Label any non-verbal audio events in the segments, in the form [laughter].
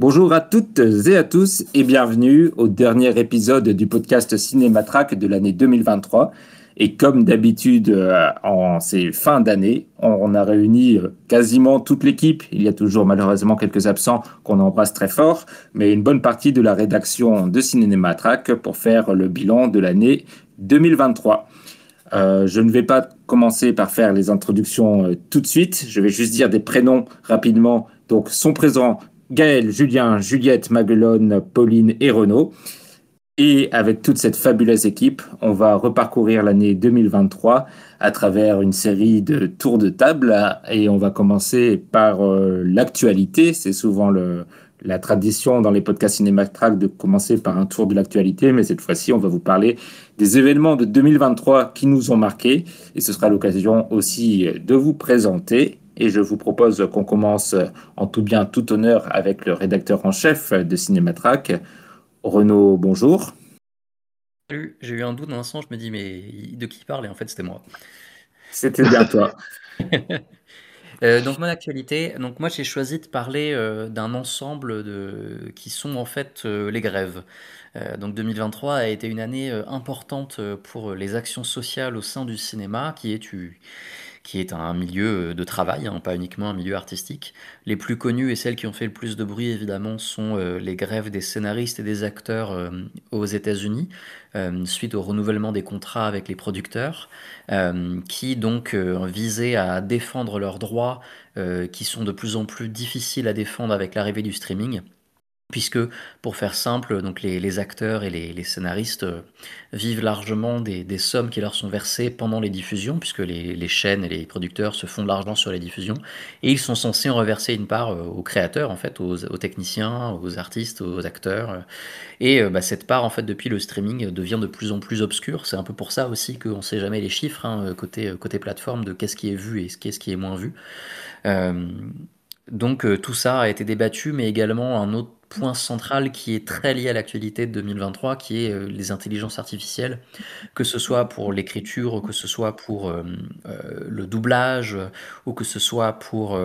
Bonjour à toutes et à tous et bienvenue au dernier épisode du podcast Cinématrack de l'année 2023. Et comme d'habitude euh, en ces fins d'année, on a réuni euh, quasiment toute l'équipe. Il y a toujours malheureusement quelques absents qu'on embrasse très fort, mais une bonne partie de la rédaction de Cinématrack pour faire le bilan de l'année 2023. Euh, je ne vais pas commencer par faire les introductions tout de suite. Je vais juste dire des prénoms rapidement. Donc, sont présents Gaël, Julien, Juliette, Maguelone, Pauline et Renaud. Et avec toute cette fabuleuse équipe, on va reparcourir l'année 2023 à travers une série de tours de table. Et on va commencer par euh, l'actualité. C'est souvent la tradition dans les podcasts Cinématrack de commencer par un tour de l'actualité, mais cette fois-ci, on va vous parler des événements de 2023 qui nous ont marqués, et ce sera l'occasion aussi de vous présenter. Et je vous propose qu'on commence en tout bien, tout honneur avec le rédacteur en chef de Cinématrack, Renaud, bonjour. Salut, j'ai eu un doute dans instant, je me dis, mais de qui il parle Et en fait, c'était moi. C'était bien toi. [laughs] Euh, donc mon actualité, donc moi j'ai choisi de parler euh, d'un ensemble de qui sont en fait euh, les grèves. Donc 2023 a été une année importante pour les actions sociales au sein du cinéma, qui est tu qui est un milieu de travail, hein, pas uniquement un milieu artistique. Les plus connues et celles qui ont fait le plus de bruit, évidemment, sont euh, les grèves des scénaristes et des acteurs euh, aux États-Unis, euh, suite au renouvellement des contrats avec les producteurs, euh, qui donc euh, visaient à défendre leurs droits, euh, qui sont de plus en plus difficiles à défendre avec l'arrivée du streaming. Puisque, pour faire simple, donc les, acteurs et les, scénaristes euh, vivent largement des, sommes qui leur sont versées pendant les diffusions, puisque les, chaînes et les producteurs se font de l'argent sur les diffusions, et ils sont censés en reverser une part euh, aux créateurs, en fait, aux, techniciens, aux artistes, aux acteurs. Et euh, bah, cette part, en fait, depuis le streaming, devient de plus en plus obscure. C'est un peu pour ça aussi qu'on ne sait jamais les chiffres, hein, côté, côté plateforme, de qu'est-ce qui est vu et qu'est-ce qui est moins vu. Donc tout ça a été débattu, mais également un autre point central qui est très lié à l'actualité de 2023, qui est euh, les intelligences artificielles, que ce soit pour l'écriture, que ce soit pour euh, euh, le doublage, ou que ce soit pour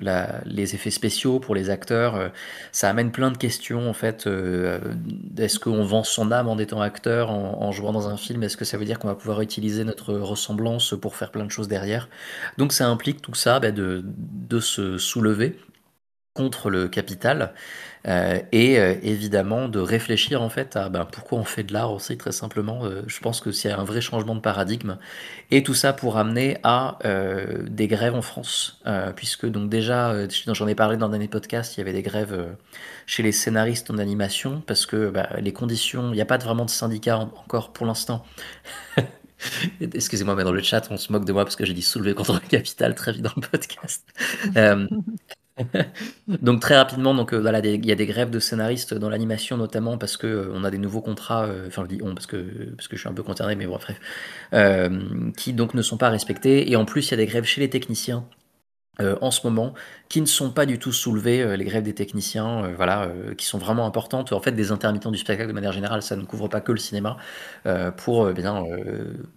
les effets spéciaux, pour les acteurs. ça amène plein de questions en fait. Est-ce qu'on vend son âme en étant acteur, en, en jouant dans un film? Est-ce que ça veut dire qu'on va pouvoir utiliser notre ressemblance pour faire plein de choses derrière? Donc ça implique tout ça bah, de, de se soulever contre le capital euh, et euh, évidemment de réfléchir en fait à ben, pourquoi on fait de l'art aussi très simplement. Euh, je pense que c'est un vrai changement de paradigme et tout ça pour amener à des grèves en France puisque donc déjà j'en ai parlé dans un dernier podcast, il y avait des grèves chez les scénaristes en animation parce que bah, les conditions, il n'y a pas vraiment de syndicat en- encore pour l'instant. [laughs] Excusez-moi, mais dans le chat, on se moque de moi parce que j'ai dit soulever contre le capital très vite dans le podcast. [laughs] donc très rapidement, euh, il y a des grèves de scénaristes dans l'animation notamment parce que euh, on a des nouveaux contrats. euh, Enfin, je dis on parce que parce que je suis un peu concerné, mais bon, bref, qui donc ne sont pas respectés. Et en plus, il y a des grèves chez les techniciens. Euh, en ce moment, qui ne sont pas du tout soulevées, euh, les grèves des techniciens, euh, voilà, euh, qui sont vraiment importantes. En fait, des intermittents du spectacle de manière générale, ça ne couvre pas que le cinéma, pour bien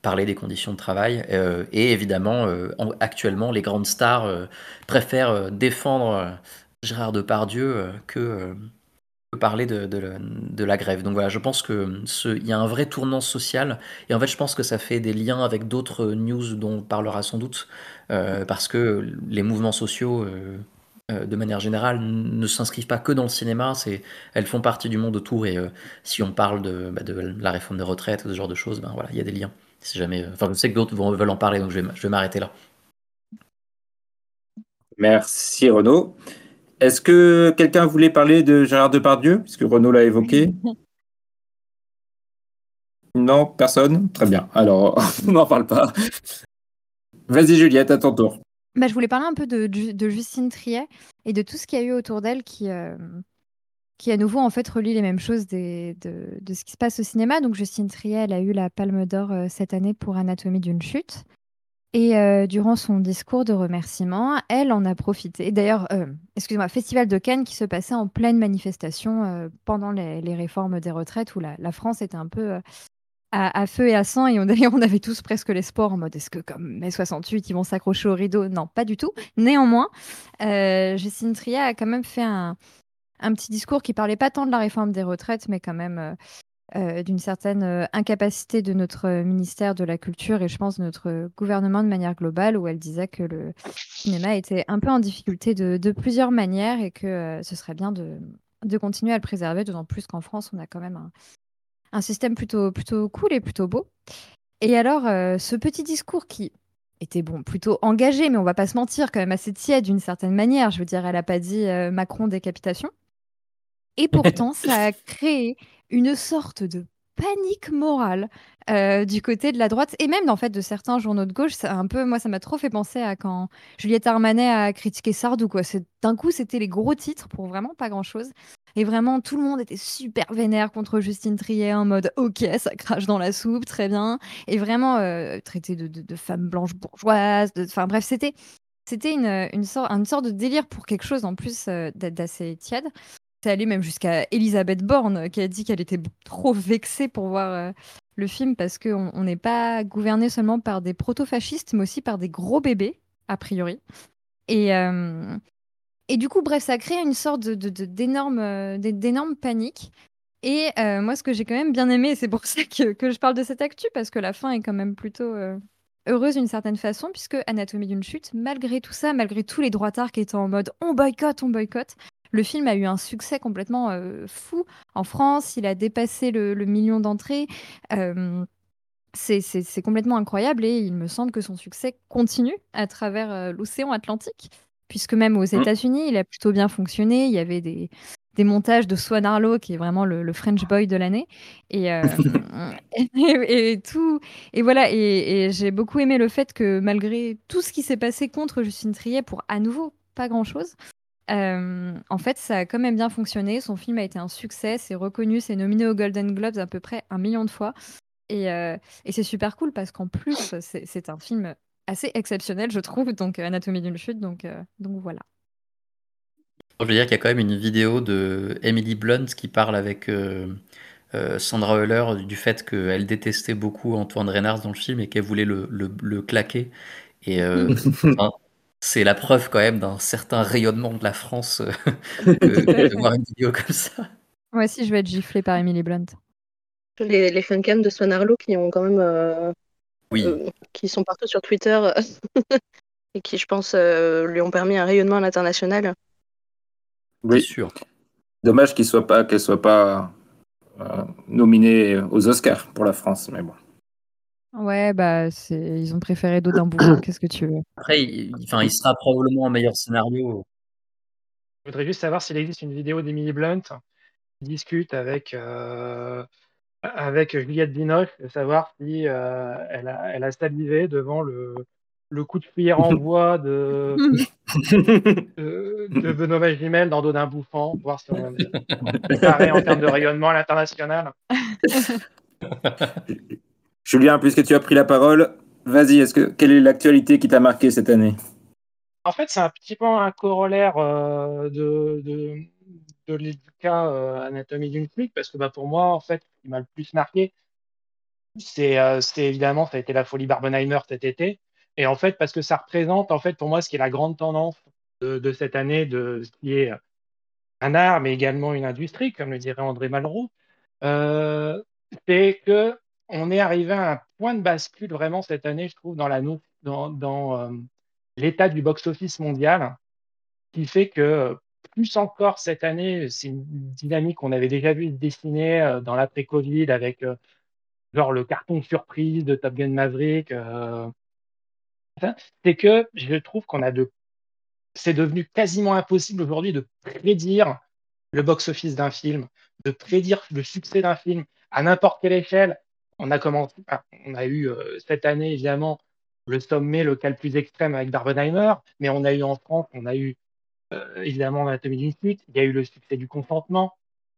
parler des conditions de travail. Et évidemment, en- actuellement, les grandes stars préfèrent défendre Gérard Depardieu que parler de, la- grève. Donc voilà, je pense que il y a un vrai tournant social. Et en fait, je pense que ça fait des liens avec d'autres news dont on parlera sans doute, euh, parce que les mouvements sociaux. euh, euh, de manière générale, ne s'inscrivent pas que dans le cinéma, elles font partie du monde autour. Et si on parle de, bah, de la réforme des retraites, ce genre de choses, ben voilà, il y a des liens. Si jamais, je sais que d'autres veulent en parler, donc je vais m'arrêter là. Merci Renaud. Est-ce que quelqu'un voulait parler de Gérard Depardieu, puisque Renaud l'a évoqué? [laughs] Non, personne? Très bien. Alors, [laughs] on n'en parle pas. Vas-y Juliette, à ton tour. Bah, je voulais parler un peu de, de Justine Triet et de tout ce qu'il y a eu autour d'elle qui, euh, qui à nouveau en fait relie les mêmes choses des, de, de, ce qui se passe au cinéma. Donc Justine Triet, elle a eu la Palme d'Or euh, cette année pour Anatomie d'une chute. Et euh, durant son discours de remerciement, elle en a profité. D'ailleurs, euh, excusez-moi, Festival de Cannes qui se passait en pleine manifestation euh, pendant les, les, réformes des retraites où la, France était un peu à, feu et à sang. Et on, [laughs] on avait tous presque l'espoir en mode est-ce que comme mai 68, ils vont s'accrocher au rideau? Non, pas du tout. Néanmoins, Justine Triet a quand même fait un, un, petit discours qui parlait pas tant de la réforme des retraites, mais quand même euh, d'une certaine euh, incapacité de notre ministère de la Culture et je pense de notre gouvernement de manière globale, où elle disait que le cinéma était un peu en difficulté de, de plusieurs manières et que euh, ce serait bien de, de, continuer à le préserver, d'autant plus qu'en France, on a quand même un, un, système plutôt, plutôt cool et plutôt beau. Et alors, euh, ce petit discours qui était bon, plutôt engagé, mais on va pas se mentir, quand même assez tiède d'une certaine manière. Je veux dire, elle n'a pas dit euh, Macron décapitation. Et pourtant, ça a [laughs] créé une sorte de panique morale euh, du côté de la droite et même en fait de certains journaux de gauche. Un peu, moi, ça m'a trop fait penser à quand Juliette Armanet a critiqué Sardou. Quoi. D'un coup, c'était les gros titres pour vraiment pas grand-chose. Et vraiment, tout le monde était super vénère contre Justine Triet en mode OK, ça crache dans la soupe, très bien. Et vraiment euh, traité de femme blanche bourgeoise. Enfin bref, c'était c'était une, une, sorte, une sorte de délire pour quelque chose en plus euh, d'assez tiède. C'est allé même jusqu'à Elisabeth Borne qui a dit qu'elle était trop vexée pour voir euh, le film parce qu'on n'est pas gouverné seulement par des proto-fascistes, mais aussi par des gros bébés, a priori. Et, euh, du coup, bref, ça a créé une sorte d'énorme de, panique. Et euh, moi, ce que j'ai quand même bien aimé, c'est pour [laughs] ça que, je parle de cette actu, parce que la fin est quand même plutôt euh, heureuse d'une certaine façon, puisque Anatomie d'une chute, malgré tout ça, malgré tous les droitards qui étaient en mode on boycotte, on boycotte, le film a eu un succès complètement euh, fou en France. Il a dépassé le, le million d'entrées. Euh, c'est complètement incroyable et il me semble que son succès continue à travers euh, l'océan Atlantique, puisque même aux États-Unis, il a plutôt bien fonctionné. Il y avait des, des montages de Swan Arlo, qui est vraiment le, le French boy de l'année. Et, euh, [laughs] [laughs] et, et, tout. Et voilà. Et, et j'ai beaucoup aimé le fait que malgré tout ce qui s'est passé contre Justine Triet pour à nouveau pas grand-chose, euh, en fait, ça a quand même bien fonctionné. Son film a été un succès, c'est reconnu, c'est nominé aux Golden Globes à peu près un million de fois. Et, euh, et c'est super cool parce qu'en plus, c'est un film assez exceptionnel, je trouve. Donc, Anatomie d'une chute. Donc, euh, donc voilà. Je veux dire qu'il y a quand même une vidéo de Emily Blunt qui parle avec euh, euh, Sandra Euler du fait qu'elle détestait beaucoup Antoine Reynard dans le film et qu'elle voulait le, le, le, claquer. Et [laughs] c'est la preuve quand même d'un certain rayonnement de la France euh, [laughs] de voir une vidéo comme ça. Moi aussi, je vais être giflé par Emily Blunt. Les, les fancams de Swan Arlo qui ont quand même. Euh, oui. Euh, qui sont partout sur Twitter [laughs] et qui, je pense, euh, lui ont permis un rayonnement à l'international. Oui, sûr. Dommage qu'elle soit pas, qu'elle soit pas nominée aux Oscars pour la France, mais bon. Ouais, bah, c'est ils ont préféré Dodin Bourgeon, qu'est-ce que tu veux? Après, il, enfin, il sera probablement un meilleur scénario. Je voudrais juste savoir s'il existe une vidéo d'Emily Blunt qui discute avec, euh, avec Juliette Binoche, de savoir si euh, elle, a, elle a salivé devant le, le coup de cuillère en [laughs] bois de, de, de Benoît Magimel dans Dodin Bouffant, voir si on est [laughs] en termes de rayonnement à l'international. [laughs] Julien, puisque tu as pris la parole, vas-y, est-ce que quelle est l'actualité qui t'a marqué cette année? En fait, c'est un petit peu un corollaire euh, de, de, l'éducat euh, anatomie d'une flic, parce que bah, pour moi, en fait, ce qui m'a le plus marqué, c'est euh, évidemment, ça a été la folie Barbenheimer cet été. Et en fait, parce que ça représente, en fait, pour moi, ce qui est la grande tendance de, de cette année, de ce qui est un art, mais également une industrie, comme le dirait André Malraux, c'est que on est arrivé à un point de bascule vraiment cette année, je trouve, dans euh, l'état du box-office mondial, qui fait que plus encore cette année, c'est une dynamique qu'on avait déjà vu se dessiner euh, dans l'après-Covid avec euh, genre le carton surprise de Top Gun Maverick. C'est que je trouve qu'on a de, c'est devenu quasiment impossible aujourd'hui de prédire le box-office d'un film, de prédire le succès d'un film à n'importe quelle échelle on a commencé, on a eu euh, cette année évidemment le sommet local plus extrême avec Barbenheimer, mais on a eu en France, on a eu euh, évidemment l'anatomie d'une chute, il y a eu le succès du consentement,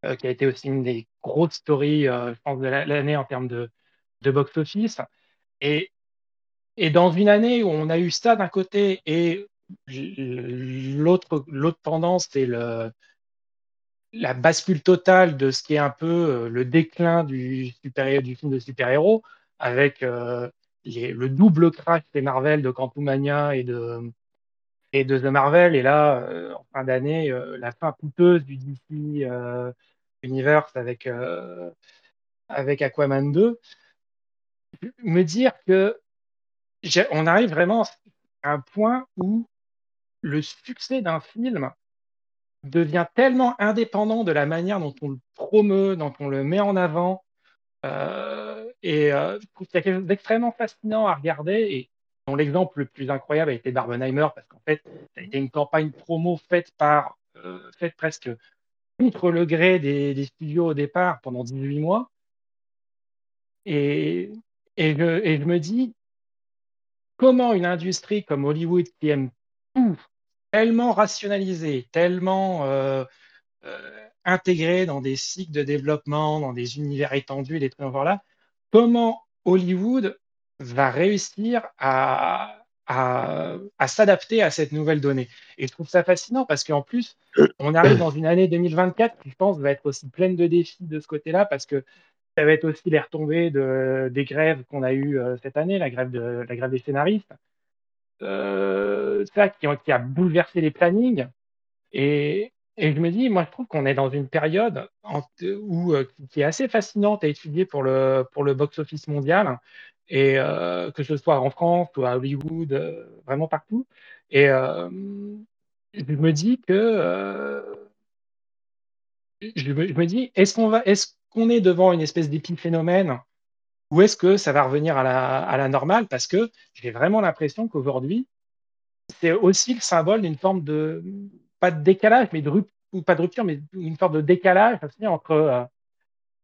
euh, qui a été aussi une des grosses stories, je pense, de l'année en termes de, box-office. Et, et dans une année où on a eu ça d'un côté et l'autre tendance, c'est le, la bascule totale de ce qui est un peu le déclin du, film de super-héros, avec le double crash des Marvel de Quantumania et de, The Marvel. Et là, euh, en fin d'année, euh, la fin coûteuse du DC euh, Universe avec, avec Aquaman 2. Me dire que on arrive vraiment à un point où le succès d'un film devient tellement indépendant de la manière dont on le promeut, dont on le met en avant, euh, et euh, je trouve qu'il y quelque chose d'extrêmement fascinant à regarder. Et dont l'exemple le plus incroyable a été Barbenheimer, parce qu'en fait, ça a été une campagne promo faite par, euh, faite presque contre le gré des, des, studios au départ pendant 18 mois. Et, et, je, et je me dis, comment une industrie comme Hollywood qui aime tout, tellement rationalisé, tellement euh, euh, intégré dans des cycles de développement, dans des univers étendus, des trucs là, comment Hollywood va réussir à, s'adapter à cette nouvelle donnée? Et je trouve ça fascinant parce qu'en plus, on arrive dans une année 2024 qui, je pense, va être aussi pleine de défis de ce côté-là parce que ça va être aussi les retombées de, des grèves qu'on a eues euh, cette année, la grève des scénaristes. Euh, ça qui, a bouleversé les plannings. Et, je me dis, moi, je trouve qu'on est dans une période où, euh, qui est assez fascinante à étudier pour le, pour le box-office mondial, et euh, que ce soit en France ou à Hollywood, vraiment partout. Et je me dis que je me, dis, est-ce qu'on va, est-ce qu'on est devant une espèce d'épiphénomène ou est-ce que ça va revenir à la, normale? Parce que j'ai vraiment l'impression qu'aujourd'hui, c'est aussi le symbole d'une forme de pas de décalage, mais de ou pas de rupture, mais une sorte de décalage entre, euh,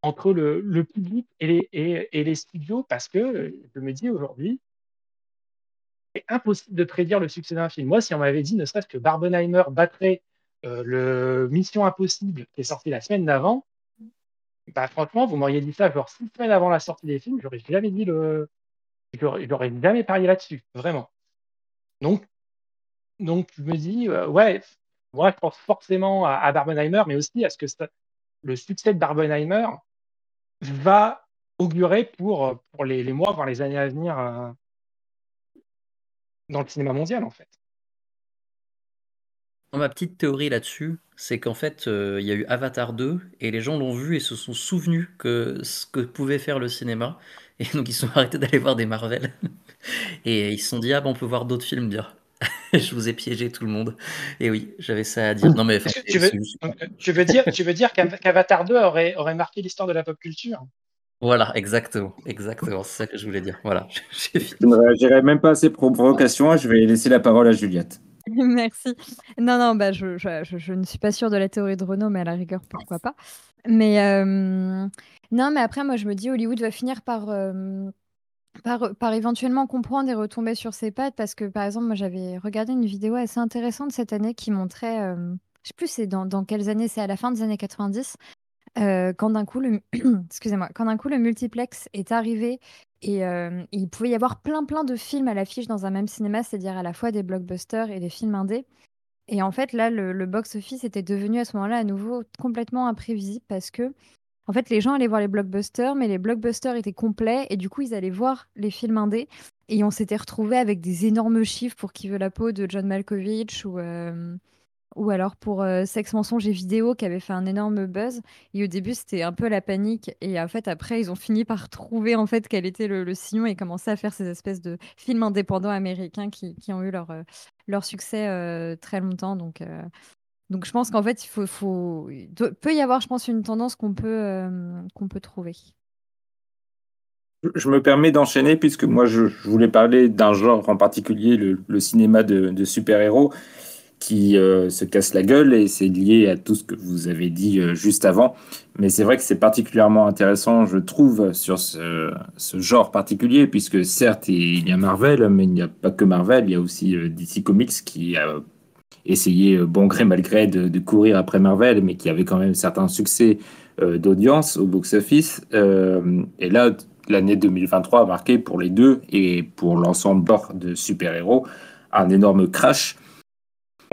entre le, public et les, et, et, les studios, parce que je me dis aujourd'hui, c'est impossible de prédire le succès d'un film. Moi, si on m'avait dit, ne serait-ce que Barbenheimer battrait euh, le Mission Impossible qui est sorti la semaine d'avant, bah, franchement, vous m'auriez dit ça genre six semaines avant la sortie des films, j'aurais jamais dit le. J'aurais jamais parié là-dessus, vraiment. Donc, donc, je me dis, euh, ouais, moi, je pense forcément à, Barbenheimer, mais aussi à ce que le succès de Barbenheimer va augurer pour, pour les, mois, voire les années à venir euh, dans le cinéma mondial, en fait. Ma petite théorie là-dessus, c'est qu'en fait, euh, il y a eu Avatar 2 et les gens l'ont vu et se sont souvenus que ce que pouvait faire le cinéma. Et donc, ils sont [laughs] arrêtés d'aller voir des Marvel. [laughs] et ils se sont dit, ah, ben, on peut voir d'autres films bien. [laughs] je vous ai piégé tout le monde. Et oui, j'avais ça à dire. Non, mais tu, veux, tu, veux, dire, tu veux dire qu'Avatar 2 aurait, aurait marqué l'histoire de la pop culture? Voilà, exactement, exactement, c'est ça que je voulais dire. Voilà, je ne réagirai même pas à ces provocations, je vais laisser la parole à Juliette. [laughs] Merci. Non, non, bah, je, je, je, ne suis pas sûre de la théorie de Renault, mais à la rigueur, pourquoi pas. Mais euh, non, mais après, moi, je me dis, Hollywood va finir par, euh, par, par éventuellement comprendre et retomber sur ses pattes parce que, par exemple, moi, j'avais regardé une vidéo assez intéressante cette année qui montrait, euh, je sais plus c'est dans, dans quelles années, c'est à la fin des années 90, euh, quand d'un coup, le, [clears throat] excusez-moi, quand d'un coup le multiplex est arrivé et euh, il pouvait y avoir plein plein de films à l'affiche dans un même cinéma, c'est-à-dire à la fois des blockbusters et des films indés. Et en fait, là, le, le box-office était devenu à ce moment-là à nouveau complètement imprévisible parce que en fait, les gens allaient voir les blockbusters, mais les blockbusters étaient complets et du coup, ils allaient voir les films indés. Et on s'était retrouvé avec des énormes chiffres pour Qui veut la peau de John Malkovich ou, euh, ou alors pour euh, Sex, mensonge et vidéo qui avait fait un énorme buzz. Et au début, c'était un peu la panique. Et en fait, après, ils ont fini par trouver en fait quel était le, sillon et commencer à faire ces espèces de films indépendants américains qui, qui ont eu leur, euh, leur succès très longtemps. Donc, donc je pense qu'en fait, il faut, faut, peut y avoir, je pense, une tendance qu'on peut, euh, qu'on peut trouver. Je me permets d'enchaîner puisque moi je, voulais parler d'un genre en particulier, le, cinéma de, super-héros, qui euh, se casse la gueule et c'est lié à tout ce que vous avez dit euh, juste avant. Mais c'est vrai que c'est particulièrement intéressant, je trouve, sur ce, genre particulier, puisque certes, il y a Marvel, mais il n'y a pas que Marvel, il y a aussi euh, DC Comics qui a essayé, bon gré mal gré, de, de, courir après Marvel, mais qui avait quand même certains succès d'audience au box-office. et là, l'année 2023 a marqué pour les deux et pour l'ensemble de super-héros un énorme crash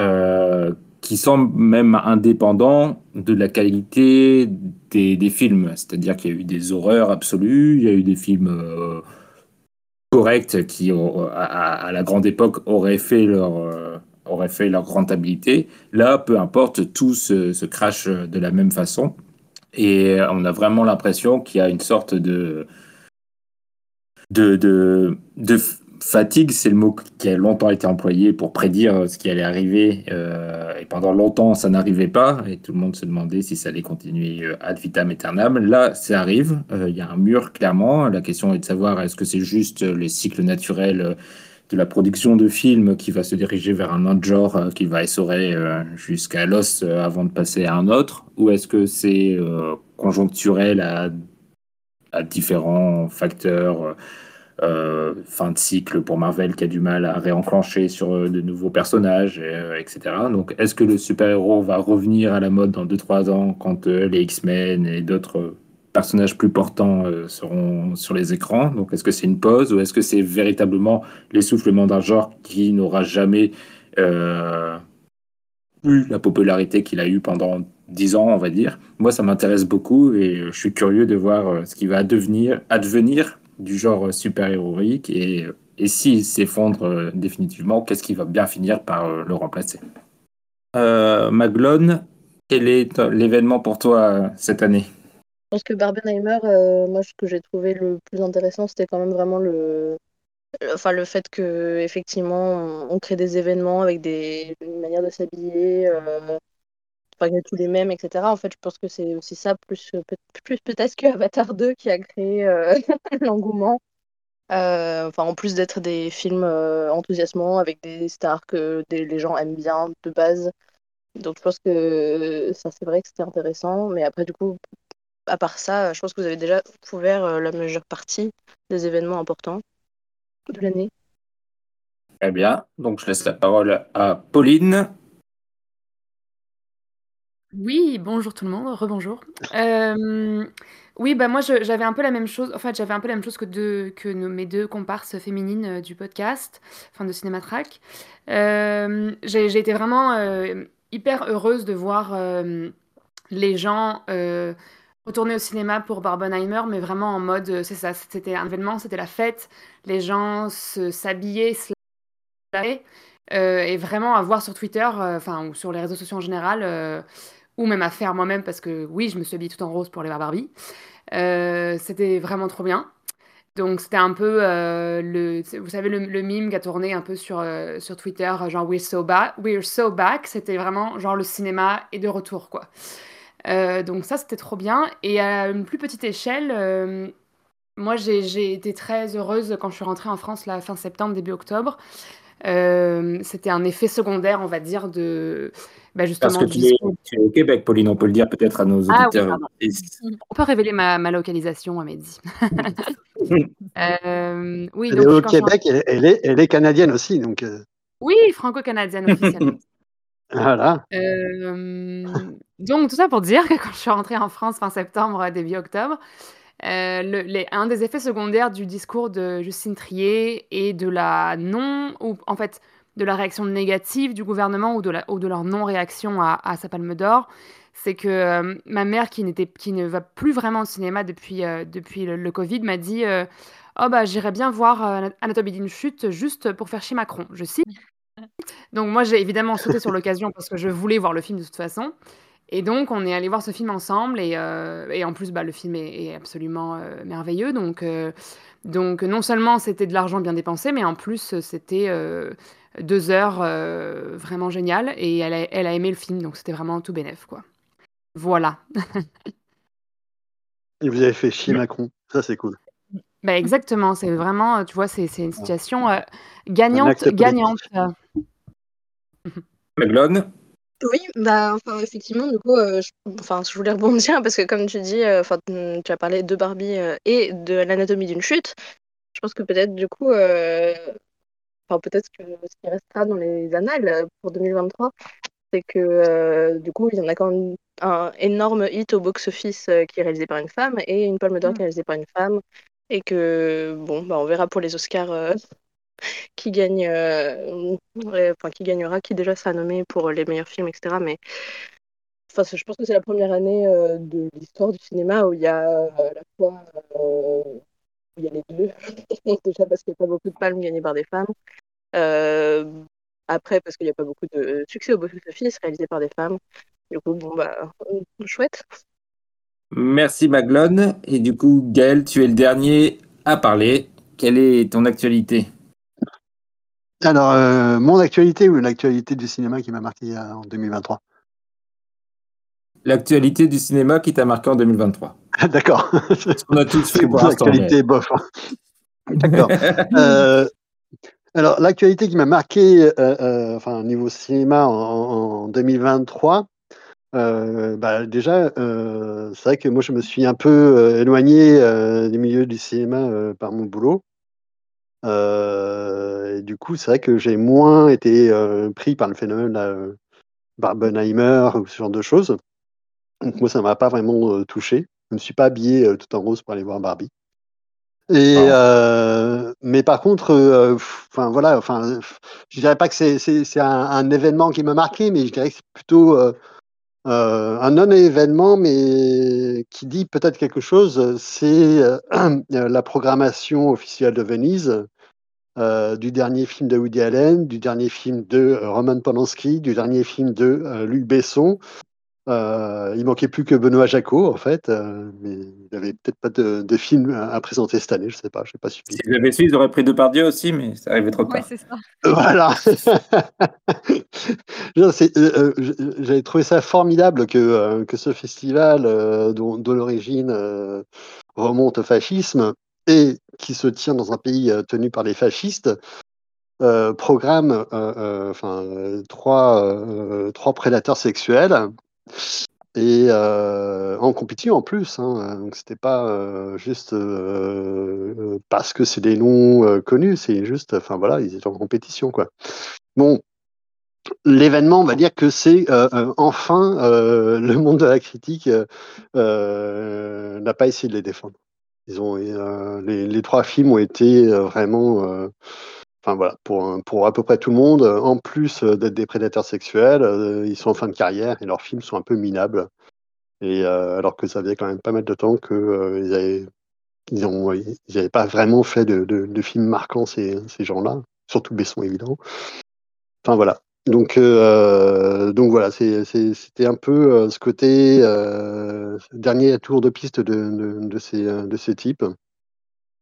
euh, qui semble même indépendant de la qualité des, films. C'est-à-dire qu'il y a eu des horreurs absolues, il y a eu des films euh, corrects qui, à, la grande époque, auraient fait leur, euh, auraient fait leur rentabilité. Là, peu importe, tout se, se crache de la même façon. Et on a vraiment l'impression qu'il y a une sorte de, de, de fatigue, c'est le mot qui a longtemps été employé pour prédire ce qui allait arriver. Euh, et pendant longtemps, ça n'arrivait pas. Et tout le monde se demandait si ça allait continuer euh, ad vitam aeternam. Là, ça arrive. Euh, il y a un mur, clairement. La question est de savoir est-ce que c'est juste le cycle naturel de la production de films qui va se diriger vers un autre genre, qui va essorer jusqu'à l'os avant de passer à un autre? Ou est-ce que c'est conjoncturel à différents facteurs euh, fin de cycle pour Marvel qui a du mal à réenclencher sur euh, de nouveaux personnages, euh, etc. Donc, est-ce que le super-héros va revenir à la mode dans 2-3 ans quand les X-Men et d'autres personnages plus portants seront sur les écrans? Donc, est-ce que c'est une pause ou est-ce que c'est véritablement l'essoufflement d'un genre qui n'aura jamais eu la popularité qu'il a eu pendant 10 ans, on va dire? Moi, ça m'intéresse beaucoup et je suis curieux de voir ce qui va devenir, advenir du genre super-héroïque et, et s'il s'effondre euh, définitivement, qu'est-ce qui va bien finir par euh, le remplacer? Euh, Maglone, quel est l'événement pour toi cette année? Je pense que Barbenheimer, moi ce que j'ai trouvé le plus intéressant, c'était quand même vraiment le, enfin le fait que effectivement on, crée des événements avec des une manière de s'habiller euh, pas tous les mêmes etc en fait je pense que c'est aussi ça plus plus peut-être que Avatar 2 qui a créé euh, [laughs] l'engouement. Euh, enfin en plus d'être des films euh, enthousiasmants avec des stars que les gens aiment bien de base. Donc je pense que ça c'est vrai que c'était intéressant. Mais après du coup à part ça je pense que vous avez déjà couvert la majeure partie des événements importants de l'année. Très bien, donc je laisse la parole à Pauline. Oui, bonjour tout le monde, rebonjour. Euh, oui, bah moi j'avais un peu la même chose, en fait j'avais un peu la même chose que, que nos, mes deux comparses féminines euh, du podcast, enfin de Cinématrack. Euh, j'ai été vraiment hyper heureuse de voir les gens retourner au cinéma pour Barbenheimer, mais vraiment en mode, c'est ça, c'était un événement, c'était la fête, les gens s'habillaient, se et vraiment à voir sur Twitter, enfin ou sur les réseaux sociaux en général ou même à faire moi-même parce que oui, je me suis habillée tout en rose pour les Barbie. Euh, c'était vraiment trop bien. Donc c'était un peu euh, le, vous savez le, mime qui a tourné un peu sur, euh, sur Twitter, genre We're so back, We're so back. C'était vraiment genre le cinéma est de retour quoi. donc ça c'était trop bien. Et à une plus petite échelle, moi j'ai été très heureuse quand je suis rentrée en France la fin septembre début octobre. C'était un effet secondaire on va dire de bah, Parce que tu es, tu es, au Québec, Pauline, on peut le dire peut-être à nos ah auditeurs. Oui, on peut révéler ma, ma localisation, Amédi. [laughs] euh, oui, elle donc, est au Québec, elle, elle, est, elle est canadienne aussi. Donc... Euh. Oui, franco-canadienne officiellement. [laughs] voilà. Euh, donc, tout ça pour dire que quand je suis rentrée en France fin septembre, début octobre, euh, le, les, un des effets secondaires du discours de Justine Trier et de la non, ou en fait, de la réaction négative du gouvernement ou de, la, ou de leur non-réaction à, à, sa palme d'or, c'est que euh, ma mère, qui, qui ne va plus vraiment au cinéma depuis, euh, depuis le, le, Covid, m'a dit Oh, bah, j'irais bien voir Anatomie d'une chute juste pour faire chier Macron. Je cite. [laughs] Donc, moi, j'ai évidemment sauté sur l'occasion parce que je voulais voir le film de toute façon. Et donc, on est allé voir ce film ensemble. Et, et en plus, bah, le film est, est absolument merveilleux. Donc, donc, non seulement c'était de l'argent bien dépensé, mais en plus, c'était deux heures euh, vraiment géniales et elle a, elle a, aimé le film, donc c'était vraiment tout bénef, quoi. Voilà. [laughs] et vous avez fait chier Macron, ça c'est cool. Bah exactement, c'est vraiment, tu vois, c'est une situation euh, gagnante, gagnante. Maglone Oui, bah, enfin, effectivement, du coup, euh, je, enfin, je voulais rebondir parce que, comme tu dis, euh, enfin, mm, tu as parlé de Barbie euh, et de l'anatomie d'une chute. Je pense que peut-être, du coup, enfin, peut-être que ce qui restera dans les annales pour 2023, c'est que, du coup, il y en a quand même un énorme hit au box-office qui est réalisé par une femme et une Palme d'Or qui est réalisée par une femme. Et que, bon, bah, on verra pour les Oscars qui gagne, euh, enfin, qui gagnera, qui déjà sera nommé pour les meilleurs films, etc. Mais enfin, je pense que c'est la première année euh, de l'histoire du cinéma où il y a euh, à la fois euh, il y a les deux. [laughs] déjà parce qu'il n'y a pas beaucoup de palmes gagnées par des femmes. Après, parce qu'il n'y a pas beaucoup de succès au box-office réalisé par des femmes. Du coup, bon, bah, chouette. Merci Maglone. Et du coup, Gaël, tu es le dernier à parler. Quelle est ton actualité? Alors, euh, mon actualité ou l'actualité du cinéma qui m'a marqué euh, en 2023 L'actualité du cinéma qui t'a marqué en 2023. [laughs] D'accord. Ce qu'on a tous fait pour mon l'instant. actualité mais- bof. hein. [laughs] D'accord. Euh, alors, l'actualité qui m'a marqué, euh, euh, enfin, au niveau cinéma en, en 2023, euh, bah, déjà, c'est vrai que moi, je me suis un peu éloigné du milieu du cinéma par mon boulot. Euh, et du coup, c'est vrai que j'ai moins été euh, pris par le phénomène euh, Barbenheimer ou ce genre de choses. Donc, moi, ça m'a pas vraiment euh, touché. Je me suis pas habillé tout en rose pour aller voir Barbie. Et euh, mais par contre, enfin voilà, enfin, je dirais pas que c'est un, un événement qui m'a marqué, mais je dirais que c'est plutôt euh, euh, un non-événement, mais qui dit peut-être quelque chose. C'est [clears throat] euh, la programmation officielle de Venise euh, du dernier film de Woody Allen, du dernier film de euh, Roman Polanski, du dernier film de euh, Luc Besson. Euh, il manquait plus que Benoît Jacot, en fait, euh, mais il avait peut-être pas de, de film à, à présenter cette année, je sais pas, je sais pas suivi. S'ils avaient su, ils auraient pris Depardieu aussi, mais ça arrivait trop tard. c'est ça. Voilà. [laughs] Euh, euh, J'avais trouvé ça formidable que, euh, que ce festival, euh, dont, dont l'origine euh, remonte au fascisme et qui se tient dans un pays euh, tenu par les fascistes, euh, programme enfin, euh, trois, euh, trois prédateurs sexuels et euh, en compétition en plus. Hein, donc c'était pas euh, juste euh, parce que c'est des noms connus, c'est juste, enfin voilà, ils étaient en compétition quoi. Bon, l'événement, on va dire que c'est enfin le monde de la critique n'a pas essayé de les défendre. Ils ont les, trois films ont été vraiment, voilà, pour à peu près tout le monde. euh, En plus euh, d'être des prédateurs sexuels, euh, ils sont en fin de carrière et leurs films sont un peu minables. Et alors que ça faisait quand même pas mal de temps que euh, ils n'avaient pas vraiment fait de, films marquants ces, gens-là, surtout Besson évidemment. Enfin voilà. Donc, voilà, c'était un peu ce côté dernier tour de piste de ces types.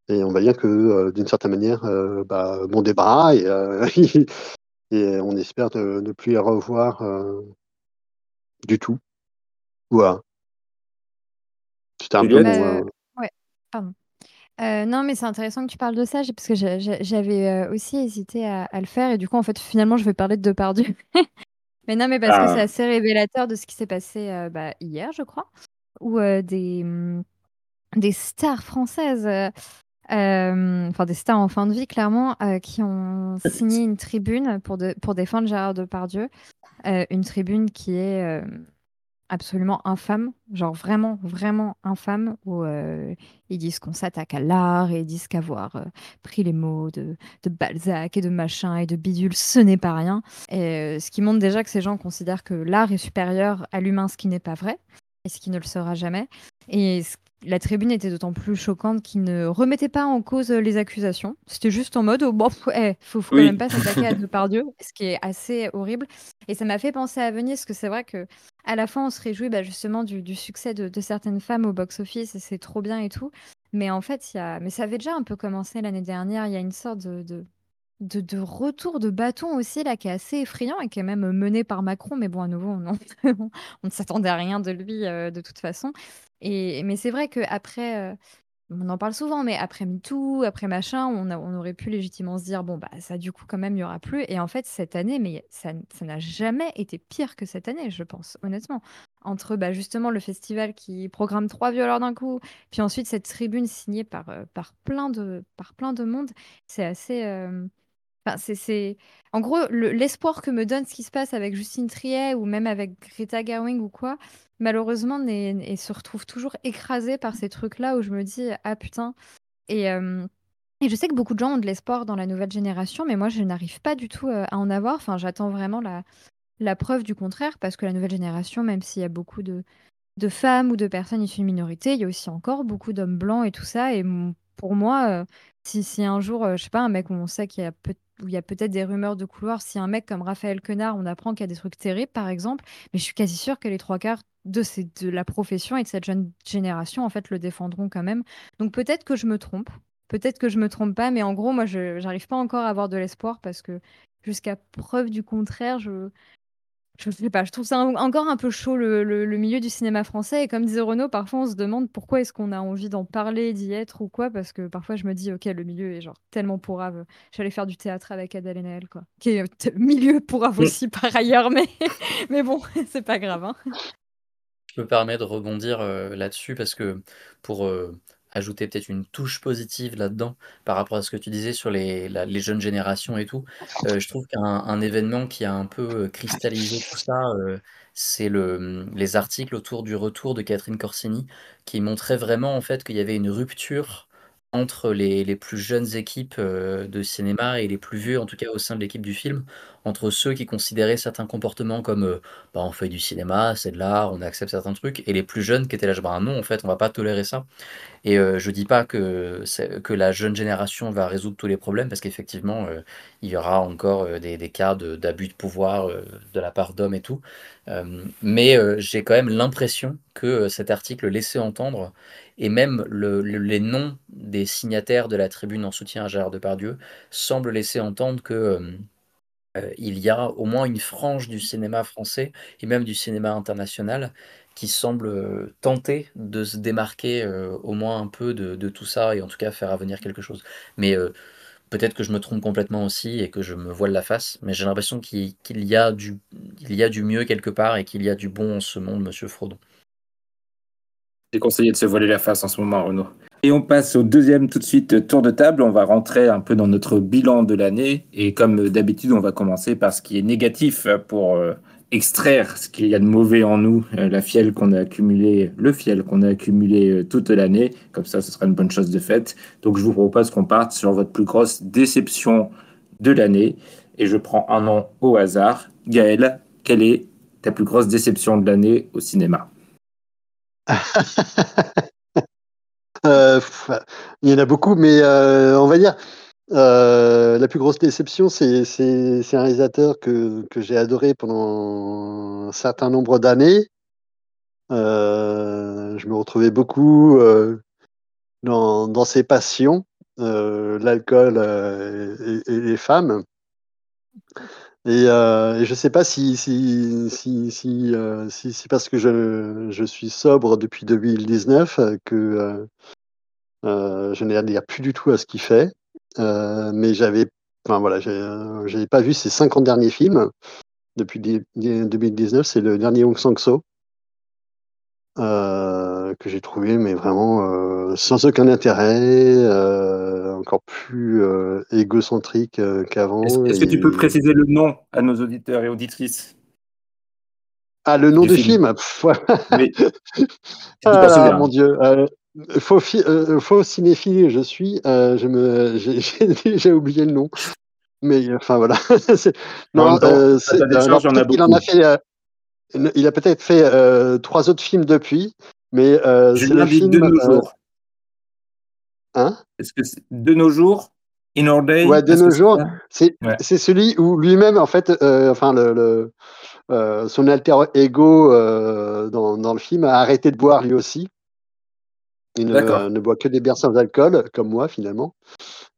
Et on va dire que euh, d'une certaine manière, euh, bah, bon débarras et, euh, [laughs] et on espère ne, ne plus les revoir euh, du tout. Voilà. C'était un peu Bah, mon, euh, euh, ouais, pardon. Euh, non, mais c'est intéressant que tu parles de ça, j'ai- parce que j'a- j'a- j'avais euh, aussi hésité à, à le faire, et du coup, en fait, finalement, je vais parler de Depardieu. [laughs] Mais non, mais parce que c'est Ah. assez révélateur de ce qui s'est passé euh, bah, hier, je crois, où euh, des, des stars françaises, euh, enfin des stars en fin de vie, clairement, euh, qui ont signé une tribune pour, défendre Gérard Depardieu. Euh, une tribune qui est absolument infâme, genre vraiment, vraiment infâme, où ils disent qu'on s'attaque à l'art et ils disent qu'avoir pris les mots de, Balzac et de machin et de bidule, ce n'est pas rien. Et, ce qui montre déjà que ces gens considèrent que l'art est supérieur à l'humain, ce qui n'est pas vrai et ce qui ne le sera jamais. Et ce- la tribune était d'autant plus choquante qu'ils ne remettaient pas en cause euh, les accusations. C'était juste en mode, oh, bon, [laughs] eh, faut, faut Oui. quand même pas s'attaquer à Depardieu, [laughs] ce qui est assez horrible. Et ça m'a fait penser à Venise, parce que c'est vrai que à la fin, on se réjouit bah, justement du, du succès de, de certaines femmes au box-office, et c'est trop bien et tout. Mais en fait, il y a... mais ça avait déjà un peu commencé l'année dernière. Il y a une sorte de, de, de, de retour de bâton aussi, là, qui est assez effrayant et qui est même mené par Macron. Mais bon, à nouveau, on, [laughs] on ne s'attendait à rien de lui euh, de toute façon. Et, mais c'est vrai qu'après. on en parle souvent, mais après MeToo, après machin, on, a- on aurait pu légitimement se dire, bon, bah ça, du coup, quand même, il y aura plus. Et en fait, cette année, mais ça, ça n'a jamais été pire que cette année, je pense, honnêtement. Entre bah, justement le festival qui programme trois violeurs d'un coup, puis ensuite cette tribune signée par, euh, par, plein, de, par plein de monde, c'est assez. euh, En gros, le- l'espoir que me donne ce qui se passe avec Justine Triet ou même avec Greta Gerwig ou quoi, malheureusement, n'est- et se retrouve toujours écrasé par ces trucs-là où je me dis, ah putain. Et, euh, et je sais que beaucoup de gens ont de l'espoir dans la nouvelle génération, mais moi, je n'arrive pas du tout euh, à en avoir. Enfin, j'attends vraiment la, preuve du contraire, parce que la nouvelle génération, même s'il y a beaucoup de, femmes ou de personnes issues de minorités, il y a aussi encore beaucoup d'hommes blancs et tout ça. Pour moi, euh, si, si un jour, euh, je sais pas, un mec où on sait qu'il y a peut où il y a peut-être des rumeurs de couloir, si un mec comme Raphaël Quenard, on apprend qu'il y a des trucs terribles, par exemple, mais je suis quasi sûre que les trois quarts de, de la profession et de cette jeune génération, en fait, le défendront quand même. Donc peut-être que je me trompe, peut-être que je me trompe pas, mais en gros, moi, je j'arrive pas encore à avoir de l'espoir parce que jusqu'à preuve du contraire, je, je sais pas, je trouve ça en- encore un peu chaud le, le- le milieu du cinéma français. Et comme disait Renaud, parfois on se demande pourquoi est-ce qu'on a envie d'en parler, d'y être ou quoi. Parce que parfois je me dis, ok, le milieu est genre tellement pourrave. J'allais faire du théâtre avec Adèle Haenel, quoi. Qui est euh, milieu pourrave aussi par ailleurs, mais, [laughs] mais bon, [laughs] c'est pas grave. hein. Je me permets de rebondir euh, là-dessus parce que pour euh, ajouter peut-être une touche positive là-dedans par rapport à ce que tu disais sur les, jeunes générations et tout, euh, je trouve qu'un un événement qui a un peu euh, cristallisé tout ça, euh, c'est le, les articles autour du retour de Catherine Corsini qui montraient vraiment en fait qu'il y avait une rupture entre les, les plus jeunes équipes de cinéma et les plus vieux, en tout cas au sein de l'équipe du film, entre ceux qui considéraient certains comportements comme euh, bah, on fait du cinéma, c'est de l'art, on accepte certains trucs, et les plus jeunes qui étaient là, bah non, en fait, on va pas tolérer ça. Et euh, je dis pas que, que la jeune génération va résoudre tous les problèmes, parce qu'effectivement, euh, il y aura encore euh, des, des cas d'abus de pouvoir de la part d'hommes et tout. Mais j'ai quand même l'impression que cet article laissait entendre, et même le- le- les noms des signataires de la tribune en soutien à Gérard Depardieu semblent laisser entendre que... euh, il y a au moins une frange du cinéma français et même du cinéma international qui semble euh, tenter de se démarquer euh, au moins un peu de, tout ça et en tout cas faire avenir quelque chose. Mais peut-être que je me trompe complètement aussi et que je me voile la face, mais j'ai l'impression qu'il y a du, y a du mieux quelque part et qu'il y a du bon en ce monde, Monsieur Frodon. J'ai conseillé de se voiler la face en ce moment, Renaud. Et on passe au deuxième tout de suite tour de table. On va rentrer un peu dans notre bilan de l'année. Et comme d'habitude, on va commencer par ce qui est négatif pour euh, extraire ce qu'il y a de mauvais en nous, euh, la fiel qu'on a accumulé, le fiel qu'on a accumulé euh, toute l'année. Comme ça, ce sera une bonne chose de faite. Donc, je vous propose qu'on parte sur votre plus grosse déception de l'année. Et je prends un nom au hasard. Gaël, quelle est ta plus grosse déception de l'année au cinéma? [laughs] Euh, il y en a beaucoup, mais euh, on va dire euh, la plus grosse déception, c'est un réalisateur que, j'ai adoré pendant un certain nombre d'années. Je me retrouvais beaucoup dans, ses passions, l'alcool et les femmes. Et, euh, et je ne sais pas si, si, si, si, euh, si c'est parce que je, je suis sobre depuis 2019 euh, que je n'adhère plus du tout à ce qu'il fait. Mais j'avais, enfin voilà, j'avais pas vu ses 50 derniers films depuis di- di- 2019. C'est le dernier Hong Sang-so euh, que j'ai trouvé, mais vraiment euh, sans aucun intérêt, euh, encore plus égocentrique qu'avant. Est-ce est-ce que tu peux préciser le nom à nos auditeurs et auditrices? Ah, le nom du du film. film? Oui. [laughs] Ah mon Dieu. Faux, fi- faux cinéphile, je suis. je me, j'ai [laughs] j'ai déjà oublié le nom. Mais enfin voilà. [laughs] C'est- non, temps, c'est- alors, il en a fait. Il a peut-être fait euh, trois autres films depuis, mais euh, c'est le film. de nos euh, jours. hein? Est-ce que c'est de nos jours In Our Day? Ouais, de nos jours, c'est Ouais. celui où lui-même, en fait, euh, enfin, le, le, son alter ego dans, dans le film a arrêté de boire lui aussi. Il ne, boit que des bières sans alcool, comme moi, finalement.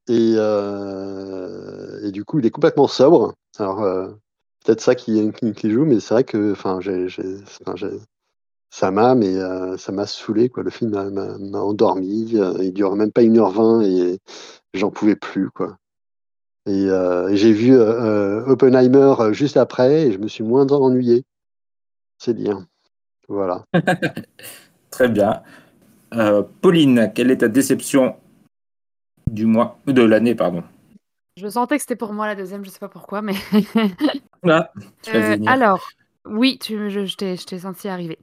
Et, et du coup, il est complètement sobre. Alors, peut-être ça qui, qui, qui joue, mais c'est vrai que, enfin, j'ai, j'ai- enfin, j'ai- ça m'a mais euh, ça m'a saoulé quoi. Le film m'a- endormi. euh, il dure même pas 1h20 et j'en pouvais plus quoi. Et, euh, et j'ai vu euh, Oppenheimer juste après et je me suis moins ennuyé. C'est bien. Voilà. [laughs] Très bien. Euh, Pauline, quelle est ta déception du mois de l'année, pardon? Je sentais que c'était pour moi la deuxième, je sais pas pourquoi, mais. [laughs] Ah, Euh, alors, oui, tu, je, je t'ai, je t'ai senti arriver.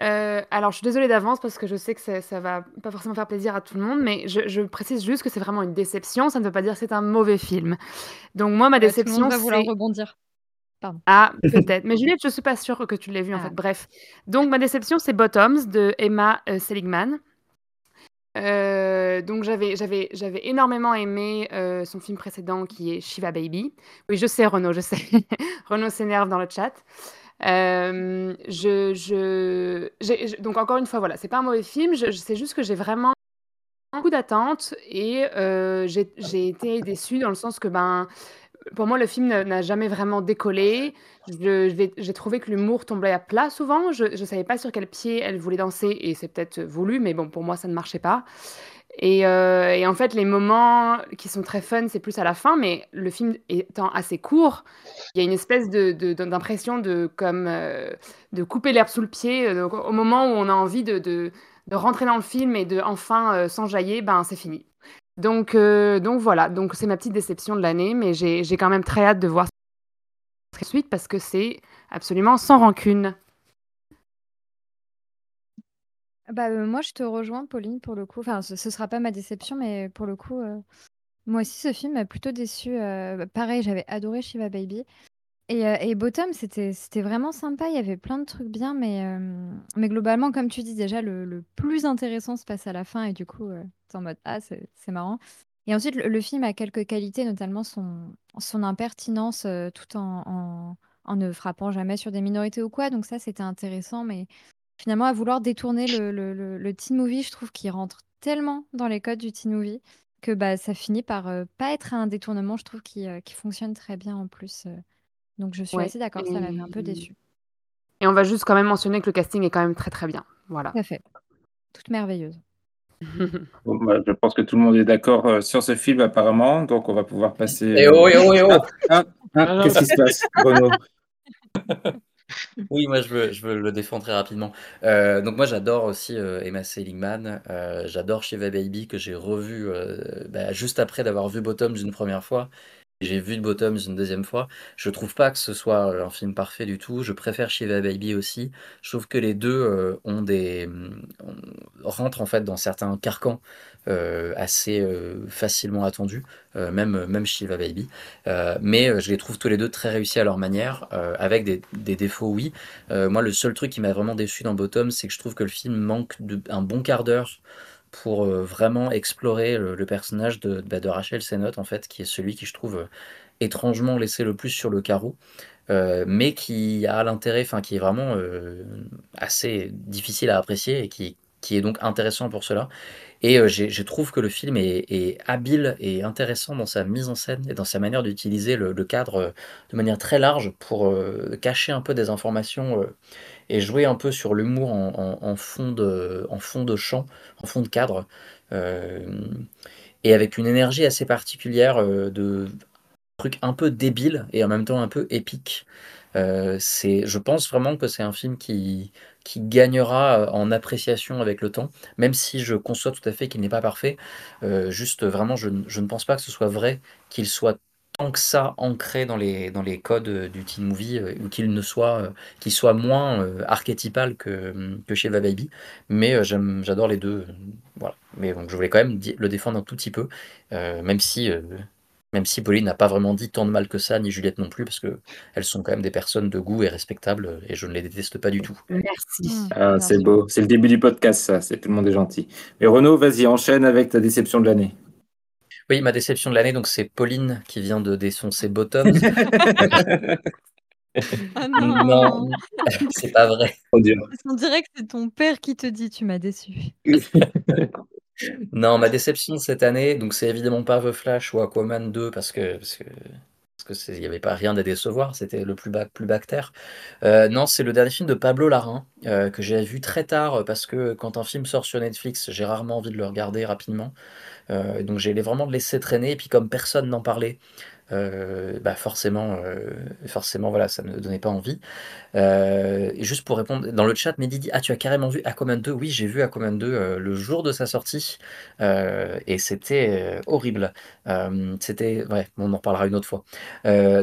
Euh, alors, je suis désolée d'avance parce que je sais que ça, ça va pas forcément faire plaisir à tout le monde, mais je, je précise juste que c'est vraiment une déception. Ça ne veut pas dire que c'est un mauvais film. Donc, moi, ma Ouais, tout le déception, monde va vouloir rebondir. Pardon. Ah, peut-être. Mais Juliette, je suis pas sûre que tu l'aies vu en fait. Bref. Donc, ma déception, c'est Bottoms de Emma euh, Seligman. Euh, donc j'avais énormément aimé euh, son film précédent qui est Shiva Baby. Oui, je sais Renaud, je sais. [laughs] Renaud s'énerve dans le chat. Euh, je, je, donc encore une fois, voilà, c'est pas un mauvais film. C'est juste que j'ai vraiment beaucoup d'attentes et j'ai j'ai été déçue dans le sens que ben pour moi le film n'a jamais vraiment décollé. J'ai trouvé que l'humour tombait à plat souvent. Je ne savais pas sur quel pied elle voulait danser et c'est peut-être voulu, mais bon pour moi ça ne marchait pas. Et, euh, et en fait, les moments qui sont très fun, c'est plus à la fin, mais le film étant assez court, il y a une espèce d'impression de, comme, euh, de couper l'herbe sous le pied. au moment où on a envie de rentrer dans le film et de enfin euh, s'enjailler, ben, c'est fini. Donc, euh, donc voilà, donc c'est ma petite déception de l'année, mais j'ai, quand même très hâte de voir la suite parce que c'est absolument sans rancune. Bah, euh, moi, je te rejoins, Pauline, pour le coup. Ce, ce sera pas ma déception, mais pour le coup, euh, moi aussi, ce film m'a plutôt déçu. Euh, pareil, j'avais adoré Shiva Baby. Et, euh, et Bottom, c'était vraiment sympa. Il y avait plein de trucs bien, mais, euh, globalement, comme tu dis, déjà, le, plus intéressant se passe à la fin. Et du coup, euh, t'es en mode Ah, c'est marrant. Et ensuite, le, film a quelques qualités, notamment son, impertinence, tout en, ne frappant jamais sur des minorités ou quoi. Donc, ça, c'était intéressant. Mais finalement, à vouloir détourner le, teen movie, je trouve qu'il rentre tellement dans les codes du teen movie que bah, ça finit par euh, pas être un détournement, je trouve, qui, fonctionne très bien en plus. Donc, je suis Ouais, assez d'accord, ça m'avait un peu et- déçu. Et on va juste quand même mentionner que le casting est quand même très très bien. Voilà. Tout à fait. Toute merveilleuse. [laughs] Bon, bah, je pense que tout le monde est d'accord euh, sur ce film apparemment, donc on va pouvoir passer. Eh oh, eh oh, eh oh. Ah, ah, ah, Qu'est-ce qui se passe, Renaud [laughs] Oui, moi je veux, je veux le défendre très rapidement. Euh, donc moi j'adore aussi euh, Emma Seligman, euh, j'adore Shiva Baby que j'ai revu euh, bah, juste après d'avoir vu Bottoms une première fois. J'ai vu Bottoms une deuxième fois. Je trouve pas que ce soit euh, un film parfait du tout. Je préfère Shiva Baby aussi. Je trouve que les deux euh, ont des on- rentrent en fait dans certains carcans euh, assez facilement attendus, même même Shiva Baby. Mais je les trouve tous les deux très réussis à leur manière, avec des, des défauts, oui. Moi, le seul truc qui m'a vraiment déçu dans Bottom, c'est que je trouve que le film manque de, un bon quart d'heure pour euh, vraiment explorer le, personnage de, bah, de Rachel Sennott, en fait, qui est celui qui, je trouve, euh, étrangement laissé le plus sur le carreau. euh, mais qui a l'intérêt, enfin qui est vraiment assez difficile à apprécier et qui, qui est donc intéressant pour cela. Et je trouve que le film est, habile et intéressant dans sa mise en scène et dans sa manière d'utiliser le, cadre de manière très large pour cacher un peu des informations et jouer un peu sur l'humour en, fond de, en fond de champ, en fond de cadre. Euh, et avec une énergie assez particulière euh, de truc un peu débile et en même temps un peu épique. Euh, c'est, je pense vraiment que c'est un film qui, qui gagnera en appréciation avec le temps, même si je conçois tout à fait qu'il n'est pas parfait. Juste vraiment, je, je ne pense pas que ce soit vrai qu'il soit tant que ça ancré dans les, dans les codes euh, du teen movie euh, ou qu'il ne soit, euh, qu'il soit moins euh, archétypal que, que chez Va Baby. Mais euh, j'aime, j'adore les deux. euh, voilà. Mais donc, je voulais quand même di- le défendre un tout petit peu, euh, même si. euh, même si Pauline n'a pas vraiment dit tant de mal que ça, ni Juliette non plus, parce que elles sont quand même des personnes de goût et respectables, et je ne les déteste pas du tout. Merci. Ah, c'est beau, c'est le début du podcast, ça, c'est tout le monde est gentil. Mais Renaud, vas-y, enchaîne avec ta déception de l'année. Oui, ma déception de l'année, donc c'est Pauline qui vient de défoncer Bottoms. [laughs] Ah non, non. [laughs] c'est pas vrai. On dirait que c'est ton père qui te dit tu m'as déçu. [laughs] Non, ma déception de cette année, donc c'est évidemment pas The Flash ou Aquaman 2 parce que, parce que, parce que il n'y avait pas rien à décevoir, c'était le plus, plus bactère. Euh, non, c'est le dernier film de Pablo Larraín euh, que j'ai vu très tard parce que quand un film sort sur Netflix, j'ai rarement envie de le regarder rapidement. donc j'ai vraiment le laisser traîner et puis comme personne n'en parlait, euh, bah forcément, euh, forcément, voilà, ça ne donnait pas envie. Euh, et juste pour répondre, dans le chat, Mehdi dit Ah, tu as carrément vu Aquaman 2 Oui, j'ai vu Aquaman 2 le jour de sa sortie et c'était horrible. c'était, ouais, on en reparlera une autre fois.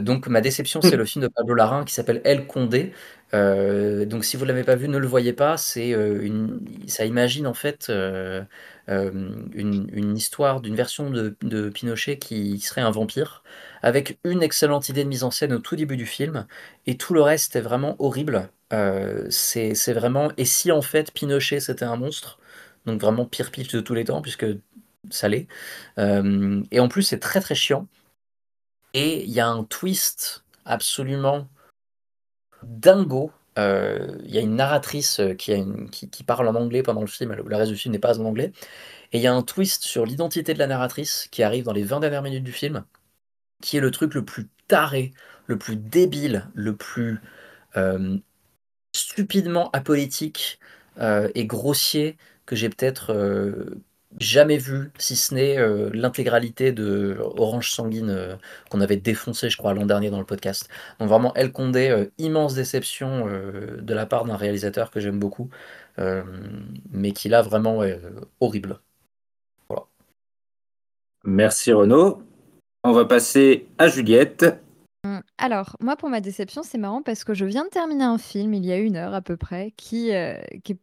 donc, ma déception, c'est le film de Pablo Larraín qui s'appelle El Condé. donc, si vous ne l'avez pas vu, ne le voyez pas. C'est une, ça imagine en fait une, une, histoire d'une version de, de, Pinochet qui serait un vampire avec une excellente idée de mise en scène au tout début du film, et tout le reste est vraiment horrible. Euh, c'est vraiment. Et si en fait Pinochet c'était un monstre, donc vraiment pire pitch de tous les temps, puisque ça l'est. Euh, et en plus, c'est très très chiant. Et il y a un twist absolument dingo. Euh, il y a une narratrice qui, qui, parle en anglais pendant le film, le reste du film n'est pas en anglais. Et il y a un twist sur l'identité de la narratrice qui arrive dans les 20 dernières minutes du film, qui est le truc le plus taré, le plus débile, le plus euh, stupidement apolitique euh, et grossier que j'ai peut-être euh, jamais vu, si ce n'est l'intégralité de Orange Sanguine qu'on avait défoncé, je crois, l'an dernier dans le podcast. Donc vraiment, El Condé, immense déception de la part d'un réalisateur que j'aime beaucoup, mais qui l'a vraiment horrible. Voilà. Merci Renaud. On va passer à Juliette. Hum, alors, moi, pour ma déception, c'est marrant parce que je viens de terminer un film il y a une heure à peu près, qui, euh, est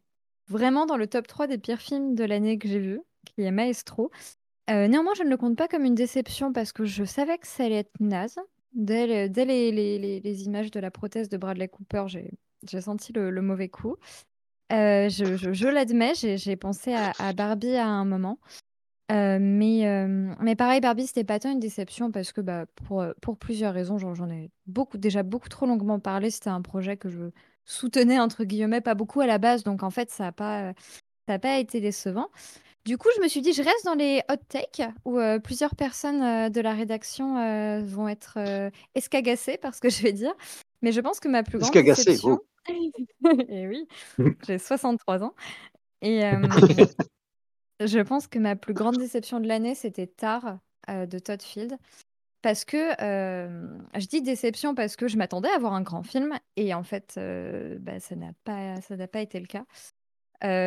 vraiment dans le top 3 des pires films de l'année que j'ai vu, qui est Maestro. Euh, néanmoins, je ne le compte pas comme une déception parce que je savais que ça allait être naze. Dès, dès les, les, images de la prothèse de Bradley Cooper, j'ai senti le, mauvais coup. Euh, je, je, l'admets, j'ai pensé à, Barbie à un moment. Euh, mais, euh, mais pareil, Barbie, c'était pas tant une déception parce que bah, pour, euh, pour plusieurs raisons, j'en ai beaucoup, déjà beaucoup trop longuement parlé. C'était un projet que je soutenais, entre guillemets, pas beaucoup à la base. Donc en fait, ça n'a pas, ça pas été décevant. Du coup, je me suis dit, je reste dans les hot takes où plusieurs personnes de la rédaction vont être escagacées par ce que je vais dire. Mais je pense que ma plus grande déception... [laughs] Et oui, j'ai 63 ans. Et, [laughs] je pense que ma plus grande déception de l'année, c'était Tar euh, de Todd Field. Parce que, euh, je dis déception parce que je m'attendais à voir un grand film et en fait, euh, bah, ça n'a pas, été le cas.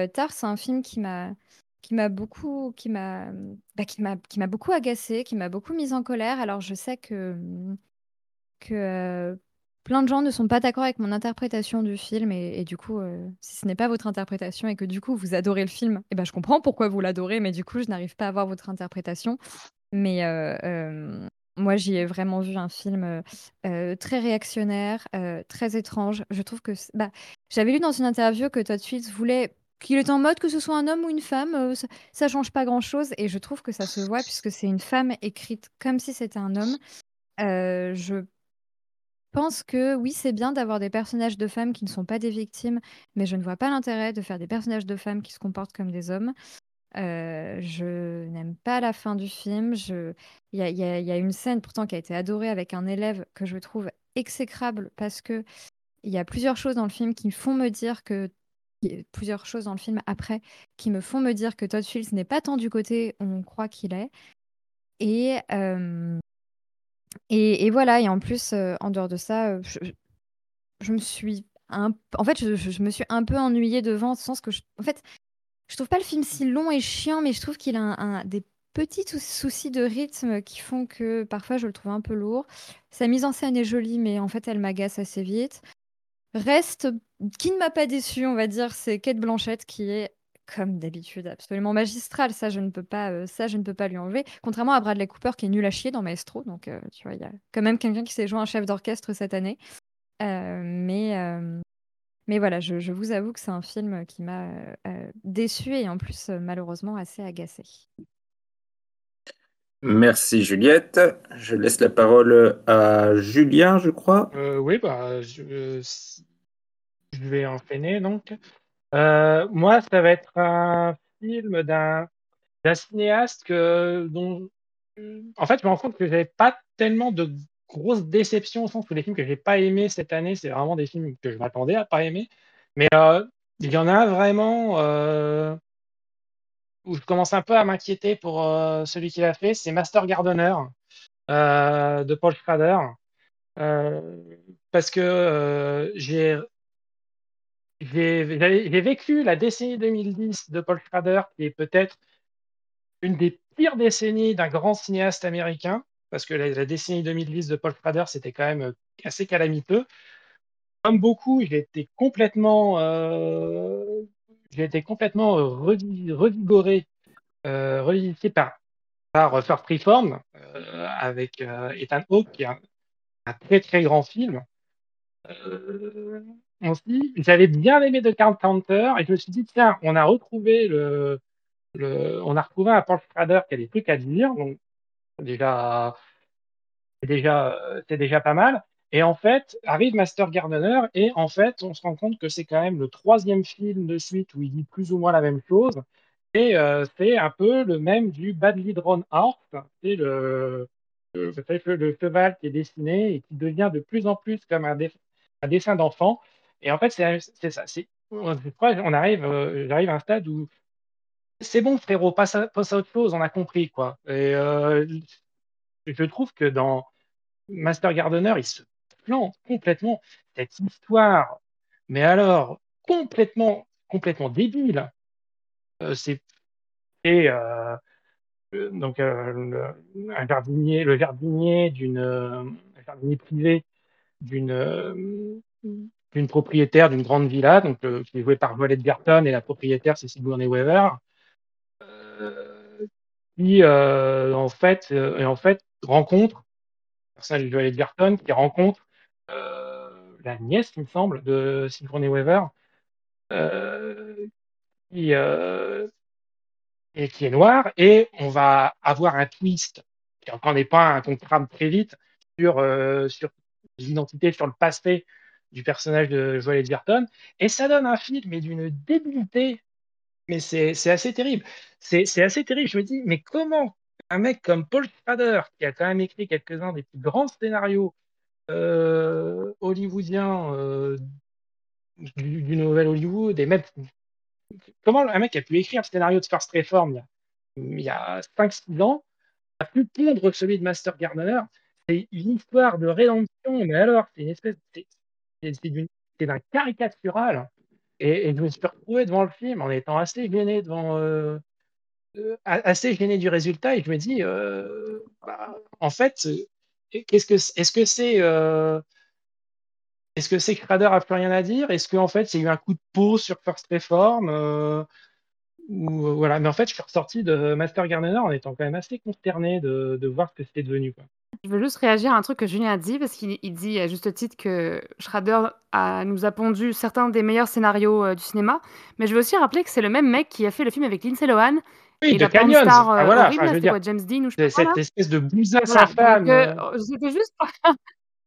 Tar, c'est un film qui m'a, beaucoup, qui bah, beaucoup agacé, qui m'a beaucoup mise en colère. Alors je sais que plein de gens ne sont pas d'accord avec mon interprétation du film et, du coup, euh, si ce n'est pas votre interprétation et que du coup vous adorez le film, eh ben, je comprends pourquoi vous l'adorez, mais du coup je n'arrive pas à voir votre interprétation. Mais euh, euh, moi j'y ai vraiment vu un film très réactionnaire, très étrange. Je trouve que bah, j'avais lu dans une interview que Todd Fields voulait qu'il est en mode que ce soit un homme ou une femme, ça, ne change pas grand chose et je trouve que ça se voit puisque c'est une femme écrite comme si c'était un homme. je pense que oui, c'est bien d'avoir des personnages de femmes qui ne sont pas des victimes, mais je ne vois pas l'intérêt de faire des personnages de femmes qui se comportent comme des hommes. Euh, je n'aime pas la fin du film. Il y a, une scène pourtant qui a été adorée avec un élève que je trouve exécrable parce que il y a plusieurs choses dans le film qui me font me dire que plusieurs choses dans le film après qui me font me dire que Todd Fields n'est pas tant du côté où on croit qu'il est. Et euh, et, voilà, et en plus, euh, en dehors de ça, euh, je, me suis un, en fait, je, me suis un peu ennuyée devant, au sens que, je, en fait, je trouve pas le film si long et chiant, mais je trouve qu'il a un, des petits soucis de rythme qui font que parfois je le trouve un peu lourd. Sa mise en scène est jolie, mais en fait, elle m'agace assez vite. Reste, qui ne m'a pas déçu, on va dire, c'est Kate Blanchett qui est comme d'habitude, absolument magistral. Ça, je ne peux pas, euh, ça, je ne peux pas lui enlever. Contrairement à Bradley Cooper qui est nul à chier dans Maestro. Donc, euh, tu vois, il y a quand même quelqu'un qui s'est joué un chef d'orchestre cette année. Euh, mais, mais voilà, je, vous avoue que c'est un film qui m'a déçu et en plus, malheureusement, assez agacé. Merci Juliette. Je laisse la parole à Julien, je crois. oui, bah, je, je vais enchaîner donc. Euh, moi, ça va être un film d'un cinéaste que, dont, en fait, je me rends compte que j'avais pas tellement de grosse déception au sens où les films que j'ai pas aimés cette année, c'est vraiment des films que je m'attendais à pas aimer. Mais euh, il y en a vraiment euh, où je commence un peu à m'inquiéter pour celui qui l'a fait, c'est Master Gardener de Paul Schrader. Parce que j'ai j'ai vécu la décennie 2010 de Paul Schrader, qui est peut-être une des pires décennies d'un grand cinéaste américain, parce que la, décennie 2010 de Paul Schrader, c'était quand même euh, assez calamiteux. Comme beaucoup, j'ai été complètement, euh, été complètement euh, revi- revigoré, euh, par, par First Reform, avec Ethan Hawke, qui est un très très grand film. Euh, aussi, j'avais bien aimé The Count Counter et je me suis dit, tiens, on a retrouvé le, on a retrouvé un Paul Schrader qui a des trucs à dire, donc déjà, c'est déjà, c'est déjà pas mal. Et en fait, arrive Master Gardener et en fait, on se rend compte que c'est quand même le troisième film de suite où il dit plus ou moins la même chose. Et euh, c'est un peu le même du Badly Drawn Horse, c'est le, le, cheval qui est dessiné et qui devient de plus en plus comme un, un dessin d'enfant. Et en fait, c'est ça. crois qu'on arrive, euh, j'arrive à un stade où c'est bon, frérot, passe à, passe à autre chose, on a compris, quoi. Et euh, je trouve que dans Master Gardener, il se plante complètement cette histoire, mais alors complètement, complètement débile. Euh, c'est euh, donc le, un jardinier, le jardinier d'une un jardinier privé d'une d'une propriétaire d'une grande villa, donc euh, qui est jouée par Violet Garton et la propriétaire c'est Sigourney Weaver, euh, qui euh, en fait et en fait rencontre personnage de Violet Garton qui rencontre la nièce, il me semble, de Sigourney Weaver, qui, et qui est noire, et on va avoir un twist qui encore n'est pas un très vite sur, euh, sur l'identité, sur le passé du personnage de Joel Edgerton, et ça donne un film mais d'une débilité, mais c'est assez terrible. C'est assez terrible. Je me dis, mais comment un mec comme Paul Schrader, qui a quand même écrit quelques-uns des plus grands scénarios euh, hollywoodiens euh, du, du nouvel Hollywood, et même comment un mec a pu écrire le scénario de First Reform il y a, il y a 5-6 ans, a pu pondre celui de Master Gardener. C'est une histoire de rédemption, mais alors, c'est une espèce. C'est d'un caricatural. Et, je me suis retrouvé devant le film en étant assez gêné devant. euh, euh, assez gêné du résultat, et je me dis, euh, bah, en fait, qu'est-ce que est-ce que c'est. est-ce que c'est plus rien à dire? Est-ce qu'en fait, il y a eu un coup de pause sur First Reform? Euh, ou, euh, voilà. Mais en fait, je suis ressorti de Master Gardener en étant quand même assez consterné de, de voir ce que c'était devenu. Quoi. Je veux juste réagir à un truc que Julien a dit, parce qu'il il dit à juste titre que Schrader a, nous a pondu certains des meilleurs scénarios euh, du cinéma, mais je veux aussi rappeler que c'est le même mec qui a fait le film avec Lindsay Lohan Oui, et de Canyons. star Ah, euh, voilà, horrible, enfin, dire, quoi, James Dean ou je sais c'est pas cette là espèce de bousasse Voilà, infâme. euh, euh, c'était juste [laughs]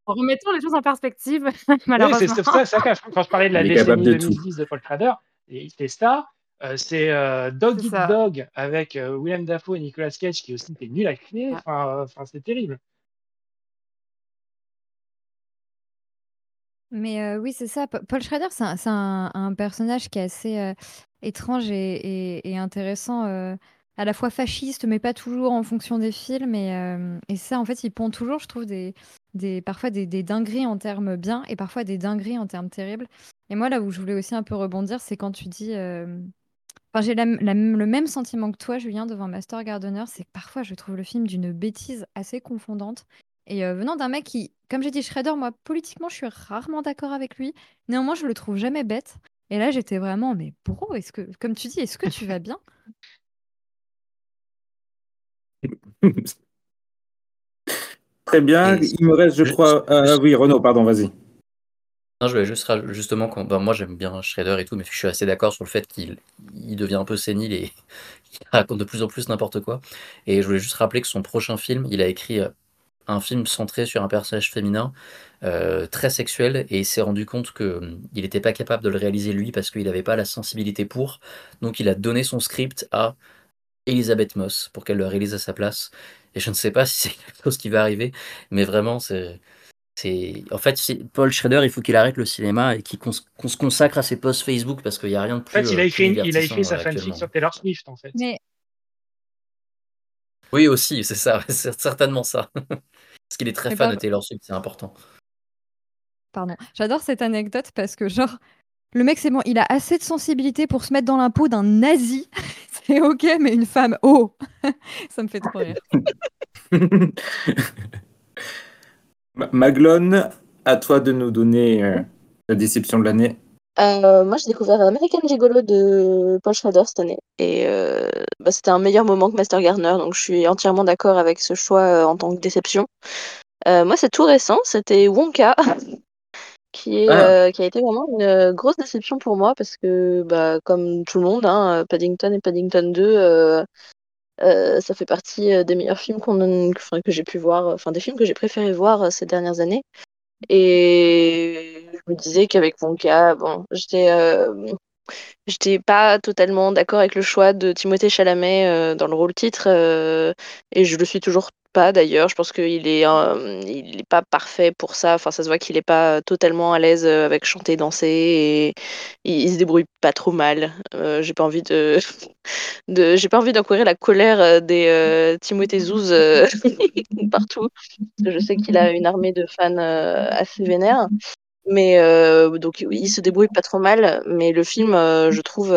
en remettant les choses en perspective, [laughs] Oui, c'est malheureusement. c'est ça, ça, quand je parlais de la décennie de tout. 2010 de Paul Schrader, et c'est ça. Euh, c'est euh, Dog Eat. Dog avec euh, Willem Dafoe et Nicolas Cage qui aussi était nul à chier. Ouais. Enfin, euh, enfin, c'est terrible. Mais euh, oui, c'est ça. Pa- Paul Schrader, c'est un, c'est un- un personnage qui est assez euh, étrange et, et- et intéressant, euh, à la fois fasciste, mais pas toujours en fonction des films. Et, euh, et ça, en fait, il pond toujours, je trouve, des, des, parfois des, des dingueries en termes bien et parfois des dingueries en termes terribles. Et moi, là où je voulais aussi un peu rebondir, c'est quand tu dis... euh, Enfin, j'ai la- la- le même sentiment que toi, Julien, devant Master Gardener, c'est que parfois je trouve le film d'une bêtise assez confondante. Et euh, venant d'un mec qui, comme j'ai dit, Shredder, moi, politiquement, je suis rarement d'accord avec lui. Néanmoins, je le trouve jamais bête. Et là, j'étais vraiment, mais bro, est-ce que, comme tu dis, est-ce que tu vas bien? [laughs] Très bien. Il me reste, je crois. Juste- oui, Renaud, pardon, vas-y. Je voulais juste justement ben, moi j'aime bien Shredder et tout, mais je suis assez d'accord sur le fait qu'il il devient un peu sénile et [laughs] il raconte de plus en plus n'importe quoi. Et je voulais juste rappeler que son prochain film, il a écrit euh, un film centré sur un personnage féminin euh, très sexuel et il s'est rendu compte que hum, il n'était pas capable de le réaliser lui parce qu'il n'avait pas la sensibilité pour. Donc il a donné son script à Elisabeth Moss pour qu'elle le réalise à sa place. Et je ne sais pas [laughs] si c'est quelque chose qui va arriver, mais vraiment, c'est. C'est- En fait, c'est- Paul Schrader, il faut qu'il arrête le cinéma et qu'il cons- qu'on se consacre à ses posts Facebook parce qu'il n'y a rien de En plus. fait, il a euh, écrit, plus il a écrit sa euh, fanfic sur Taylor Swift, en fait. Mais Oui, aussi, c'est ça, [laughs] c'est certainement ça. Parce qu'il est très fan pas- de Taylor Swift, c'est important. Pardon. J'adore cette anecdote parce que, genre, le mec, c'est bon, il a assez de sensibilité pour se mettre dans la peau d'un nazi. [laughs] c'est ok, mais une femme, oh [laughs] Ça me fait trop rire. Ma- Maglone, à toi de nous donner euh, la déception de l'année. Euh, moi, j'ai découvert American Gigolo de Paul Schrader cette année. Et euh, bah, c'était un meilleur moment que Master Gardener, donc je suis entièrement d'accord avec ce choix euh, en tant que déception. Moi, c'est tout récent, c'était Wonka, [laughs] qui, est, Ah. qui a été vraiment une grosse déception pour moi, parce que, bah, comme tout le monde, hein, Paddington et Paddington 2, euh, euh, ça fait partie euh, des meilleurs films que j'ai pu voir, enfin des films que j'ai préféré voir euh, ces dernières années. Et je me disais qu'avec Wonka, bon, j'étais euh, j'étais pas totalement d'accord avec le choix de Timothée Chalamet euh, dans le rôle titre, euh, et je le suis toujours pas d'ailleurs. Je pense qu'il est, euh, il est pas parfait pour ça. Enfin, ça se voit qu'il est pas totalement à l'aise euh, avec chanter, danser, et il, se débrouille pas trop mal. Euh, j'ai pas envie de, [laughs] j'ai pas envie d'encourir la colère des euh, Timothée Zouz [laughs] partout. Je sais qu'il a une armée de fans assez vénères. Mais donc il se débrouille pas trop mal, mais le film, je trouve,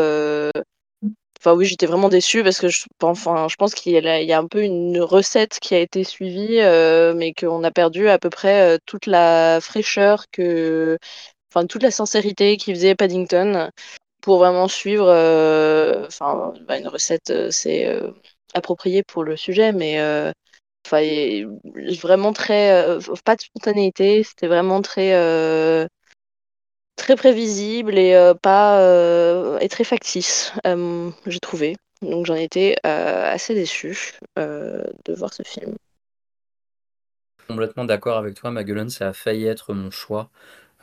enfin oui, j'étais vraiment déçue parce que je, enfin, je pense qu'il y, a- un peu une recette qui a été suivie, euh, mais qu'on a perdu à peu près euh, toute la fraîcheur que, enfin toute la sincérité qui faisait Paddington pour vraiment suivre, euh, enfin bah, une recette, c'est approprié pour le sujet, mais Enfin, vraiment très. pas de spontanéité, c'était vraiment très. Très prévisible et euh, pas. euh, et très factice, euh, j'ai trouvé. Donc j'en étais assez déçue de voir ce film. Complètement d'accord avec toi, Maguelone, ça a failli être mon choix.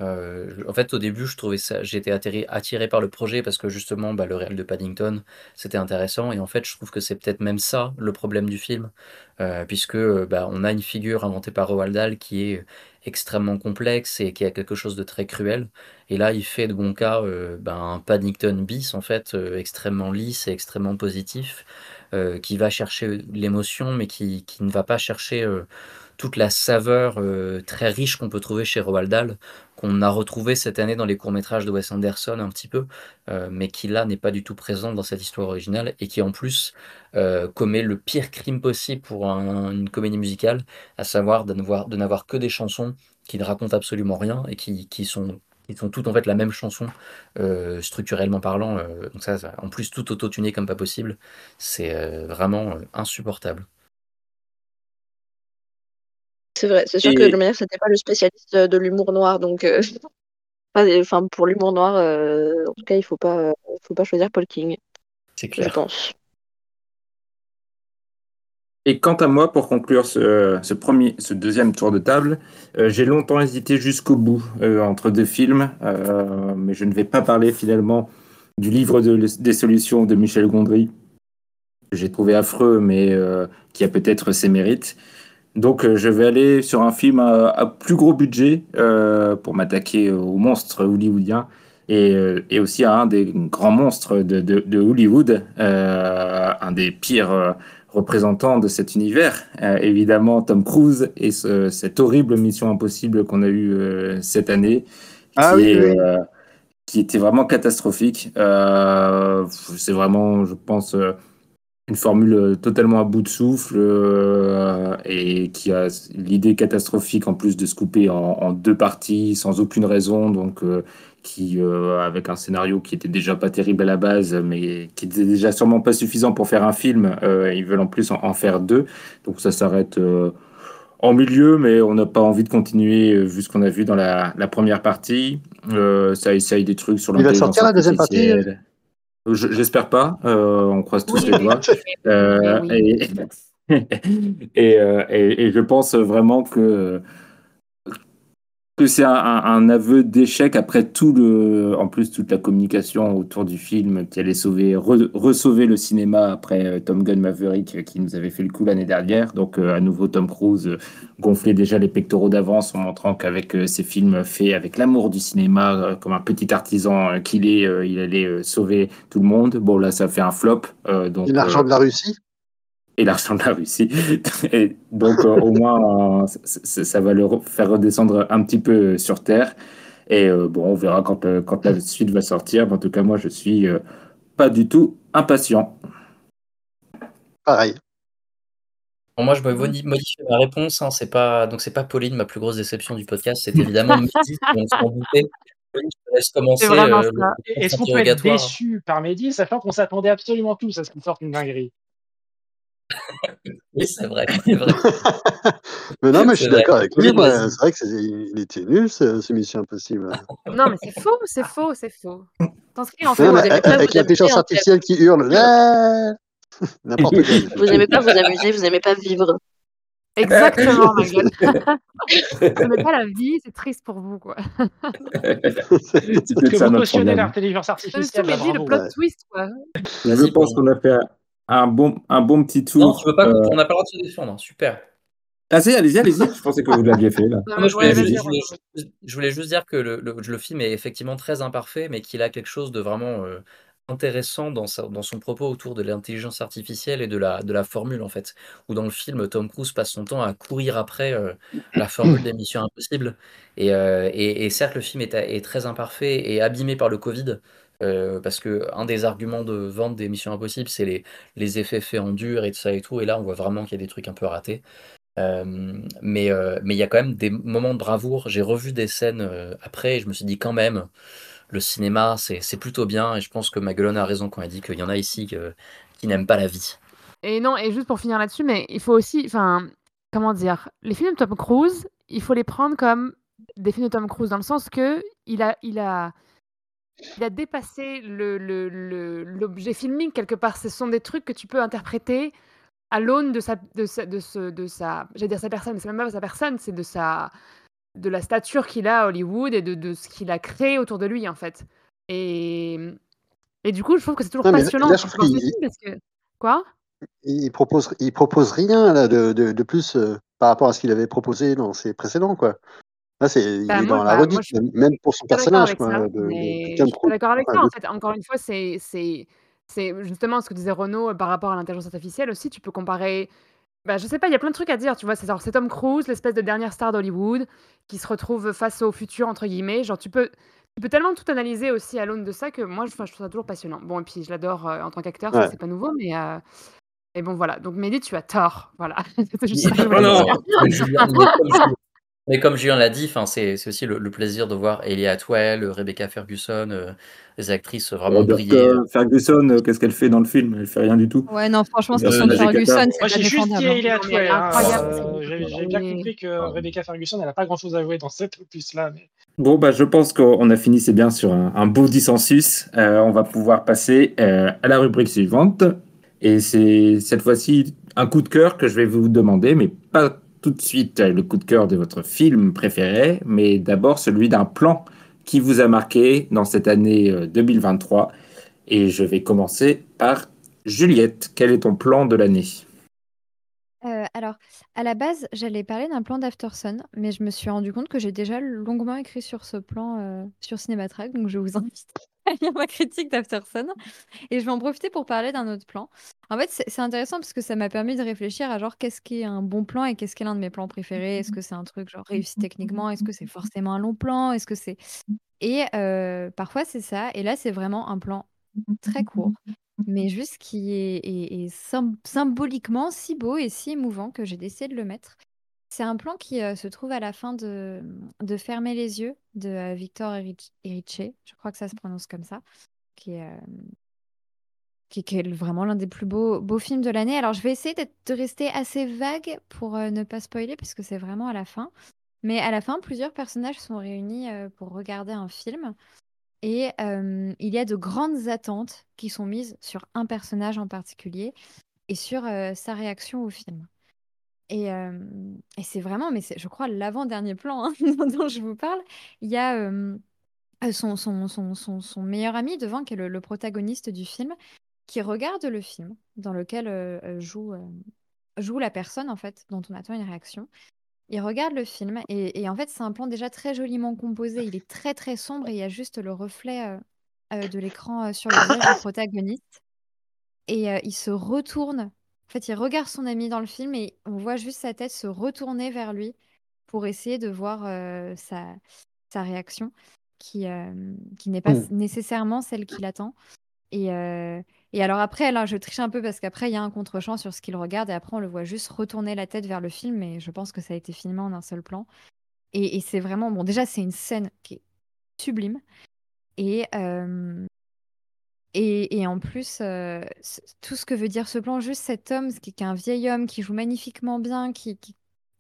Euh, en fait, au début, je trouvais ça, j'étais attiré, par le projet parce que justement, bah, le réel de Paddington, c'était intéressant. Et en fait, je trouve que c'est peut-être même ça le problème du film, euh, puisque euh, bah, on a une figure inventée par Roald Dahl qui est extrêmement complexe et qui a quelque chose de très cruel. Et là, il fait de Wonka euh, bah, un Paddington bis, en fait, extrêmement lisse et extrêmement positif, qui va chercher l'émotion, mais qui, ne va pas chercher toute la saveur euh, très riche qu'on peut trouver chez Roald Dahl, qu'on a retrouvé cette année dans les courts-métrages de Wes Anderson un petit peu, euh, mais qui là n'est pas du tout présente dans cette histoire originale et qui en plus euh, commet le pire crime possible pour un- une comédie musicale, à savoir de n'avoir, que des chansons qui ne racontent absolument rien et qui, sont sont toutes en fait la même chanson structurellement parlant. en plus tout auto-tuné comme pas possible, c'est vraiment insupportable. C'est vrai, c'est sûr Et- que de manière, c'était pas le spécialiste de l'humour noir, donc. euh, [laughs] Enfin, pour l'humour noir, euh, en tout cas, il faut pas, euh, faut pas choisir Paul King, C'est je clair. pense. Et quant à moi, pour conclure ce, ce premier, ce deuxième tour de table, euh, j'ai longtemps hésité jusqu'au bout euh, entre deux films, euh, mais je ne vais pas parler finalement du livre de- des solutions de Michel Gondry, que j'ai trouvé affreux, mais euh, qui a peut-être ses mérites. Donc euh, je vais aller sur un film à, à plus gros budget euh, pour m'attaquer aux monstres hollywoodiens et, euh, et aussi à un des grands monstres de, de- de Hollywood, euh, un des pires euh, représentants de cet univers, euh, évidemment Tom Cruise et ce- cette horrible mission impossible qu'on a eue cette année, Ah qui, oui, est, oui. qui était vraiment catastrophique. C'est vraiment, je pense, une formule euh, totalement à bout de souffle euh, et qui a l'idée catastrophique en plus de se couper en, en deux parties sans aucune raison, donc euh, qui euh, avec un scénario qui était déjà pas terrible à la base, mais qui était déjà sûrement pas suffisant pour faire un film. ils veulent en plus en, en faire deux, donc ça s'arrête en milieu, mais on n'a pas envie de continuer vu ce qu'on a vu dans la, la première partie. Ça essaye des trucs sur Il va l'intelligence sortir la deuxième partie J'espère pas. euh, on croise tous Oui, les doigts. Euh, oui. et, et, euh, et- et je pense vraiment que que c'est un, un aveu d'échec après tout le, en plus toute la communication autour du film qui allait sauver, re, resauver le cinéma après euh, Tom Gunn Maverick euh, qui nous avait fait le coup l'année dernière. Donc euh, à nouveau Tom Cruise gonflait déjà les pectoraux d'avance en montrant qu'avec ses films faits avec l'amour du cinéma, comme un petit artisan qu'il est, il allait sauver tout le monde. Bon là ça fait un flop. donc Et l'argent de la Russie? Et l'argent de la Russie. [laughs] Et donc, euh, au moins, euh, ça, ça va le re- faire redescendre un petit peu sur Terre. Et euh, bon, on verra quand, euh, quand la suite va sortir. Mais en tout cas, moi, je suis euh, pas du tout impatient. Pareil. Bon, moi, je vais modi- modifier ma réponse. Hein. C'est pas donc c'est pas Pauline ma plus grosse déception du podcast. C'est évidemment [laughs] Mehdi. On s'en doutait. Pauline, je te laisse commencer euh, Est-ce qu'on peut être déçu par Mehdi, sachant qu'on s'attendait absolument tous à ce qu'il sorte une dinguerie? [laughs] Oui, c'est vrai. C'est vrai. [laughs] Mais non, mais je suis d'accord avec lui. C'est vrai que c'est- il était nul, ce, ce Mission Impossible. [laughs] Non, mais c'est faux, c'est faux, c'est faux. T'inscris en fait. Non, vous avec l'intelligence artificielle qui hurle. Ah N'importe quoi. Vous n'aimez pas vous amuser, vous n'aimez pas vivre. Exactement, ma gueule. Vous n'aimez pas la vie, c'est triste pour vous, quoi. C'est que vous cautionnez l'intelligence artificielle, me là, dit le plot twist, quoi. Je pense qu'on a fait un bon, un bon petit Non, tour. tu peux pas. Euh, On n'a pas le droit de se défendre. Super. Ah si, allez-y, allez-y. Je pensais que vous l'aviez fait là. [laughs] Non, je voulais, juste, vas-y, je, voulais Renaud. juste- je voulais juste dire que le, le- le film est effectivement très imparfait, mais qu'il a quelque chose de vraiment euh, intéressant dans, sa- dans son propos autour de l'intelligence artificielle et de la, de la formule, en fait. Où dans le film, Tom Cruise passe son temps à courir après euh, la formule des missions impossibles. Et, euh, et- et certes, le film est, est très imparfait et abîmé par le Covid. Euh, parce que un des arguments de vente des missions impossibles, c'est les, les effets faits en dur et tout ça et tout. Et là, on voit vraiment qu'il y a des trucs un peu ratés. Euh, mais euh, mais il y a quand même des moments de bravoure. J'ai revu des scènes après et je me suis dit quand même, le cinéma, c'est plutôt bien. Et je pense que Maguelone a raison quand elle dit qu'il y en a ici qui n'aiment pas la vie. Et non, et juste pour finir là-dessus, mais il faut aussi, enfin, comment dire, les films de Tom Cruise, il faut les prendre comme des films de Tom Cruise dans le sens que il a, il a, il a dépassé le, le- le- l'objet filmique quelque part. Ce sont des trucs que tu peux interpréter à l'aune de sa, de sa, de ce, de sa, j'allais dire sa personne, mais c'est même pas sa personne, c'est de sa, de la stature qu'il a à Hollywood et de, de ce qu'il a créé autour de lui en fait. Et, et du coup, je trouve que c'est toujours Non, mais là- passionnant là, quand je tu trouve penses qu'il- dessus parce que quoi? Il propose, il propose rien là, de, de, de plus euh, par rapport à ce qu'il avait proposé dans ses précédents. Quoi. Là, c'est, il Bah, est moi- dans la bah, redite, moi, je suis même- pour son personnage. avec Quoi, ça, de, de je Tom suis pas d'accord avec ça. En fait, encore une fois, c'est c'est c'est justement ce que disait Renaud euh, par rapport à l'intelligence artificielle aussi. Tu peux comparer. Bah, je sais pas, il y a plein de trucs à dire, tu vois. C'est genre, c'est Tom Cruise, l'espèce de dernière star d'Hollywood, qui se retrouve face au futur, entre guillemets. Genre, tu peux, tu peux tellement tout analyser aussi à l'aune de ça que moi, je, trouve ça toujours passionnant. Bon, et puis je l'adore euh, en tant qu'acteur, ça, Ouais. c'est pas nouveau, mais. euh, Et bon, voilà. Donc, Mehdi, tu as tort. Voilà. [laughs] C'était juste ça que je Mais, voulais non. Mais comme Julien- l'a dit, enfin, c'est c'est aussi le, le plaisir de voir Elia Atwell, Rebecca Ferguson, euh, des actrices vraiment Robert briller. euh, Ferguson, euh, qu'est-ce qu'elle fait dans le film? Elle fait rien du tout. Ouais, non, franchement, ce Euh, de Magic Ferguson, Attack. c'est Moi, pas j'ai juste dit défendable. hein. Atwell. hein, incroyable, euh, J'ai j'ai bien compris que Rebecca Ferguson, elle n'a pas grand-chose à jouer dans cette opus-là. Mais... Bon, bah, je pense qu'on a fini, c'est bien, sur un, un beau dissensus. Euh, on va pouvoir passer euh, à la rubrique suivante. Et c'est cette fois-ci un coup de cœur que je vais vous demander, mais pas tout de suite euh, le coup de cœur de votre film préféré, mais d'abord celui d'un plan qui vous a marqué dans cette année euh, 2023. Et je vais commencer par Juliette. Quel est ton plan de l'année? Euh, alors, à la base, j'allais parler d'un plan d'Aftersun, mais je me suis rendu compte que j'ai déjà longuement écrit sur ce plan euh, sur Cinématrack, donc je vous [laughs] invite [laughs] lire ma critique d'Aftersun. Et je vais en profiter pour parler d'un autre plan. En fait, c'est intéressant parce que ça m'a permis de réfléchir à genre qu'est-ce qui est un bon plan et qu'est-ce qui est l'un de mes plans préférés? Est-ce que c'est un truc genre réussi techniquement? Est-ce que c'est forcément un long plan? Est-ce que c'est... Et euh, parfois c'est ça. Et là, c'est vraiment un plan très court, mais juste qui est, est- est sym- symboliquement si beau et si émouvant que j'ai décidé de le mettre. C'est un plan qui euh, se trouve à la fin de, Fermer les yeux de euh, Victor Eric- Erice, je crois que ça se prononce comme ça, qui est, euh, vraiment l'un des plus beaux, films de l'année. Alors je vais essayer de rester assez vague pour ne pas spoiler, puisque c'est vraiment à la fin. Mais à la fin, plusieurs personnages sont réunis pour regarder un film. Et il y a de grandes attentes qui sont mises sur un personnage en particulier et sur sa réaction au film. Et, c'est vraiment, mais je crois, l'avant-dernier plan hein, [laughs] dont je vous parle. Il y a son, meilleur ami devant, qui est le, protagoniste du film, qui regarde le film dans lequel joue, la personne, en fait, dont on attend une réaction. Il regarde le film et, et en fait, c'est un plan déjà très joliment composé. Il est très, très sombre et il y a juste le reflet euh, de l'écran sur le visage du protagoniste. Et il se retourne. En fait, il regarde son ami dans le film et on voit juste sa tête se retourner vers lui pour essayer de voir euh, sa, sa réaction, qui, euh, qui n'est pas Mm. nécessairement celle qu'il attend. Et, euh, et alors après, là, je triche un peu parce qu'après, il y a un contre-champ sur ce qu'il regarde et après, on le voit juste retourner la tête vers le film, mais je pense que ça a été filmé en un seul plan. Et, et c'est vraiment, bon, déjà, c'est une scène qui est sublime. Et, euh, et, en plus, euh, tout ce que veut dire ce plan, juste cet homme, qui, qui est un vieil homme, qui joue magnifiquement bien, qui,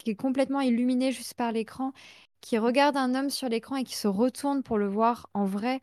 est complètement illuminé juste par l'écran, qui regarde un homme sur l'écran et qui se retourne pour le voir en vrai.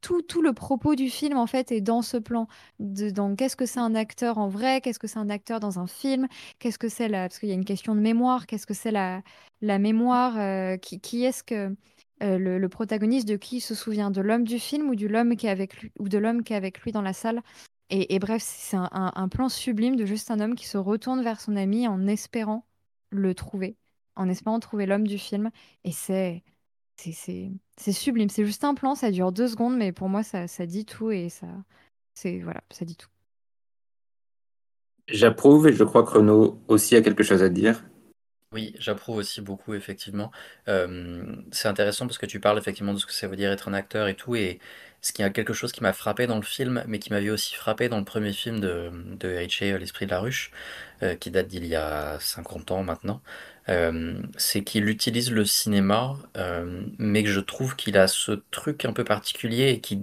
Tout, tout le propos du film, en fait, est dans ce plan. Dans qu'est-ce que c'est un acteur en vrai, qu'est-ce que c'est un acteur dans un film, qu'est-ce que c'est. Parce qu'il y a une question de mémoire, qu'est-ce que c'est la, mémoire, euh, qui est-ce que euh, le, protagoniste de qui se souvient, de l'homme du film ou, du qui est avec lui, ou de l'homme qui est avec lui dans la salle. Et, bref, c'est un, plan sublime de juste un homme qui se retourne vers son ami en espérant le trouver, en espérant trouver l'homme du film. Et c'est- c'est sublime. C'est juste un plan, ça dure deux secondes, mais pour moi, ça, ça dit tout et ça, c'est voilà, ça dit tout. J'approuve et je crois que Renaud aussi a quelque chose à dire. Oui, j'approuve aussi beaucoup, effectivement. Euh, c'est intéressant parce que tu parles effectivement de ce que ça veut dire être un acteur et tout, et ce qui a quelque chose qui m'a frappé dans le film, mais qui m'avait aussi frappé dans le premier film de, de Ritchie, L'Esprit de la Ruche, euh, qui date d'il y a 50 ans maintenant, euh, c'est qu'il utilise le cinéma, euh, mais que je trouve qu'il a ce truc un peu particulier et qui,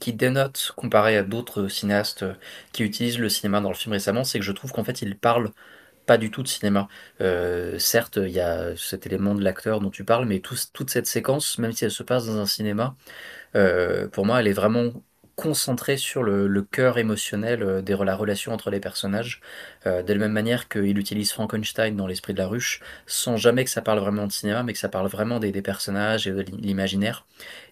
qui dénote, comparé à d'autres cinéastes qui utilisent le cinéma dans le film récemment, c'est que je trouve qu'en fait il parle pas du tout de cinéma. Euh, certes, il y a cet élément de l'acteur dont tu parles, mais tout- toute cette séquence, même si elle se passe dans un cinéma, euh, pour moi, elle est vraiment concentrée sur le, cœur émotionnel euh, des, la relation entre les personnages, euh, de la même manière qu'il utilise Frankenstein dans L'Esprit de la Ruche, sans jamais que ça parle vraiment de cinéma, mais que ça parle vraiment des, des personnages et de l'imaginaire.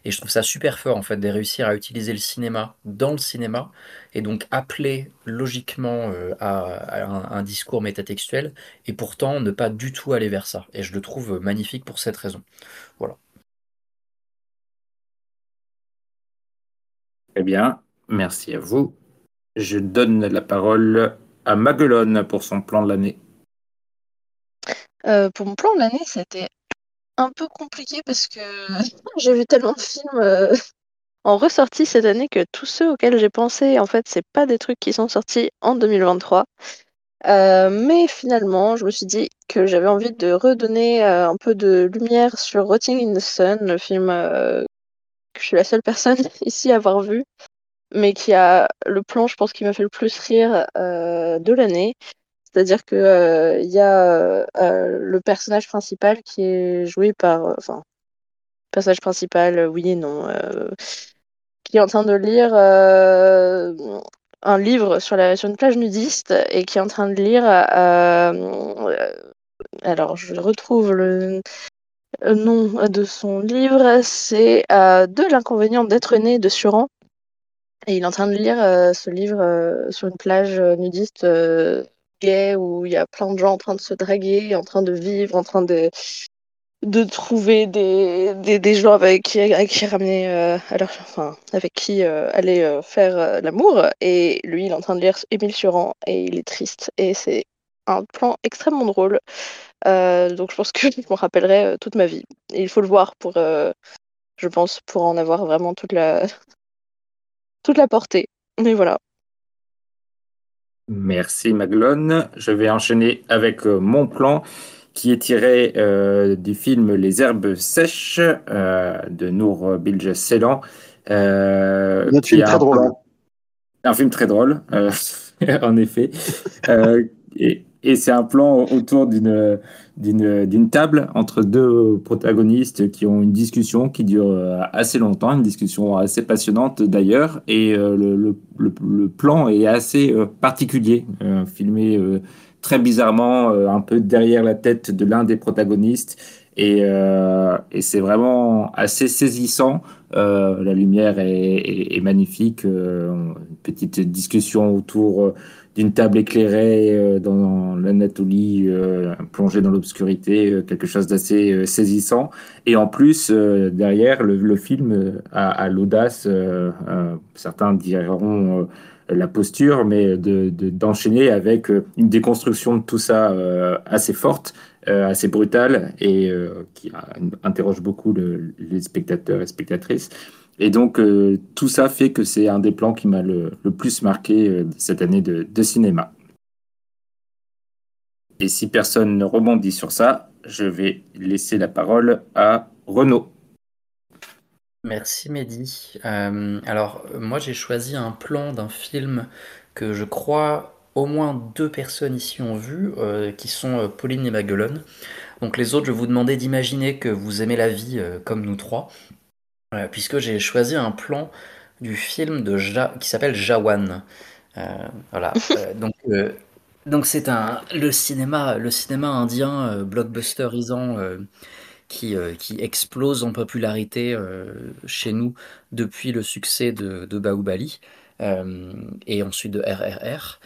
Et je trouve ça super fort, en fait, de réussir à utiliser le cinéma dans le cinéma, et donc appeler logiquement euh, à, à un, un discours métatextuel, et pourtant ne pas du tout aller vers ça. Et je le trouve magnifique pour cette raison. Voilà. Très bien, merci à vous. Je donne la parole à Maguelone pour son plan de l'année. Euh, pour mon plan de l'année, c'était un peu compliqué parce que [laughs] j'ai vu tellement de films euh, en ressortie cette année que tous ceux auxquels j'ai pensé, en fait, c'est pas des trucs qui sont sortis en 2023. Euh, mais finalement, je me suis dit que j'avais envie de redonner un peu de lumière sur Rotting in the Sun, le film que je suis la seule personne [laughs] ici à avoir vu, mais qui a le plan, je pense, qui m'a fait le plus rire euh, de l'année. C'est-à-dire que euh, il y a euh, le personnage principal qui est joué par, enfin, personnage principal, oui et non, qui est en train de lire un livre sur, la, sur une plage nudiste et qui est en train de lire. alors, je retrouve le nom de son livre, c'est euh, De l'inconvénient d'être né de Suran. Et il est en train de lire euh, ce livre euh, sur une plage euh, nudiste euh, gay où il y a plein de gens en train de se draguer, en train de vivre, en train de, de trouver des, des, gens avec qui, ramener, euh, enfin, avec qui euh, aller euh, faire euh, l'amour. Et lui, il est en train de lire Émile Suran et il est triste. Et c'est un plan extrêmement drôle. Euh, donc je pense que [laughs] je m'en rappellerai euh, toute ma vie. Et il faut le voir pour, euh, je pense, pour en avoir vraiment toute la, [laughs] toute la portée. Mais voilà. Merci Maglone. Je vais enchaîner avec mon plan qui est tiré euh, du film Les herbes sèches euh, de Nour Bilge Ceylan. Euh, Notre qui film très un drôle. Un film très drôle, [laughs] en effet. Euh, et Et c'est un plan autour d'une d'une d'une table entre deux protagonistes qui ont une discussion qui dure euh, assez longtemps, une discussion assez passionnante d'ailleurs. Et euh, le, le, le, plan est assez euh, particulier, filmé très bizarrement, un peu derrière la tête de l'un des protagonistes. Et, et c'est vraiment assez saisissant. la lumière est, est, est magnifique. une petite discussion autour d'une table éclairée euh, dans l'Anatolie, euh, plongée dans l'obscurité, euh, quelque chose d'assez saisissant. Et en plus, derrière, le, film a, l'audace, certains diront la posture, mais d'enchaîner de, avec une déconstruction de tout ça assez forte, assez brutale, et qui interroge beaucoup les spectateurs et spectatrices. Et donc, euh, tout ça fait que c'est un des plans qui m'a le, plus marqué euh, cette année de, cinéma. Et si personne ne rebondit sur ça, je vais laisser la parole à Renaud. Merci Mehdi. Euh, alors, moi j'ai choisi un plan d'un film que je crois au moins deux personnes ici ont vu, qui sont Pauline et Maguelone. Donc les autres, je vous demandais d'imaginer que vous aimez la vie comme nous trois puisque j'ai choisi un plan du film de qui s'appelle Jawan. Euh, voilà. [laughs] Euh, donc, euh, donc c'est un le cinéma, le cinéma indien blockbusterisant qui, qui explose en popularité chez nous depuis le succès de, de Bahubali et ensuite de RRR.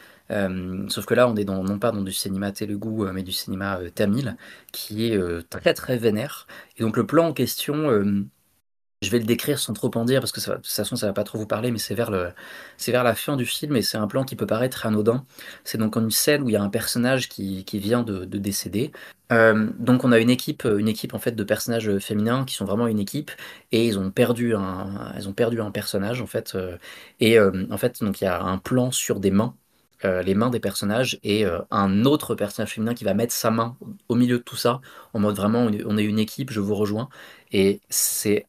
sauf que là, on est dans, non pas dans du cinéma telugu, mais du cinéma tamil, qui est très très vénère. Et donc le plan en question je vais le décrire sans trop en dire parce que de toute façon ça va pas trop vous parler, mais c'est vers, le, c'est vers la fin du film et c'est un plan qui peut paraître anodin. C'est donc une scène où il y a un personnage qui, qui vient de, de décéder. Euh, donc on a une équipe, une équipe en fait de personnages féminins qui sont vraiment une équipe et ils ont perdu un, ils ont perdu un personnage en fait. Euh, et euh, en fait donc il y a un plan sur des mains. les mains des personnages et un autre personnage féminin qui va mettre sa main au milieu de tout ça en mode vraiment on est une équipe je vous rejoins et c'est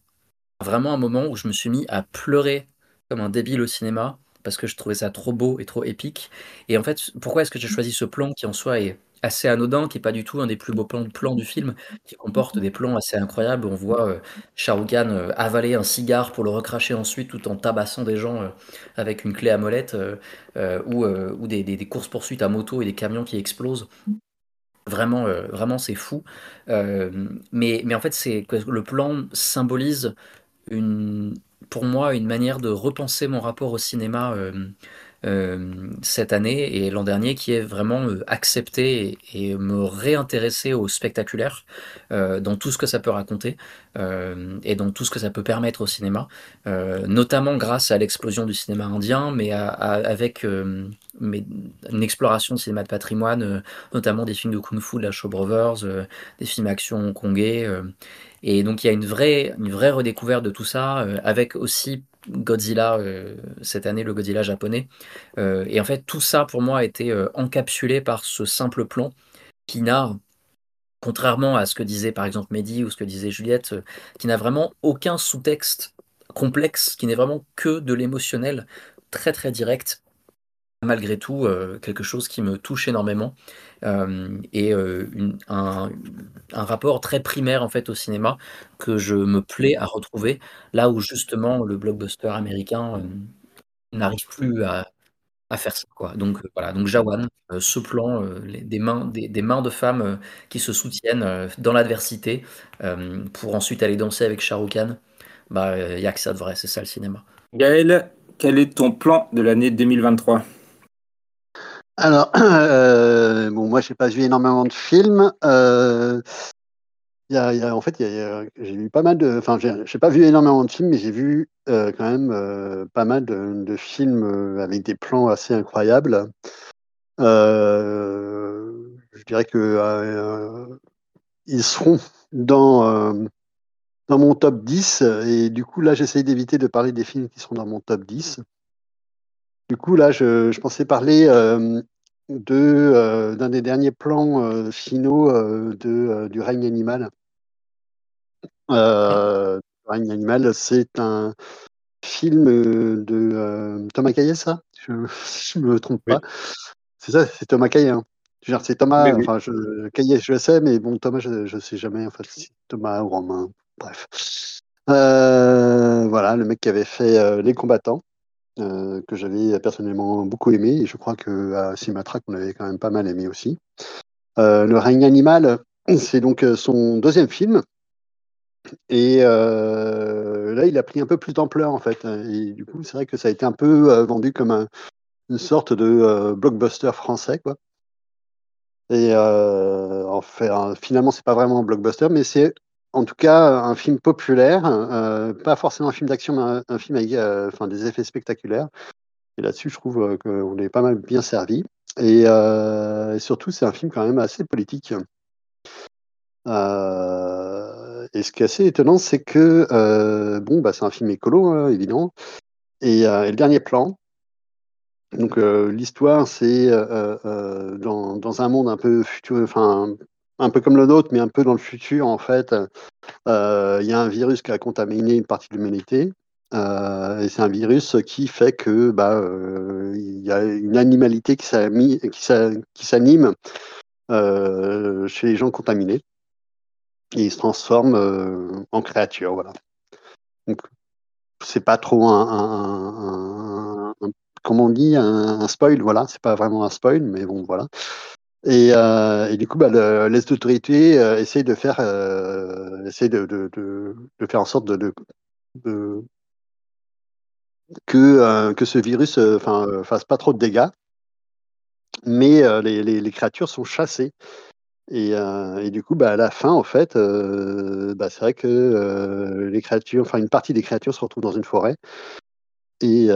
vraiment un moment où je me suis mis à pleurer comme un débile au cinéma parce que je trouvais ça trop beau et trop épique. Et en fait, pourquoi est-ce que j'ai choisi ce plan qui en soi est assez anodin, qui est pas du tout un des plus beaux plans, du film, qui comporte des plans assez incroyables. On voit euh, Khan euh, avaler un cigare pour le recracher ensuite tout en tabassant des gens euh, avec une clé à molette ou, ou des, des, courses poursuites à moto et des camions qui explosent. Vraiment, vraiment c'est fou. mais, mais en fait, c'est le plan symbolise une, pour moi une manière de repenser mon rapport au cinéma euh, cette année et l'an dernier qui est vraiment euh, accepter et, me réintéresser au spectaculaire dans tout ce que ça peut raconter et dans tout ce que ça peut permettre au cinéma, notamment grâce à l'explosion du cinéma indien, mais avec une exploration de cinéma de patrimoine, notamment des films de kung-fu de la Show Brothers, des films action hongkongais et donc il y a une vraie, une vraie redécouverte de tout ça, euh, avec aussi Godzilla euh, cette année, le Godzilla japonais. Euh, et en fait, tout ça pour moi a été encapsulé par ce simple plan qui n'a, contrairement à ce que disait par exemple Mehdi ou ce que disait Juliette, qui n'a vraiment aucun sous-texte complexe, qui n'est vraiment que de l'émotionnel très très direct malgré tout quelque chose qui me touche énormément euh, et euh, un, rapport très primaire en fait au cinéma que je me plais à retrouver là où justement le blockbuster américain euh, n'arrive plus à, faire ça quoi. Donc voilà, donc Jawan, ce plan, des mains, de femmes qui se soutiennent dans l'adversité pour ensuite aller danser avec Khan, bah il y a que ça de vrai, c'est ça le cinéma. Gaël, quel est ton plan de l'année 2023 alors, [clears throat] euh, bon, moi, j'ai pas vu énormément de films. Euh, en fait, j'ai vu pas mal. Enfin, j'ai pas vu énormément de films, mais j'ai vu euh, quand même pas mal de, films avec des plans assez incroyables. je dirais que ils seront dans, mon top 10. Et du coup, là, j'essaie d'éviter de parler des films qui sont dans mon top 10. Du coup, là, je, je pensais parler euh, de, euh, d'un des derniers plans euh, finaux de, du règne animal. le règne animal, c'est un film de Thomas Caillet, ça? Je ne me trompe pas. C'est ça, c'est Thomas Caillet. Hein. Je c'est Thomas, Oui, enfin, je, Caillet, je le sais, mais bon, Thomas, je ne sais jamais, en fait, si c'est Thomas ou Romain. Bref. Euh, voilà, le mec qui avait fait euh, Les Combattants, euh, que j'avais personnellement beaucoup aimé, et je crois que à Cinématrack, on avait quand même pas mal aimé aussi. Euh, le règne animal, [clears throat] c'est donc euh, son deuxième film. Et là, il a pris un peu plus d'ampleur, en fait. Et du coup, c'est vrai que ça a été un peu vendu comme un- une sorte de blockbuster français, quoi. Et en fait, hein, finalement, c'est pas vraiment un blockbuster, mais c'est en tout cas un film populaire, euh, pas forcément un film d'action, mais un, film avec euh, des effets spectaculaires. Et là-dessus, je trouve euh, qu'on est pas mal bien servi. Et, surtout, c'est un film quand même assez politique. Et ce qui est assez étonnant, c'est que bon, bah, c'est un film écolo, hein, évidemment. Et, le dernier plan, donc l'histoire, c'est dans, dans un monde un peu futur, enfin un peu comme le nôtre, mais un peu dans le futur en fait. euh, Il y a un virus qui a contaminé une partie de l'humanité. Euh, et c'est un virus qui fait que bah euh, il y a une animalité qui s'anime chez les gens contaminés et ils se transforment euh, en créatures, voilà. Donc c'est pas trop un, on dit un spoil, voilà, c'est pas vraiment un spoil, mais bon voilà. Et, euh, et du coup, bah, le- les autorités euh, essayent de faire, euh, essayent de, de, de, de faire en sorte de, que, euh, que ce virus euh, enfin, euh, fasse pas trop de dégâts, mais les, les, les créatures sont chassées. Et, et du coup, bah, à la fin, en fait, bah, c'est vrai que les créatures, enfin une partie des créatures se retrouvent dans une forêt. Et,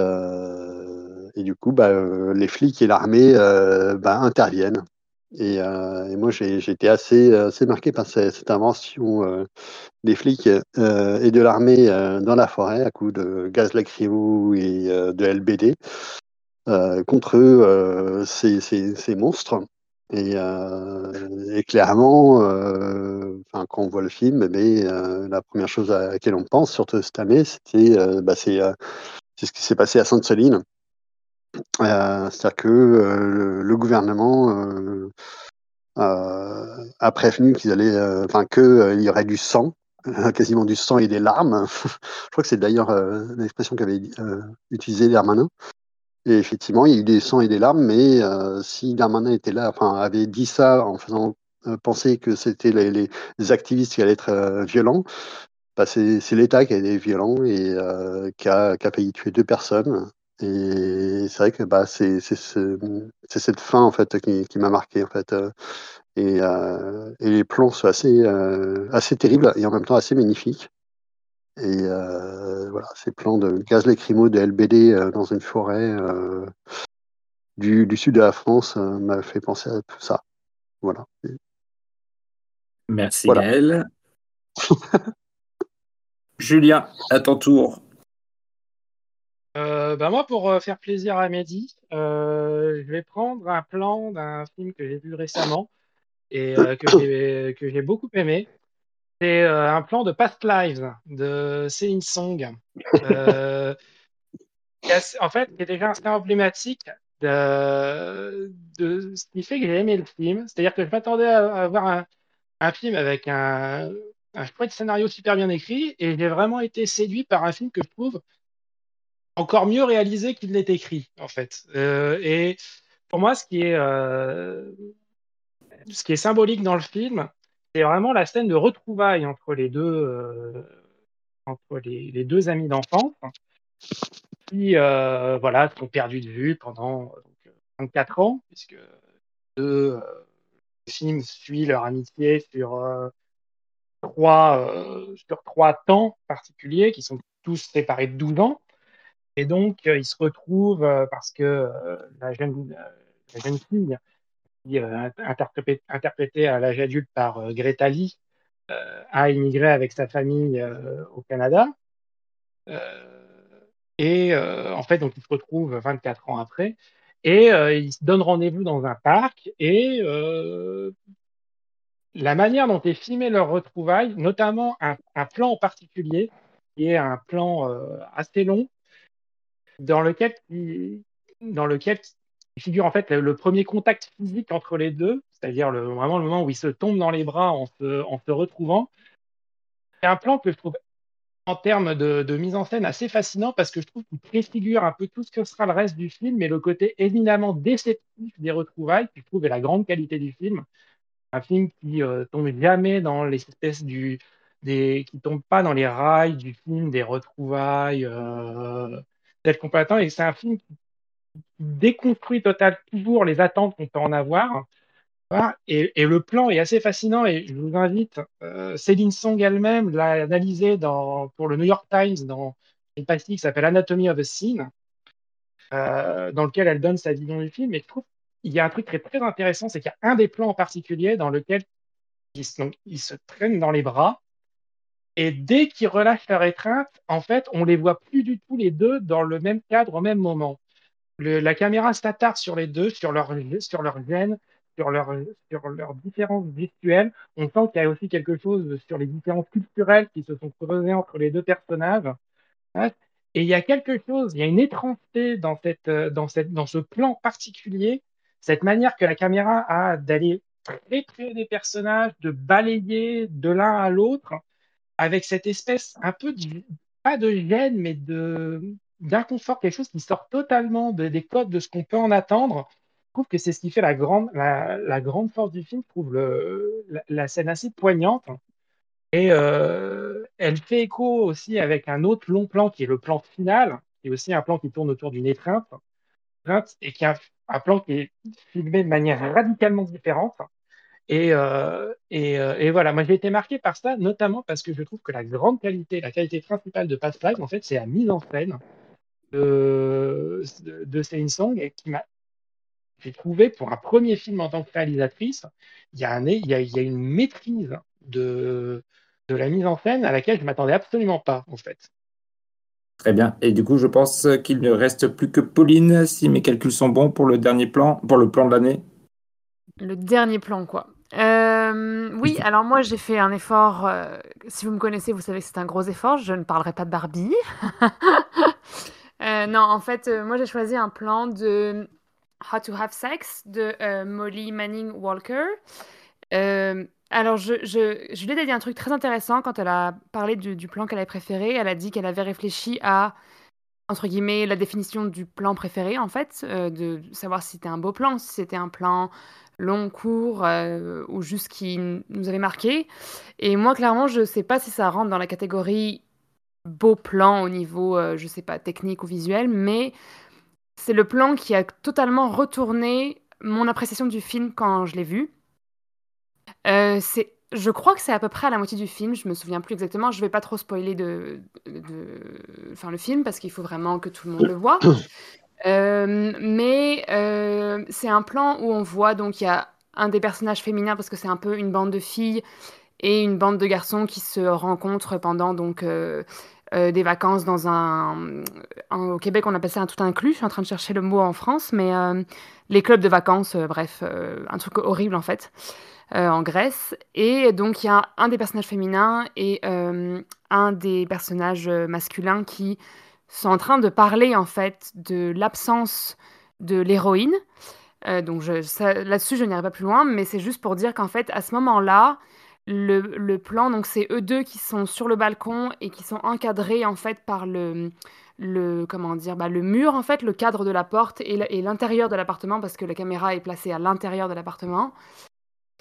et du coup, bah, les flics et l'armée bah, interviennent. Et, euh, et moi, j'ai été assez, assez marqué par cette, invention euh, des flics euh, et de l'armée euh, dans la forêt à coup de gaz lacrymo et euh, de LBD euh, contre euh, ces, ces, ces monstres. Et, euh, clairement, euh, quand on voit le film, euh, la première chose à laquelle on pense, surtout cette année, c'était euh, bah, euh, c'est ce qui s'est passé à Sainte-Soline. Euh, C'est-à-dire que euh, le, gouvernement euh, a prévenu qu'ils allaient, enfin que euh, il y aurait du sang, [laughs] quasiment du sang et des larmes. [laughs] Je crois que c'est d'ailleurs l'expression qu'avait utilisée Darmanin. Et effectivement, il y a eu des sangs et des larmes, mais si Darmanin était là, enfin avait dit ça en faisant penser que c'était les, activistes qui allaient être violents, bah, c'est l'État qui a été violent et qui, a, qui a failli tuer deux personnes. Et c'est vrai que bah, c'est c'est ce- c'est cette fin en fait qui, qui m'a marqué en fait. euh, et, euh, et les plans sont assez euh, assez terribles et en même temps assez magnifiques. Et euh, voilà, ces plans de gaz lacrymo de LBD dans une forêt du, du sud de la France m'a fait penser à tout ça. Voilà. Et Merci Voilà. Gaël. [laughs] Julien, à ton tour. Euh, bah moi, pour euh, faire plaisir à Mehdi, euh, je vais prendre un plan d'un film que j'ai vu récemment et euh, que j'ai [coughs] beaucoup aimé. C'est un plan de Past Lives de Céline Song. En fait, qui est déjà assez emblématique de, ce qui fait que j'ai aimé le film. C'est-à-dire que je m'attendais à, à voir un, film avec un, un scénario super bien écrit et j'ai vraiment été séduit par un film que je trouve encore mieux réalisé qu'il n'est écrit, en fait. Euh, et pour moi, ce qui est, euh, ce qui est symbolique dans le film, c'est vraiment la scène de retrouvailles entre les deux, euh, amis d'enfance qui voilà, sont perdus de vue pendant donc, 24 ans, puisque euh, films suivent leur amitié sur trois temps particuliers qui sont tous séparés de 12 ans. Et donc, euh, ils se retrouvent euh, parce que euh, la, jeune, fille, interprétée, à l'âge adulte par Greta Lee, a immigré avec sa famille au Canada. Et en fait, donc, ils se retrouvent 24 ans après. Et ils se donnent rendez-vous dans un parc. Et la manière dont est filmé leur retrouvaille, notamment un, plan en particulier, qui est un plan assez long, dans lequel, dans lequel figure en fait le, premier contact physique entre les deux, c'est-à-dire le, vraiment le moment où ils se tombent dans les bras en se, en se retrouvant. C'est un plan que je trouve en termes de, de mise en scène assez fascinant parce que je trouve qu'il préfigure un peu tout ce que sera le reste du film et le côté éminemment déceptif des retrouvailles, qui je trouve est la grande qualité du film. Un film qui euh, tombe jamais dans les espèces du, des, qui tombe pas dans les rails du film des retrouvailles euh, peut attendre. Et c'est un film qui déconstruit total toujours les attentes qu'on peut en avoir. Et, le plan est assez fascinant et je vous invite, euh, Céline Song elle-même l'a analysé pour le New York Times dans une pastille qui s'appelle Anatomy of a Scene, euh, dans lequel elle donne sa vision du film. Et je trouve qu'il y a un truc très, très intéressant, c'est qu'il y a un des plans en particulier dans lequel ils, donc, ils se traînent dans les bras. Et dès qu'ils relâchent leur étreinte, en fait, on les voit plus du tout les deux dans le même cadre au même moment. La caméra s'attarde sur les deux, sur leur, sur leur gêne, sur leurs sur leur différences visuelles. On sent qu'il y a aussi quelque chose sur les différences culturelles qui se sont creusées entre les deux personnages. Et il y a quelque chose, il y a une étrangeté dans, cette, dans, cette, dans ce plan particulier, cette manière que la caméra a d'aller très des personnages, de balayer de l'un à l'autre, avec cette espèce un peu, pas de gêne, mais de d'inconfort, quelque chose qui sort totalement de, des codes de ce qu'on peut en attendre je trouve que c'est ce qui fait la grande, la, grande force du film. Je trouve la, scène assez poignante. Et euh, elle fait écho aussi avec un autre long plan qui est le plan final, qui est aussi un plan qui tourne autour d'une étreinte, et qui est un, plan qui est filmé de manière radicalement différente. Et, euh, et, euh, et, voilà, moi j'ai été marqué par ça, notamment parce que je trouve que la grande qualité, la qualité principale de Past Lives, en fait, c'est la mise en scène de, de, de Céline Song, et qui m'a j'ai trouvé pour un premier film en tant que réalisatrice, il y a, un, il y a, il y a une maîtrise de, de la mise en scène à laquelle je ne m'attendais absolument pas, en fait. Très bien. Et du coup, je pense qu'il ne reste plus que Pauline, si mes calculs sont bons pour le dernier plan, pour le plan de l'année. Le dernier plan, quoi. Euh, oui, alors moi j'ai fait un effort. Euh, si vous me connaissez, vous savez que c'est un gros effort. Je ne parlerai pas de Barbie. [laughs] euh, non, en fait, euh, moi j'ai choisi un plan de How to Have Sex de euh, Molly Manning Walker. Euh, alors, je, je, je lui ai dit un truc très intéressant quand elle a parlé du, du plan qu'elle avait préféré. Elle a dit qu'elle avait réfléchi à, entre guillemets, la définition du plan préféré, en fait, euh, de savoir si c'était un beau plan, si c'était un plan long, court, euh, ou juste qui nous avait marqué. Et moi, clairement, je ne sais pas si ça rentre dans la catégorie beau plan au niveau, euh, je sais pas, technique ou visuel, mais c'est le plan qui a totalement retourné mon appréciation du film quand je l'ai vu. Euh, c'est, je crois que c'est à peu près à la moitié du film, je me souviens plus exactement. Je vais pas trop spoiler de, de... Enfin, le film parce qu'il faut vraiment que tout le monde le voit. Euh, mais euh, c'est un plan où on voit donc il y a un des personnages féminins parce que c'est un peu une bande de filles et une bande de garçons qui se rencontrent pendant donc euh, des vacances dans un, un, Au Québec, on appelle ça un tout inclus. Je suis en train de chercher le mot en France, mais les clubs de vacances, bref, un truc horrible en fait, en Grèce. Et donc, il y a un des personnages féminins et un des personnages masculins qui sont en train de parler en fait de l'absence de l'héroïne. donc, là-dessus, je n'irai pas plus loin, mais c'est juste pour dire qu'en fait, à ce moment-là, le, le, plan, donc c'est eux deux qui sont sur le balcon et qui sont encadrés en fait par le, le comment dire, bah, le mur en fait, le cadre de la porte et l'intérieur de l'appartement parce que la caméra est placée à l'intérieur de l'appartement.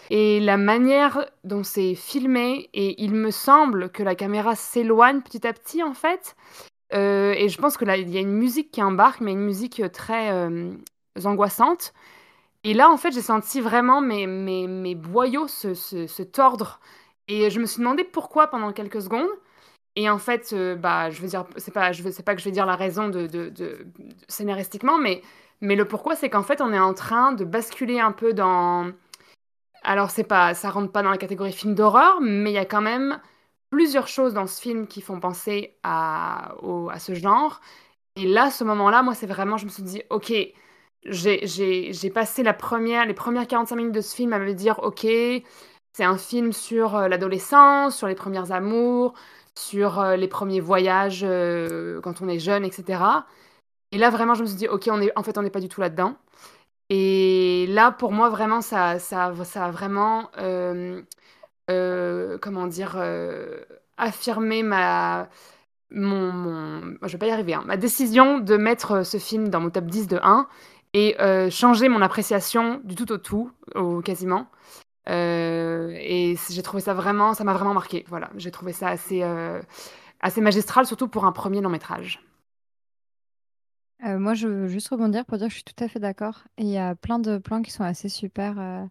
Et la manière dont c'est filmé, et il me semble que la caméra s'éloigne petit à petit en fait. Euh, et je pense que là, il y a une musique qui embarque, mais une musique très euh, angoissante. Et là, en fait, j'ai senti vraiment mes, mes, mes boyaux se, se, se, tordre. Et je me suis demandé pourquoi pendant quelques secondes. Et en fait, euh, bah, je veux dire, c'est pas, je veux, pas que je vais dire la raison de, de, de, de scénaristiquement, mais, mais le pourquoi, c'est qu'en fait, on est en train de basculer un peu dans. Alors, c'est pas, ça rentre pas dans la catégorie film d'horreur, mais il y a quand même plusieurs choses dans ce film qui font penser à, ce genre. Et là, ce moment-là, moi, c'est vraiment, je me suis dit, ok j'ai passé les premières 45 minutes de ce film à me dire, ok, c'est un film sur euh, l'adolescence, sur les premiers amours, sur euh, les premiers voyages euh, quand on est jeune, etc. Et là, vraiment, je me suis dit, ok, on est, en fait, on n'est pas du tout là-dedans. Et là, pour moi, vraiment, ça, ça, ça a vraiment, euh, comment dire, euh, affirmé ma, mon, je vais pas y arriver, hein, ma décision de mettre ce film dans mon top 10 de 1 et euh, changer mon appréciation du tout au tout, au quasiment. Euh, et j'ai trouvé ça vraiment, ça m'a vraiment marqué. Voilà, j'ai trouvé ça assez, euh, assez magistral, surtout pour un premier long métrage. Euh, moi, je veux juste rebondir pour dire que je suis tout à fait d'accord. Il y a plein de plans qui sont assez super euh,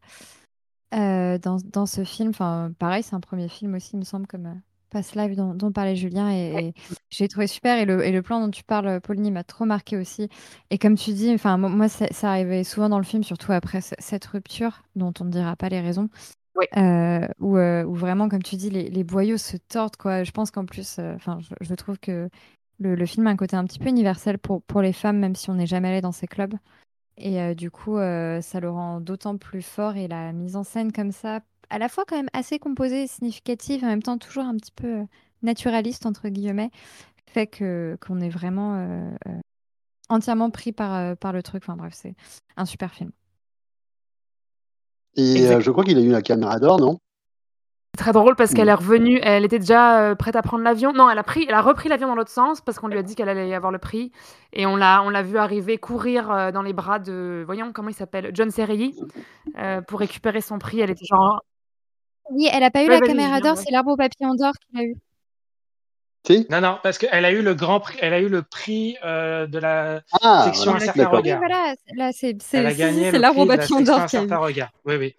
euh, dans, dans ce film. Enfin, pareil, c'est un premier film aussi, il me semble, comme euh, Past Live dont, dont parlait Julien. Et, et j'ai trouvé super. Et le, et le plan dont tu parles, Pauline, m'a trop marqué aussi. Et comme tu dis, enfin, mo- moi, ça, ça arrivait souvent dans le film, surtout après ce- cette rupture, dont on ne dira pas les raisons. Euh, où, euh, où vraiment, comme tu dis, les, les boyaux se tordent, quoi. Je pense qu'en plus, enfin, je, je trouve que le, le film a un côté un petit peu universel pour, pour les femmes, même si on n'est jamais allé dans ces clubs. Et euh, du coup, euh, ça le rend d'autant plus fort. Et la mise en scène comme ça, à la fois quand même assez composée et significative, en même temps toujours un petit peu euh, naturaliste, entre guillemets, fait que qu'on est vraiment euh, euh, entièrement pris par, euh, par le truc. Enfin bref, c'est un super film. Et euh, je crois qu'il a eu la caméra d'or, non? C'est très drôle parce Mm. qu'elle est revenue, elle était déjà euh, prête à prendre l'avion. Non, elle a pris, elle a repris l'avion dans l'autre sens parce qu'on lui a dit qu'elle allait y avoir le prix. Et on l'a, on l'a vu arriver courir euh, dans les bras de, voyons comment il s'appelle, John Serrilli, euh, pour récupérer son prix. Elle était genre. Oui, elle a pas eu Ouais, la caméra d'or, ouais. c'est l'arbre au papillon d'or qu'elle a eu. Non, non, parce qu'elle a eu le grand prix, elle a eu le prix euh, de la Ah, section voilà, Un certain d'accord. Oui, regard. voilà, c'est- là, c'est Elle c'est a si, si, gagné c'est le l'arbre au papillon d'or Un qu'elle a eu. certain regard. Oui, oui.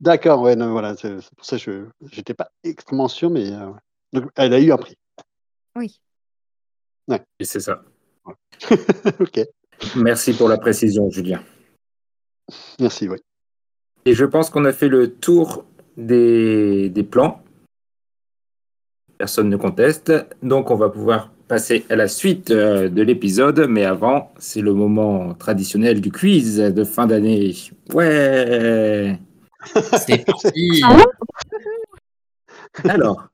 D'accord, ouais, non, voilà, c'est pour ça que je j'étais pas extrêmement sûr, mais euh, donc, elle a eu un prix. Oui. Ouais. Et c'est ça. [laughs] ok, Merci pour la précision, Julien. merci, oui. Et je pense qu'on a fait le tour des, des plans. Personne ne conteste. Donc, on va pouvoir passer à la suite euh, de l'épisode. Mais avant, c'est le moment traditionnel du quiz de fin d'année. Ouais C'est parti [laughs] Alors.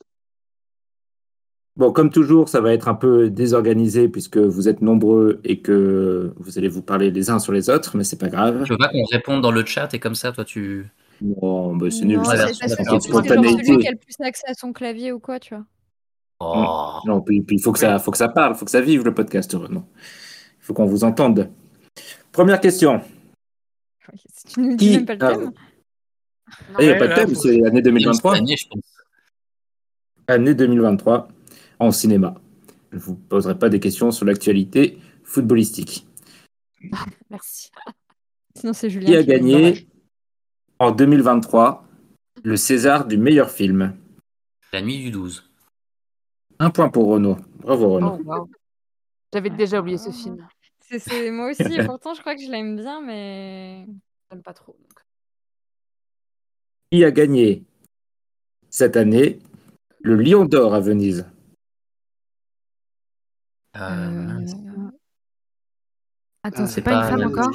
Bon, comme toujours, ça va être un peu désorganisé puisque vous êtes nombreux et que vous allez vous parler les uns sur les autres, mais c'est pas grave. Je veux pas qu'on réponde dans le chat et comme ça, toi, tu. Non, bah, c'est nul. C'est celui qui a le plus accès à son clavier ou quoi, tu vois. Oh. Non, puis puis il faut que ça, faut que ça parle, faut que ça vive le podcast. Non, il faut qu'on vous entende. Première question. Si [laughs] tu nous dis Qui même pas le thème. Il n'y a pas de thème, c'est l'année 2023. Année, je pense. Année 2023 en cinéma. Je ne vous poserai pas des questions sur l'actualité footballistique. [laughs] Merci. Sinon, c'est Julien. Qui a gagné en 2023 le César du meilleur film? La nuit du 12. Un point pour Renaud. Bravo Oh, Renaud. wow. J'avais déjà oublié ce film. C'est- c'est- Moi aussi, et [laughs] pourtant, je crois que je l'aime bien, mais. J'aime pas trop. donc. Qui a gagné cette année le Lion d'Or à Venise Euh, mince. Attends, Ah, c'est pas une femme encore?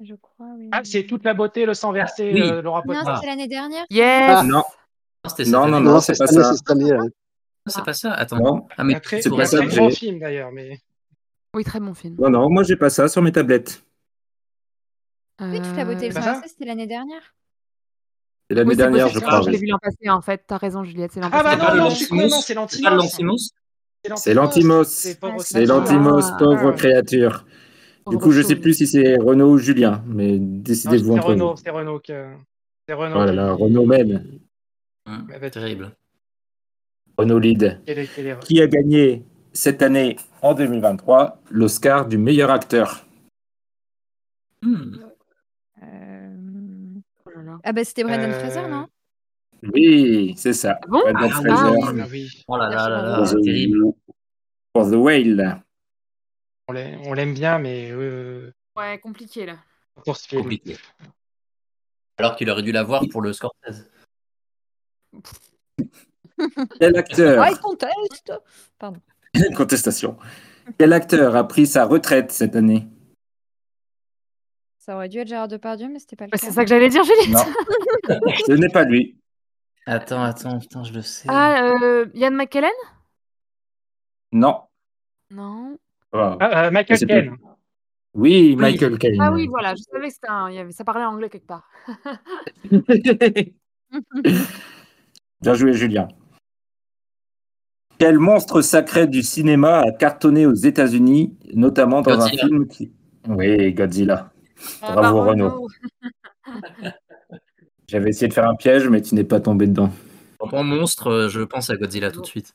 Je crois, oui. Ah, c'est toute la beauté, le sang versé, Oui. euh, Laura Non, Potter. c'était l'année dernière? Yes Ah. Non, non, non, non, Non, c'est pas ça. c'est. Ah, pas ça. Attends. Non, Ah, mais c'est pour pas un ça très j'ai. film d'ailleurs, mais Oui, très bon film. non, non, moi j'ai pas ça sur mes tablettes. Oui, toute la beauté et le Euh, sang ça versé, c'était l'année dernière. C'est l'année Oui, dernière, possible, je crois. que je l'ai vu l'an passé, en fait. T'as raison, Juliette, c'est l'an Ah passé. bah non, non, je suis con, non, Lantimos. c'est l'Antimos. C'est l'Antimos. C'est pauvre Ah, l'Antimos, Ah. pauvre Ah. créature. Du coup, je sais chose. plus si c'est Renaud ou Julien, mais décidez-vous entre Renault, c'est Renault que. C'est Renault. Oh là Renaud mène. Bah, Terrible. Renaud lead. Qui a gagné cette année, en 2023, l'Oscar du meilleur acteur Hmm. Euh, Oh là là. Ah, bah, c'était Brendan Euh, Fraser, non? Oui, c'est ça. Ah bon? Brendan Ah Fraser. oui. Ah oui, Oh là là là là, For the, terrible. for the Whale. on l'aime on l'aime bien, mais euh, Ouais, compliqué, là. pour ce film. Compliqué. Alors qu'il aurait dû l'avoir pour le Scorsese. [laughs] Quel acteur il conteste Pardon. [laughs] Contestation. Quel acteur a pris sa retraite cette année? Ça aurait dû être Gérard Depardieu, mais c'était pas le Ouais, cas. c'est ça que j'allais dire, Juliette. Non. [laughs] Ce n'est pas lui. Attends, attends, putain, je le sais. Ah, euh, Yann McKellen? Non. Non. Oh. Ah, euh, Michael. Caine. Oui, Michael Caine. Ah oui, voilà, je savais que c'était un... il y avait... ça parlait anglais quelque part. [laughs] Bien joué, Julien. Quel monstre sacré du cinéma a cartonné aux États-Unis, notamment dans Godzilla. un film qui. Oui, Godzilla. Ah, Bravo, bah, Renaud. [laughs] J'avais essayé de faire un piège, mais tu n'es pas tombé dedans. En monstre, euh, je pense à Godzilla tout de suite.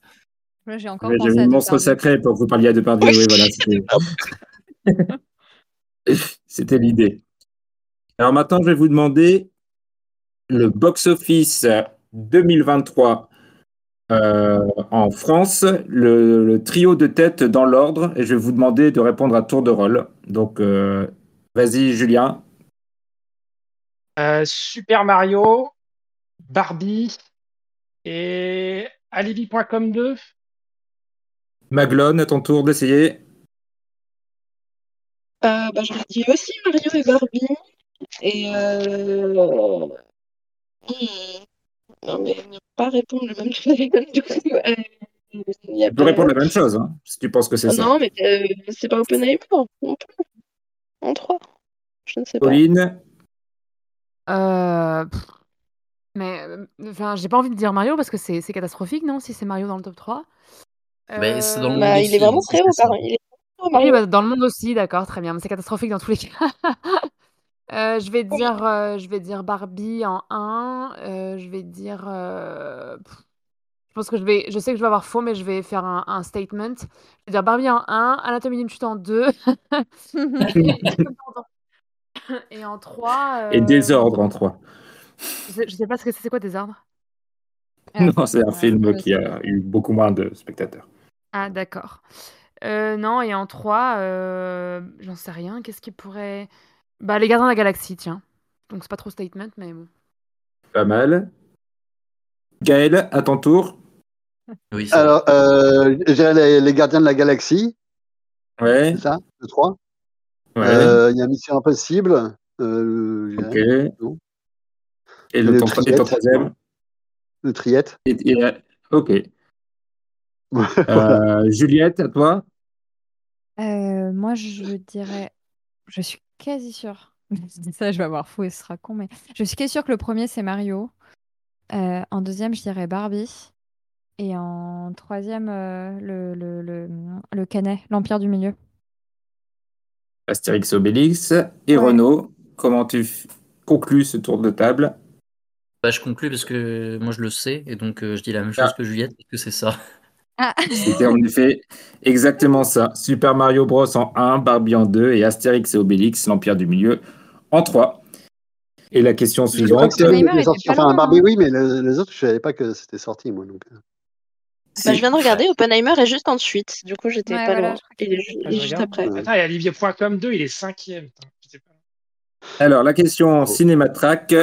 J'ai encore Ouais, pensé J'avais monstre sacré pour que vous parliez à Depardieu. Oui, voilà, c'était- [laughs] c'était l'idée. Alors maintenant, je vais vous demander le box-office 2023 euh, en France, le, le trio de tête dans l'ordre, et je vais vous demander de répondre à tour de rôle. Donc, euh, vas-y, Julien. Euh, Super Mario, Barbie et Alibi.com 2. Maglone, à ton tour d'essayer. Euh, bah, j'aurais dit aussi Mario et Barbie. Et euh... hmm, Non, mais ne pas répondre le même truc. [laughs] Du coup, euh, il y a Tu peux pas- répondre la même chose, hein, si tu penses que c'est Oh ça. Non, mais euh, c'est pas Oppenheimer non plus. En 3. Je ne sais pas. Pauline, Euh, pff, Mais euh, enfin, j'ai pas envie de dire Mario parce que c'est c'est catastrophique, non? Si c'est Mario dans le top 3. Bah, c'est dans le Euh, monde Bah, il aussi, est vraiment très haut. Il est très haut, Oui, Mario. bah, dans le monde aussi, d'accord, très bien. Mais c'est catastrophique dans tous les [laughs] cas. Euh, je vais dire, euh, je vais dire Barbie en 1. euh, je vais dire. euh, pff, je pense que je vais. Je sais que je vais avoir faux, mais je vais faire un, un statement. Je vais dire Barbie en 1, Anatomie d'une chute en 2. [laughs] Et en 3. et Désordre en 3. Je sais, je sais pas ce que c'est c'est quoi Désordre. [laughs] Non, c'est un ouais, film qui a eu beaucoup moins de spectateurs. Ah, d'accord. Euh, non, et en 3, euh, j'en sais rien. Qu'est-ce qui pourrait. Bah, les Gardiens de la Galaxie, tiens. Donc, c'est pas trop statement, mais bon. Pas mal. Gaël, à ton tour. Oui. Alors, euh, dirais les, les Gardiens de la Galaxie, Ouais, c'est ça, le 3. ouais. Euh, Il y a Mission Impossible. Euh, ok. non. Et le, Le ton- et ton Triette. troisième Le Triette. Et- et- Ok. [laughs] Euh, Juliette, à toi Euh, moi, je dirais. Je suis quasi sûre. Je dis [laughs] ça, je vais avoir faux et ce sera con, mais je suis quasi sûre que le premier, c'est Mario. Euh, en deuxième, je dirais Barbie. Et en troisième, euh, le, le, le, le Canet, l'Empire du Milieu. Astérix Obélix. Et Ouais. Renaud, comment tu conclus ce tour de table? Bah, je conclus parce que moi je le sais et donc euh, je dis la même chose Ah. que Juliette parce que c'est ça. Ah, [laughs] C'était en effet exactement ça. Super Mario Bros en 1, Barbie en 2 et Astérix et Obélix, l'Empire du Milieu en 3. Et la question que suivante. les pas Enfin, loin, Barbie, hein. oui, mais le- les autres, je savais pas que c'était sorti, moi. Donc. Bah, je viens de regarder, Oppenheimer est juste ensuite. Du coup, j'étais Ouais, pas voilà, loin. que Il est Ah, juste après. Ouais. Attends, et Alibi.com 2, il est cinquième. Alors, la question Cinématrack.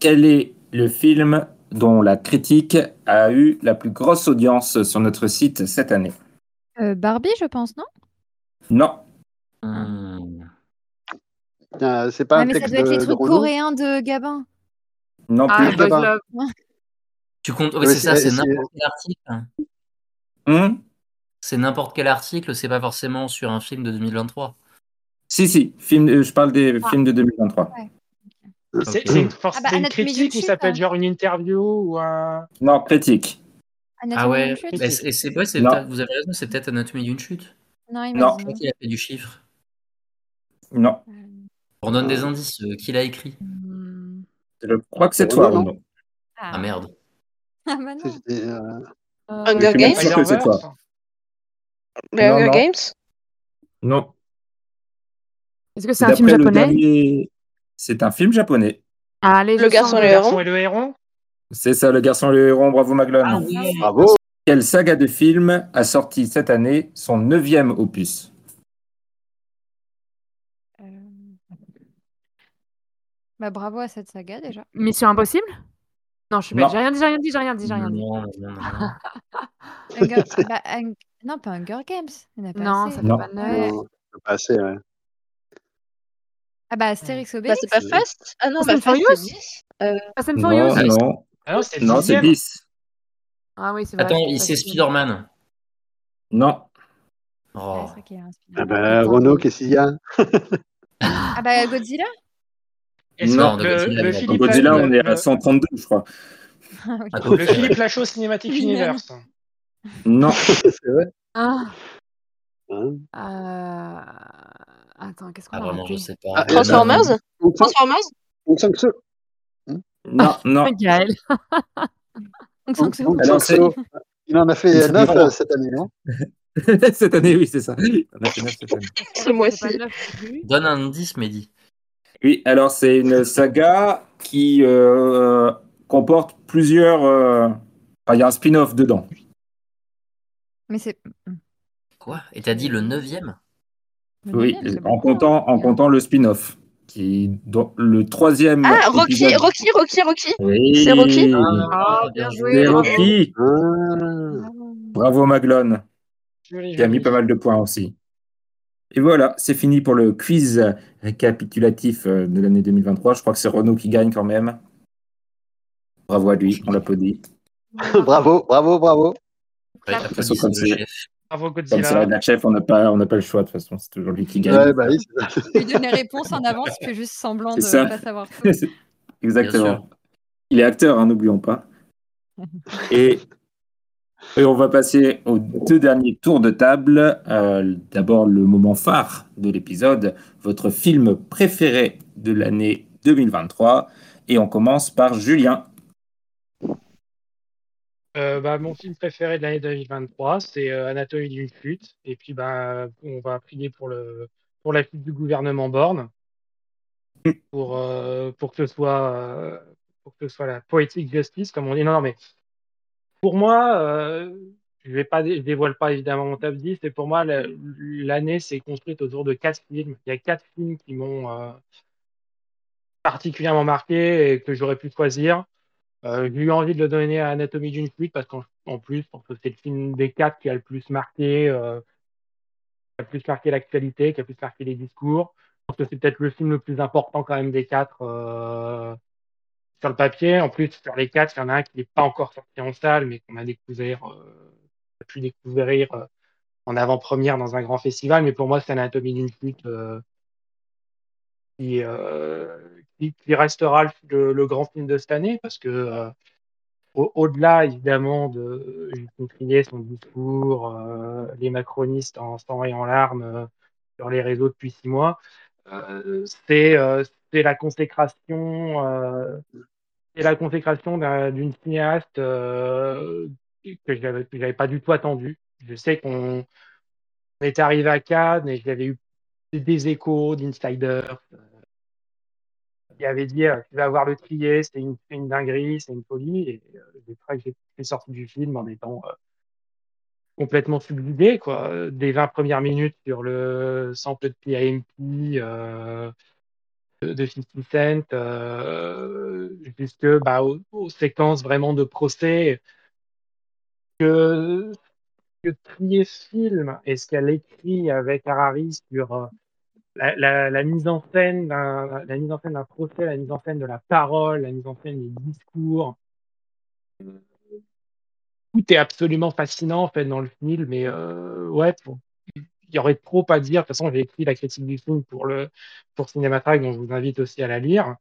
Quel est le film dont la critique a eu la plus grosse audience sur notre site cette année? Euh, Barbie, je pense, non? Non. Hmm. Euh, c'est pas Ah, un mais ça texte doit être les de, trucs coréens de Gabin. Non Ah, plus. Love. Tu comptes, ouais, Ouais, c'est ça, c'est- n'importe quel article. Hum C'est n'importe quel article, c'est pas forcément sur un film de 2023. si, si. Film, euh, je parle des Ah. films de 2023. C'est Ok. c'est une, force- Ah bah, une critique ou chute, ça peut hein. être genre une interview ou un. Non, critique. Ah ouais, bah, c'est- et c'est ouais, vous avez raison, c'est peut-être Anatomie d'une chute. Non, il Non. m'a dit C'est non. qui a fait du chiffre Non. On donne des indices. euh, qui l'a écrit. Je crois que c'est toi. Ah merde. [laughs] Ah bah non. C'était, euh, Euh, Je Hunger suis même Games sûr que c'est toi. Non, Hunger non. Games Non. Est-ce que c'est un film D'après le japonais? dernier- C'est un film japonais. Ah, allez, Le je garçon sens et Le garçon héron et le héron C'est ça, le garçon et le héron, bravo Maglone. Ah oui. Bravo. Quelle saga de films a sorti cette année son neuvième opus? Bah bravo à cette saga déjà. Mission Impossible? Non, je suis bête. Non. J'ai rien dit, j'ai rien dit, j'ai rien dit, j'ai rien dit. Non, non, non, non. [laughs] Hunger- bah, Non, pas Hunger Games. Il a pas Non, assez. ça fait Non. pas neuf. Non, c'est pas assez, ouais. Ah bah Astérix Bah, Obélix. c'est pas Fast? Ah non, Fast bah and Fast, c'est Furious 10. Euh, Fast and Non, Furious? non, Ah non, c'était le non, c'est dixième. 10. Ah oui, c'est vrai. Attends, c'est c'est. Spider-Man. Non, Ouais, c'est vrai qu'il y a un spin-off. Ah bah, Renault, qu'est-ce qu'il y a? Ah bah Godzilla? Est-ce Non, que le, le non. Philippe, Godzilla, on est à le- 132, je crois. Ah oui. À le Philippe Lachaud Cinematic. Universe. Non. [laughs] C'est vrai Ah, Hein euh, Attends, qu'est-ce qu'on Ah, a vraiment, je sais pas. Ah, Transformers On sent, Transformers on sent que ce... Non, non. Gaël. [laughs] Ce- Il en a fait C'est 9 marrant. cette année, non [laughs] cette année, oui, c'est ça. On a fait neuf cette année. Ce mois-ci. Non. Donne un indice, Mehdi. Oui, alors c'est une saga qui euh, comporte plusieurs. euh, enfin, il y a un spin-off dedans. Mais c'est. Quoi? Et t'as dit le neuvième? Le Oui, neuvième, en hein. comptant, en comptant le spin-off. Qui, le troisième. Ah, Rocky, épisode- Rocky, Rocky, Rocky. Oui. C'est Rocky? Ah, bien joué. C'est bravo. Rocky. Ah. Bravo Maglone, qui a mis pas mal de points aussi. Et voilà, c'est fini pour le quiz récapitulatif euh, de l'année 2023. Je crois que c'est Renaud qui gagne quand même. Bravo à lui, on l'applaudit. [laughs] bravo, bravo, bravo. Ouais, De toute façon, comme c'est la chef, on n'a pas, on n'a pas le choix de toute façon. C'est toujours lui qui gagne. Ouais, bah oui, c'est ça. Il donne les réponses en avance, il fait juste semblant de ça. pas savoir. [laughs] Exactement. Il est acteur, hein, n'oublions pas. [laughs] Et, et on va passer aux deux derniers tours de table. Euh, D'abord, le moment phare de l'épisode, votre film préféré de l'année 2023. Et on commence par Julien. Euh, bah, mon film préféré de l'année 2023, c'est euh, Anatomie d'une chute. Et puis, bah, on va prier pour, le, pour la chute du gouvernement Borne, pour, euh, pour, que ce soit, pour que ce soit la poetic justice, comme on dit. Non, non, mais pour moi, euh, je vais pas, dévoile pas évidemment mon top 10, mais pour moi, la- l'année s'est construite autour de quatre films. Il y a quatre films qui m'ont euh, particulièrement marqué et que j'aurais pu choisir. Euh, j'ai eu envie de le donner à Anatomie d'une chute parce qu'en en plus, c'est le film des quatre qui a le plus marqué, qui a le plus marqué l'actualité, qui a le plus marqué les discours. Je pense que c'est peut-être le film le plus important quand même des quatre sur le papier. En plus, sur les quatre, il y en a un qui n'est pas encore sorti en salle, mais qu'on a découvert, euh, a pu découvrir euh, en avant-première dans un grand festival. Mais pour moi, c'est Anatomie d'une chute euh, qui, restera le, grand film de cette année parce que au- au-delà évidemment de Justin Trier, son discours, les macronistes en sang et en larmes sur les réseaux depuis six mois, c'est c'est la consécration, c'est la consécration d'un- d'une cinéaste euh, que que j'avais pas du tout attendu. Je sais qu'on est arrivé à Cannes et j'avais eu des échos d'insiders qui avait dit euh, tu vas voir le trier, c'est une, dinguerie, c'est une folie. Et euh, j'ai sorti du film en étant euh, complètement subjugué, quoi. Euh, Des 20 premières minutes sur le sample de PIMP euh, de, de 50 Cent, euh, bah, aux, séquences vraiment de procès que, que Trier filme et ce qu'elle écrit avec Harari sur euh, la, mise en scène d'un procès, la mise en scène de la parole, la mise en scène des discours. Tout est absolument fascinant en fait dans le film, mais euh, ouais, pour- y aurait trop à dire. De toute façon, j'ai écrit la critique du film pour le pour Cinématrack, donc je vous invite aussi à la lire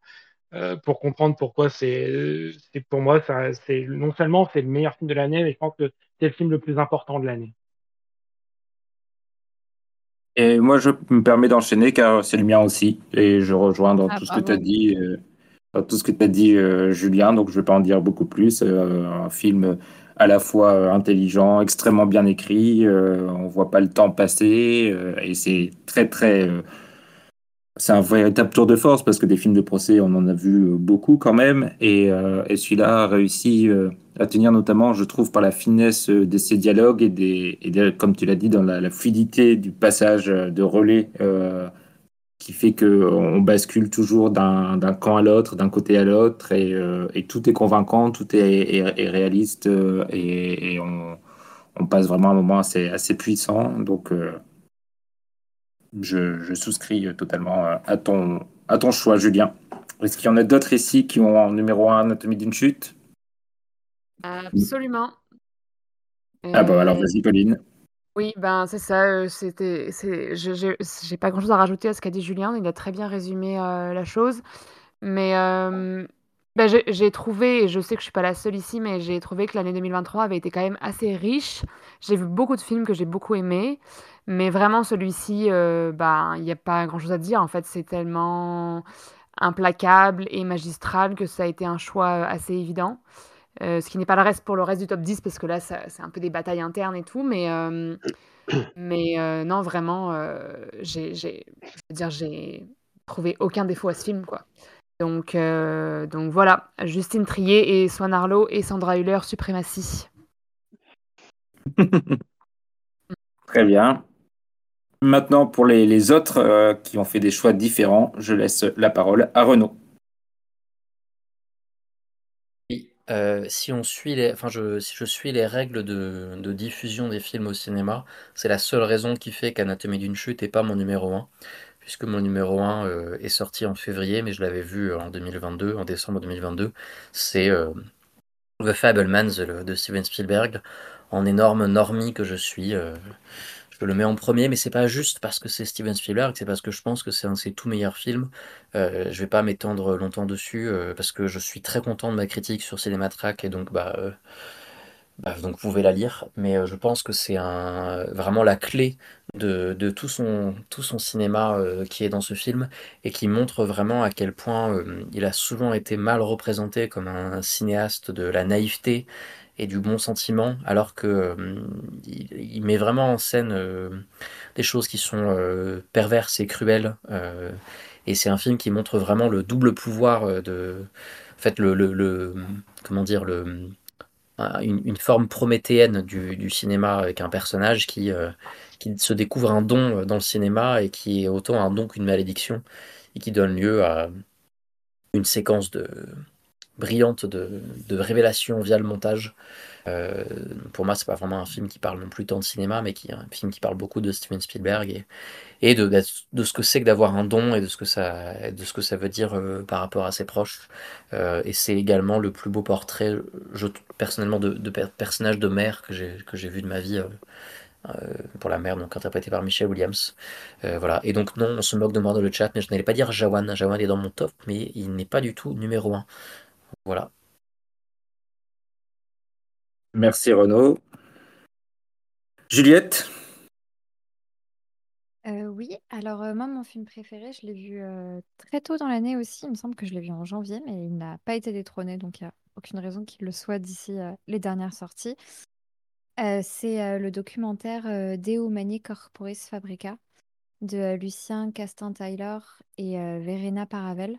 euh, pour comprendre pourquoi c'est c'est pour moi ça c'est non seulement c'est le meilleur film de l'année, mais je pense que c'est le film le plus important de l'année. Et moi, je me permets d'enchaîner car c'est le mien aussi. Et je rejoins dans Ah, tout ce que as dit, euh, dans tout ce que tu as dit, euh, Julien. Donc, je ne vais pas en dire beaucoup plus. Euh, un film à la fois euh, intelligent, extrêmement bien écrit. euh, on voit pas le temps passer. euh, et c'est très, très. euh, c'est un véritable tour de force parce que des films de procès, on en a vu beaucoup quand même. Et, et celui-là a réussi à tenir notamment, je trouve, par la finesse de ses dialogues et, des, et comme tu l'as dit, dans la, fluidité du passage de relais qui fait qu'on bascule toujours d'un camp à l'autre, d'un côté à l'autre. Et, euh, et tout est convaincant, tout est, est- est réaliste euh, et, et on, on passe vraiment un moment assez, assez puissant. Donc. euh, je, je souscris totalement à ton, à ton choix, Julien. Est-ce qu'il y en a d'autres ici qui ont en numéro 1 Anatomie d'une chute? Absolument. Ah bah alors vas-y, Pauline. Oui, ben, c'est ça, heu, c'était c'est je je j'ai pas grand chose à rajouter à ce qu'a dit Julien, il a très bien résumé, heu, la chose. Mais, hem, bah, j'ai j'ai trouvé et je sais que je suis pas la seule ici, mais j'ai trouvé que l'année 2023 avait été quand même assez riche. J'ai vu beaucoup de films que j'ai beaucoup aimés, mais vraiment celui-ci, heu, ben, il y a pas grand chose à dire en fait, c'est tellement implacable et magistral que ça a été un choix, heu, assez évident. Heu, ce qui n'est pas le reste pour le reste du top 10 parce que là, c'est un peu des batailles internes et tout, mais, hem, [coughs] mais, heu, non vraiment, j'ai j'ai trouvé aucun défaut à ce film, quoi. Donc, donc voilà, Justine Triet et Swan Arlo et Sandra Hüller, suprématie. [laughs] Très bien. Maintenant, pour les, autres euh, qui ont fait des choix différents, je laisse la parole à Renaud. Euh, si on suit les, enfin je, je suis les règles de, diffusion des films au cinéma, c'est la seule raison qui fait qu'Anatomie d'une chute n'est pas mon numéro 1, puisque mon numéro 1 euh, est sorti en février, mais je l'avais vu en 2022, en décembre 2022. C'est euh, The Fablemans de Steven Spielberg, en énorme normie que je suis. Je le mets en premier, mais c'est pas juste parce que c'est Steven Spielberg, c'est parce que je pense que c'est un de ses tout meilleurs films. Euh, je vais pas m'étendre longtemps dessus euh, parce que je suis très content de ma critique sur Cinématrack et donc bah, euh, bah, donc vous pouvez la lire. Mais euh, je pense que c'est vraiment la clé de, de tout son tout son cinéma qui est dans ce film et qui montre vraiment à quel point il a souvent été mal représenté comme un cinéaste de la naïveté et du bon sentiment, alors que euh, met vraiment en scène euh, des choses qui sont euh, perverses et cruelles. et c'est un film qui montre vraiment le double pouvoir de, en fait, le, le- comment dire, le, un- une, forme prométhéenne du, du cinéma avec un personnage qui, qui se découvre un don dans le cinéma et qui est autant un don qu'une malédiction et qui donne lieu à une séquence de brillante de, de révélation via le montage. Euh, pour moi, c'est pas vraiment un film qui parle non plus tant de cinéma, mais qui est un film qui parle beaucoup de Steven Spielberg et, et de, de ce que c'est que d'avoir un don et de ce que ça, de ce que ça veut dire euh, par rapport à ses proches. Euh, et c'est également le plus beau portrait, je, personnellement, de, de per- personnage de mère que j'ai vu de ma vie. pour la mère, donc interprétée par Michelle Williams. Voilà. Et donc, non, on se moque de moi dans le chat, mais je n'allais pas dire Jawan. Jawan est dans mon top, mais il n'est pas du tout numéro un. Voilà. Merci Renaud. Juliette? Euh, oui, alors euh, moi, mon film préféré, je l'ai vu euh, très tôt dans l'année aussi. Il me semble que je l'ai vu en janvier, mais il n'a pas été détrôné, donc il n'y a aucune raison qu'il le soit d'ici euh, les dernières sorties. Euh, c'est euh, le documentaire euh, Deo Mani Corporis Fabrica de euh, Lucien Castin-Taylor et euh, Verena Paravel,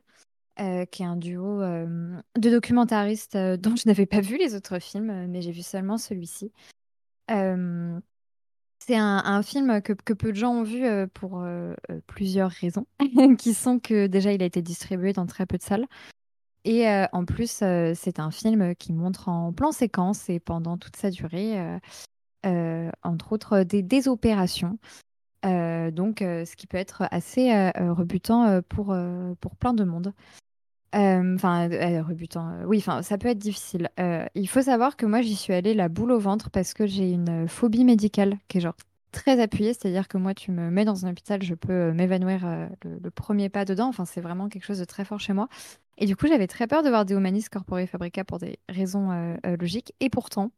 euh, qui est un duo euh, de documentaristes euh, dont je n'avais pas vu les autres films, mais j'ai vu seulement celui-ci. C'est un, film que, peu de gens ont vu pour plusieurs raisons, [laughs] qui sont que déjà il a été distribué dans très peu de salles. Et en plus, c'est un film qui montre en plan séquence et pendant toute sa durée, entre autres, des, des opérations. Euh, donc, euh, ce qui peut être assez euh, rebutant pour, pour plein de monde. Enfin, rebutant. oui, enfin, ça peut être difficile. Il faut savoir que moi, j'y suis allée la boule au ventre parce que j'ai une phobie médicale qui est genre très appuyée. C'est-à-dire que moi, tu me mets dans un hôpital, je peux m'évanouir le, premier pas dedans. Enfin, c'est vraiment quelque chose de très fort chez moi. Et du coup, j'avais très peur de voir des Humanis Corpore Fabrica pour des raisons logiques. Et pourtant,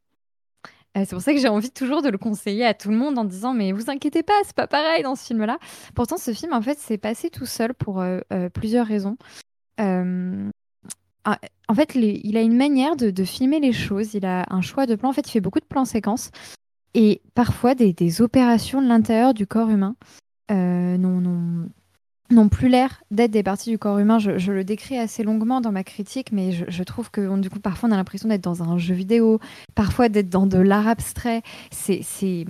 c'est pour ça que j'ai envie toujours de le conseiller à tout le monde en disant mais vous inquiétez pas, c'est pas pareil dans ce film-là. Pourtant, ce film, en fait, s'est passé tout seul pour euh, euh, plusieurs raisons. Euh, ah, en fait, il a une manière de, filmer les choses. Il a un choix de plan. En fait, il fait beaucoup de plans séquences et parfois des, des opérations de l'intérieur du corps humain euh, n'ont n'ont- n'ont plus l'air d'être des parties du corps humain. Je, le décris assez longuement dans ma critique, mais je, trouve que du coup, parfois, on a l'impression d'être dans un jeu vidéo, parfois d'être dans de l'art abstrait. C'est c'est-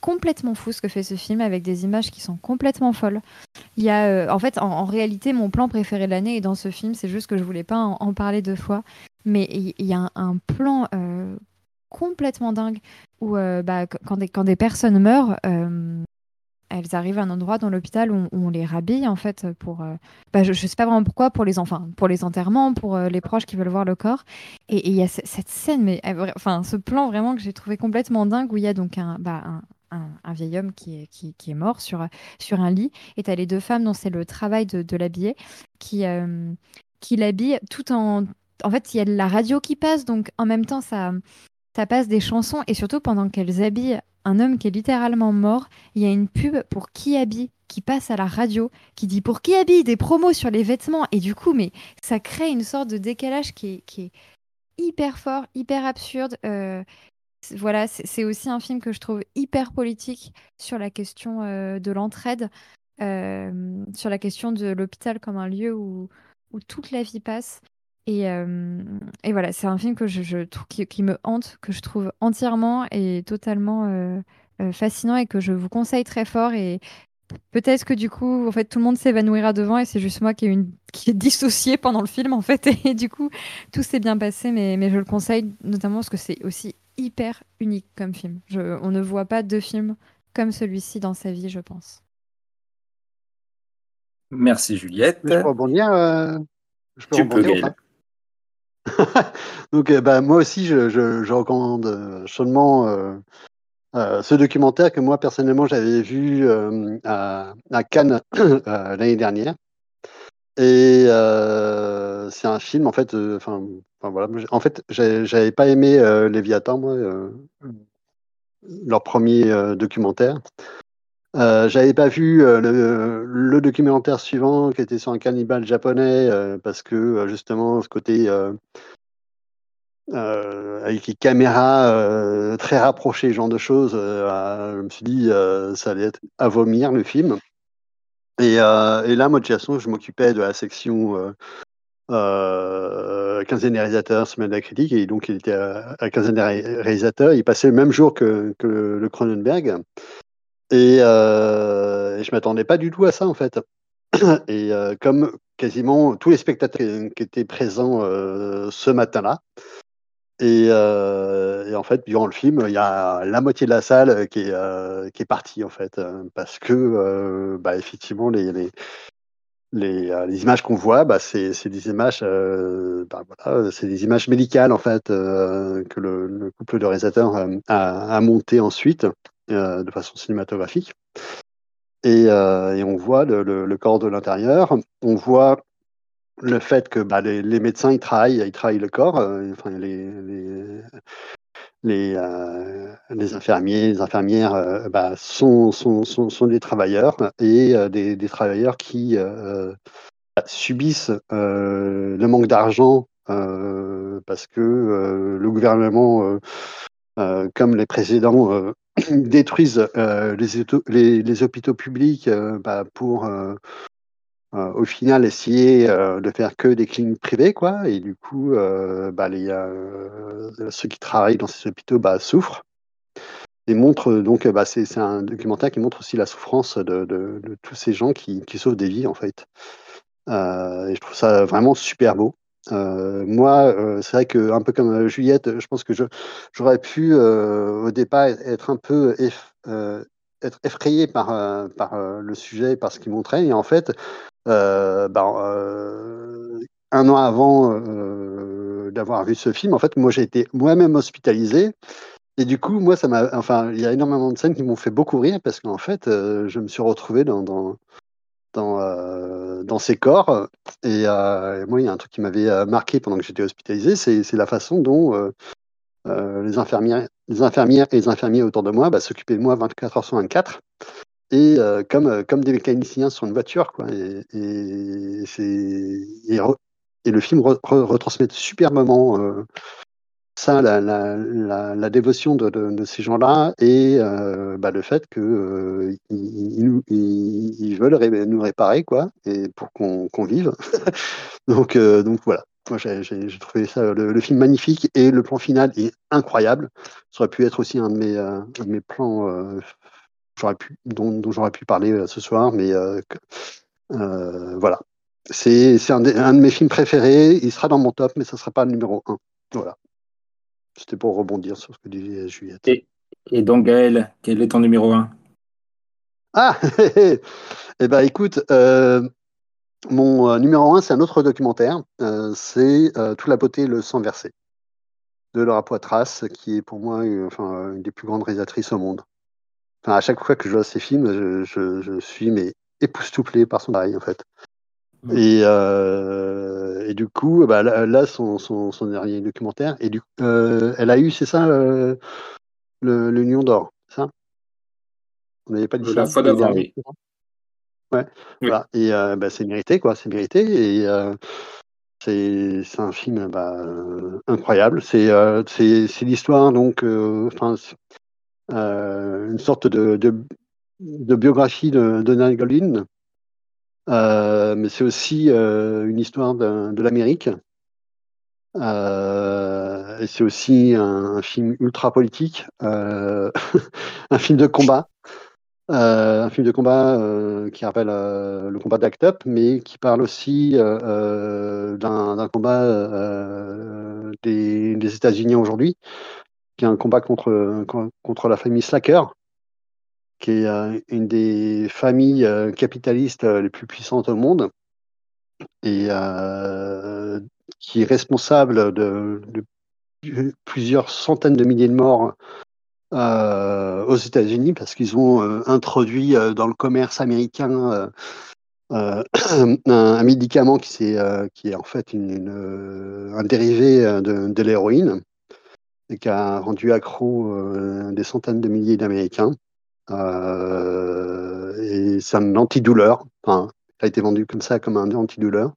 complètement fou ce que fait ce film avec des images qui sont complètement folles. Il y a, euh, en fait, en, réalité, mon plan préféré de l'année est dans ce film. C'est juste que je voulais pas en, parler deux fois. Mais il y, a un, plan euh, complètement dingue où, euh, bah, qu- quand, des, quand des personnes meurent, elles arrivent à un endroit dans l'hôpital où, on les rhabille en fait pour. euh, bah, je, je sais pas vraiment pourquoi pour les enfants, pour les enterrements, pour euh, les proches qui veulent voir le corps. Et il y a ce- cette scène, mais euh, enfin ce plan vraiment que j'ai trouvé complètement dingue où il y a donc un, bah, un, un, vieil homme qui est, qui, est mort sur, sur un lit. Et tu as les deux femmes dont c'est le travail de, l'habiller qui, qui l'habillent tout en. En fait, il y a la radio qui passe, donc en même temps, ça, ça passe des chansons. Et surtout, pendant qu'elles habillent un homme qui est littéralement mort, il y a une pub pour qui habille qui passe à la radio, qui dit pour qui habille des promos sur les vêtements. Et du coup, mais ça crée une sorte de décalage qui est, hyper fort, hyper absurde. Euh, voilà, c'est aussi un film que je trouve hyper politique sur la question euh, de l'entraide, euh, sur la question de l'hôpital comme un lieu où toute la vie passe. Et, euh, et voilà, c'est un film que je, je trouve qui, qui me hante, que je trouve entièrement et totalement euh, euh, fascinant et que je vous conseille très fort. Et peut-être que du coup, en fait, tout le monde s'évanouira devant et c'est juste moi qui est, une, [laughs] qui est dissociée pendant le film, en fait. [laughs] Et du coup, tout s'est bien passé, mais, mais je le conseille notamment parce que c'est aussi hyper unique comme film. Je, on ne voit pas de film comme celui-ci dans sa vie, je pense. Merci Juliette. Je peux rebondir, euh, je peux Tu peux, rebondir [laughs] Donc, euh, bah, moi aussi, je, recommande euh, chaudement euh, ce documentaire que moi, personnellement, j'avais vu à, Cannes [coughs] l'année dernière. Et c'est un film, en fait, voilà, en fait, j'avais pas aimé Léviathan, moi, leur premier documentaire. Euh, j'avais pas vu euh, le, documentaire suivant qui était sur un cannibale japonais euh, parce que justement ce côté avec les caméras très rapprochées, genre de choses, je me suis dit ça allait être à vomir le film. Et, là, moi de façon, je m'occupais de la section euh, quinzaine des réalisateurs, semaine de la critique, et donc il était à, à quinzaine des ré- réalisateurs. Il passait le même jour que, que le Cronenberg. Et, euh, et je m'attendais pas du tout à ça en fait. [clears throat] Et euh, comme quasiment tous les spectateurs qui étaient présents euh, ce matin-là, et, euh, et en fait, durant le film, il y a la moitié de la salle qui est, partie en fait, parce que bah, effectivement les, images qu'on voit, bah, c'est des images, bah, c'est des images médicales en fait que le, le couple de réalisateurs a monté ensuite euh, de façon cinématographique. Et, euh, on voit le, corps de l'intérieur, on voit le fait que bah, les, médecins ils travaillent, ils travaillent le corps, euh, enfin les, les, les, infirmiers, les infirmières bah, sont, sont, sont, des travailleurs et des, travailleurs qui euh, subissent le manque d'argent parce que le gouvernement, comme les précédents, détruisent euh, les, hôpitaux- publics euh, bah, pour euh, au final essayer de faire que des cliniques privées quoi. Et du coup bah, les, ceux qui travaillent dans ces hôpitaux bah, souffrent. Et montre donc bah, c'est un documentaire qui montre aussi la souffrance de, tous ces gens qui, qui sauvent des vies en fait. Et je trouve ça vraiment super beau Euh, moi euh, c'est vrai que un peu comme euh, Juliette je pense que j'aurais pu au départ être un peu eff- être effrayé par, par le sujet par ce qu'il montrait et en fait euh, un an avant d'avoir vu ce film, en fait, moi j'ai été moi-même hospitalisé. Et du coup, moi, ça m'a. Enfin, il y a énormément de scènes qui m'ont fait beaucoup rire parce qu'en fait, je me suis retrouvé dans, dans, euh, ces corps. Et, euh, et moi, il y a un truc qui m'avait euh, marqué pendant que j'étais hospitalisé, c'est la façon dont euh, les, infirmières, les infirmières et les infirmiers autour de moi bah, s'occupaient de moi 24 heures sur 24 et comme, comme des mécaniciens sur une voiture. Quoi. Et, et, et, le film re- re- retransmet superbement ça, la, la, la, dévotion de, ces gens-là et euh, bah, le fait qu'ils euh, ils, veulent nous réparer quoi, et pour qu'on vive. [laughs] donc, euh, donc voilà. Moi, j'ai trouvé ça, le, film magnifique et le plan final est incroyable. Ça aurait pu être aussi un de mes, un de mes plans pu, dont, dont j'aurais pu parler ce soir, mais voilà. C'est un, un de mes films préférés. Il sera dans mon top, mais ça ne sera pas le numéro 1. Voilà. C'était pour rebondir sur ce que disait Juliette. Et, et donc Gaël, quel est ton numéro 1 Ah [laughs] Eh ben écoute, euh, mon euh, numéro 1, c'est un autre documentaire. Euh, c'est Tout la beauté, le sang versé de Laura Poitras, qui est pour moi enfin, une des plus grandes réalisatrices au monde. enfin, à chaque fois que je vois ces films, je, je, je suis mais époustouflé par son travail en fait. Mm. Et, euh, et du coup, bah, là, là, son, son, son dernier documentaire, et du, euh, elle a eu, c'est ça, euh, le, Lion d'Or, c'est ça? On n'avait pas dit La ça fois d'avant, oui. Ouais, Oui. voilà. Et euh, bah, c'est mérité, quoi, c'est mérité. Et euh, c'est un film bah, euh, incroyable. C'est euh, c'est l'histoire, donc, euh, enfin, euh, une sorte de, de, de biographie de, de Donald Goldin, euh, mais c'est aussi euh, une histoire de, l'Amérique. Euh, et c'est aussi un, film ultra politique, euh, [laughs] un film de combat, euh, un film de combat euh, qui rappelle euh, le combat d'Act Up, mais qui parle aussi euh, euh, d'un combat euh, des, des États-Unis aujourd'hui, qui est un combat contre, contre la famille Slacker, qui est euh, une des familles euh, capitalistes euh, les plus puissantes au monde et qui est responsable de, plusieurs centaines de milliers de morts aux États-Unis parce qu'ils ont introduit dans le commerce américain [clears throat] un, médicament qui, est en fait un dérivé de, l'héroïne et qui a rendu accro des centaines de milliers d'Américains. Euh, et c'est un antidouleur. Enfin, ça a été vendu comme ça, comme un antidouleur.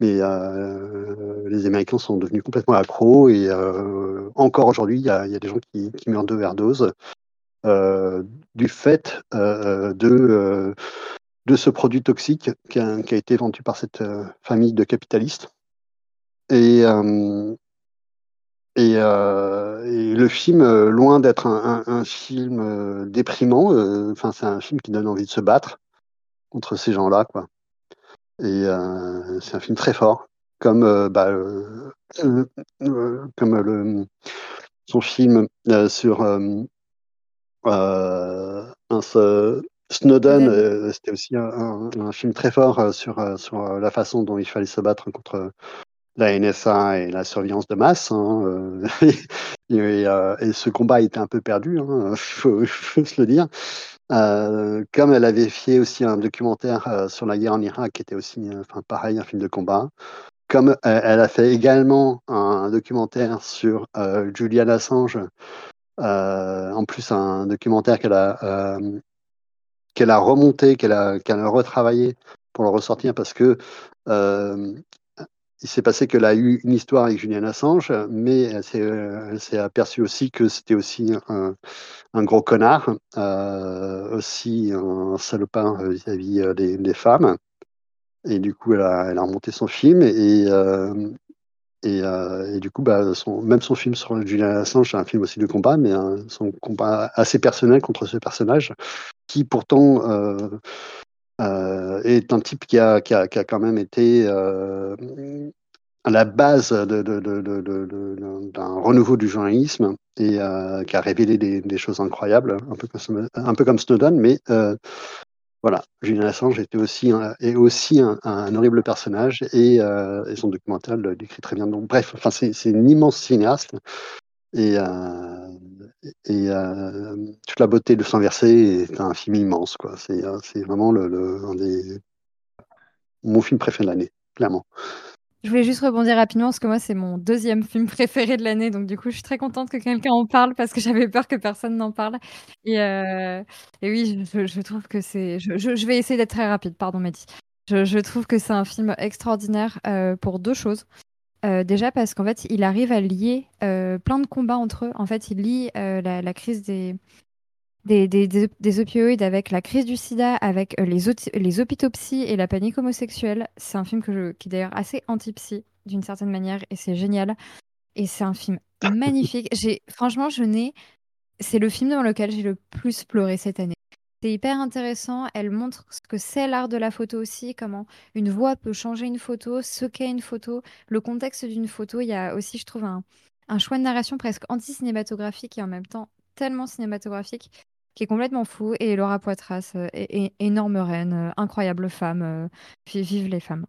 Mais euh, les Américains sont devenus complètement accros et euh, encore aujourd'hui, il y, a, des gens qui, qui meurent d'overdose euh, du fait de, de ce produit toxique qui a, qui a été vendu par cette famille de capitalistes. Et, et, euh, et le film, euh, loin d'être un, un, un film euh, déprimant, euh, enfin c'est un film qui donne envie de se battre contre ces gens-là, quoi. Et c'est un film très fort, comme bah, comme le son film sur Snowden, c'était aussi un, un- film très fort sur sur la façon dont il fallait se battre contre la NSA et la surveillance de masse. hein, euh, [laughs] et, euh, et ce combat était un peu perdu, il [laughs] faut, faut se le dire. Euh, comme elle avait fait aussi un documentaire sur la guerre en Irak, qui était aussi, enfin pareil, un film de combat. Comme elle a fait également un documentaire sur Julian Assange, en plus un documentaire qu'elle a qu'elle a remonté, qu'elle a, qu'elle a retravaillé pour le ressortir parce que il s'est passé qu'elle a eu une histoire avec Julian Assange, mais elle s'est, euh, aperçue aussi que c'était aussi un, un gros connard, euh, aussi un euh, vis-à-vis euh, des, femmes. Et du coup, elle a, elle a remonté son film et, et, et du coup, bah, son, même son film sur Julian Assange, c'est un film aussi de combat, mais son combat assez personnel contre ce personnage, qui pourtant euh, euh, est un type qui a, qui a, qui a quand même été euh, à la base d'un renouveau du journalisme et euh, qui a révélé des, choses incroyables, un peu comme, un peu comme Snowden, mais voilà, Julian Assange était aussi est aussi un, horrible personnage et, son documentaire le décrit très bien. Donc bref, c'est c'est une immense cinéaste et, euh, euh, toute la beauté de son versé est un film immense quoi. C'est euh, vraiment le, mon film préféré de l'année, clairement. Je voulais juste rebondir rapidement parce que moi, c'est mon deuxième film préféré de l'année. Donc, du coup, je suis très contente que quelqu'un en parle parce que j'avais peur que personne n'en parle. Et, oui, je, trouve que c'est. Je, vais essayer d'être très rapide, pardon, Mehdi. Je, trouve que c'est un film extraordinaire pour deux choses. Euh, déjà parce qu'en fait, il arrive à lier euh, plein de combats entre eux. En fait, il lie euh, la, la crise des, des, des, des, des opioïdes avec la crise du sida, avec les, les psy et la panique homosexuelle. C'est un film que je- qui est d'ailleurs assez anti-psy d'une certaine manière et c'est génial. Et c'est un film magnifique. J'ai, franchement, je n'ai. C'est le film dans lequel j'ai le plus pleuré cette année. C'est hyper intéressant. Elle montre ce que c'est l'art de la photo aussi, comment une voix peut changer une photo, ce qu'est une photo, le contexte d'une photo. Il y a aussi, je trouve, un, choix de narration presque anti-cinématographique et en même temps tellement cinématographique qui est complètement fou. Et Laura Poitras, euh, é- é- énorme reine, euh, incroyable femme. euh, vi- vive les femmes.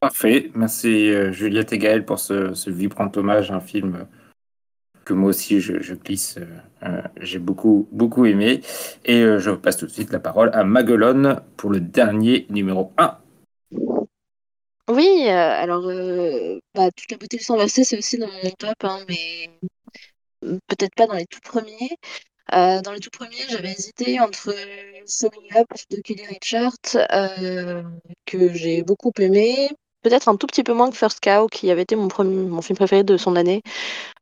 Parfait. Merci euh, Juliette et Gaël pour ce vibrant hommage à un film que moi aussi je, je glisse, euh, j'ai beaucoup, beaucoup aimé. Et je passe tout de suite la parole à Maguelone pour le dernier numéro 1. Oui, alors bah, toute la beauté du sang versé, c'est aussi dans mon top, hein, mais peut-être pas dans les tout premiers. Euh, dans les tout premiers, j'avais hésité entre Summing Up de Kelly Richard, euh, que j'ai beaucoup aimé. Peut-être un tout petit peu moins que First Cow, qui avait été mon, film préféré de son année.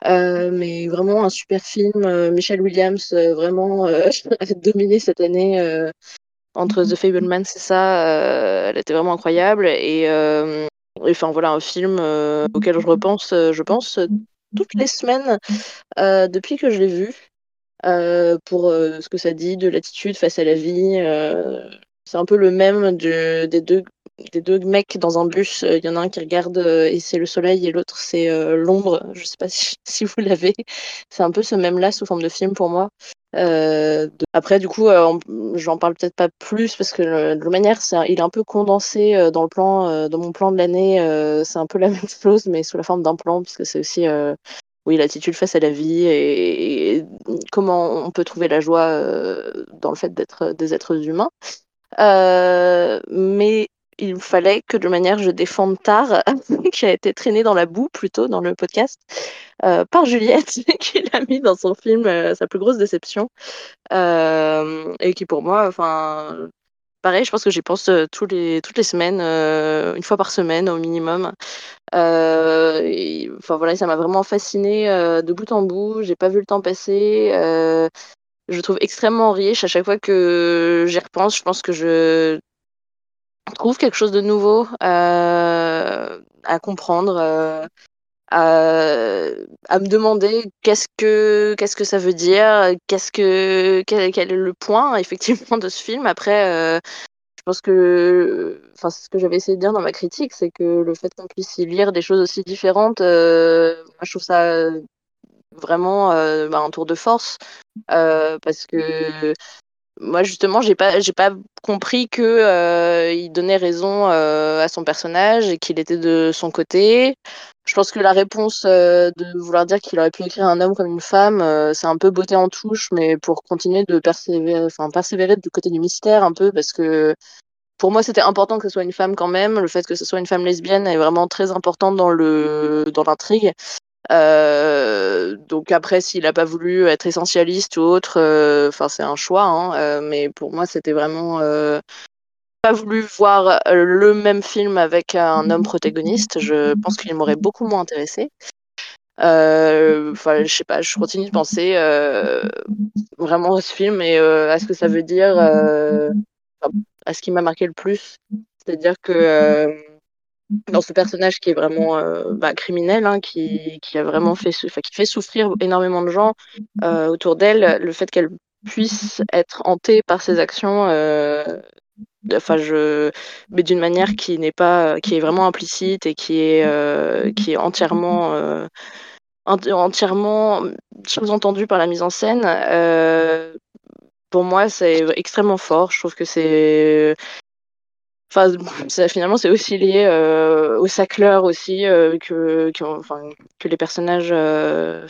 Euh, mais vraiment un super film. Michelle Williams, vraiment, [laughs] a dominé cette année entre The Fableman, c'est ça. elle était vraiment incroyable. Et, enfin, voilà, un film auquel je repense, je pense, toutes les semaines depuis que je l'ai vu. Euh, pour euh, ce que ça dit de l'attitude face à la vie. Euh, c'est un peu le même des, deux, des deux mecs dans un bus. Il y en a un qui regarde et c'est le soleil et l'autre c'est l'ombre. Je sais pas [laughs] si, vous l'avez. C'est un peu ce même-là sous forme de film pour moi. Après, du coup, j'en parle peut-être pas plus parce que de toute manière, il est un peu condensé dans le plan, dans mon plan de l'année. c'est un peu la [laughs] même chose, mais sous la forme d'un plan, puisque c'est aussi oui, l'attitude face à la vie et, comment on peut trouver la joie euh, dans le fait d'être des êtres humains. Euh, mais il fallait que de manière je défende Tar, [laughs] qui a été traîné dans la boue plutôt dans le podcast, euh, par Juliette, [laughs] qui l'a mis dans son film sa plus grosse déception, et qui pour moi, enfin, pareil, je pense que j'y pense tous les, toutes les semaines, une fois par semaine au minimum. Euh, enfin voilà, ça m'a vraiment fasciné euh, de bout en bout. J'ai pas vu le temps passer. Euh, je trouve extrêmement riche à chaque fois que j'y repense. Je pense que je trouve quelque chose de nouveau à comprendre. À, à, me demander qu'est-ce que qu'est-ce que ça veut dire, qu'est-ce que quel, est le point [laughs] effectivement de ce film. Après, je pense que, enfin, ce que j'avais essayé de dire dans ma critique, c'est que le fait qu'on puisse y lire des choses aussi différentes, euh, moi, je trouve ça vraiment euh, bah, un tour de force, euh, parce que moi justement j'ai pas j'ai pas compris que euh, il donnait raison euh, à son personnage et qu'il était de son côté je pense que la réponse euh, de vouloir dire qu'il aurait pu écrire un homme comme une femme c'est un peu beauté en touche mais pour continuer de persévérer enfin persévérer du côté du mystère un peu parce que pour moi, c'était important que ce soit une femme quand même. Le fait que ce soit une femme lesbienne est vraiment très important dans le dans l'intrigue. Euh, donc après, s'il n'a pas voulu être essentialiste ou autre, euh, enfin c'est un choix. Hein, euh, mais pour moi, c'était vraiment pas voulu voir le même film avec un homme protagoniste. Je pense qu'il m'aurait beaucoup moins intéressé. Enfin, je sais pas, je continue de penser vraiment à ce film et à ce que ça veut dire, à ce qui m'a marqué le plus. C'est-à-dire que dans ce personnage qui est vraiment euh, bah, criminel, hein, qui, a vraiment fait, qui fait souffrir énormément de gens euh, autour d'elle, le fait qu'elle puisse être hantée par ses actions, euh, je, mais d'une manière qui n'est pas, qui est vraiment implicite et qui est, qui est entièrement, entièrement sous-entendue par la mise en scène. pour moi, c'est extrêmement fort. Je trouve que c'est Enfin, [laughs] finalement, c'est aussi lié euh, au sacleur aussi euh, que, que, enfin, que les personnages, euh,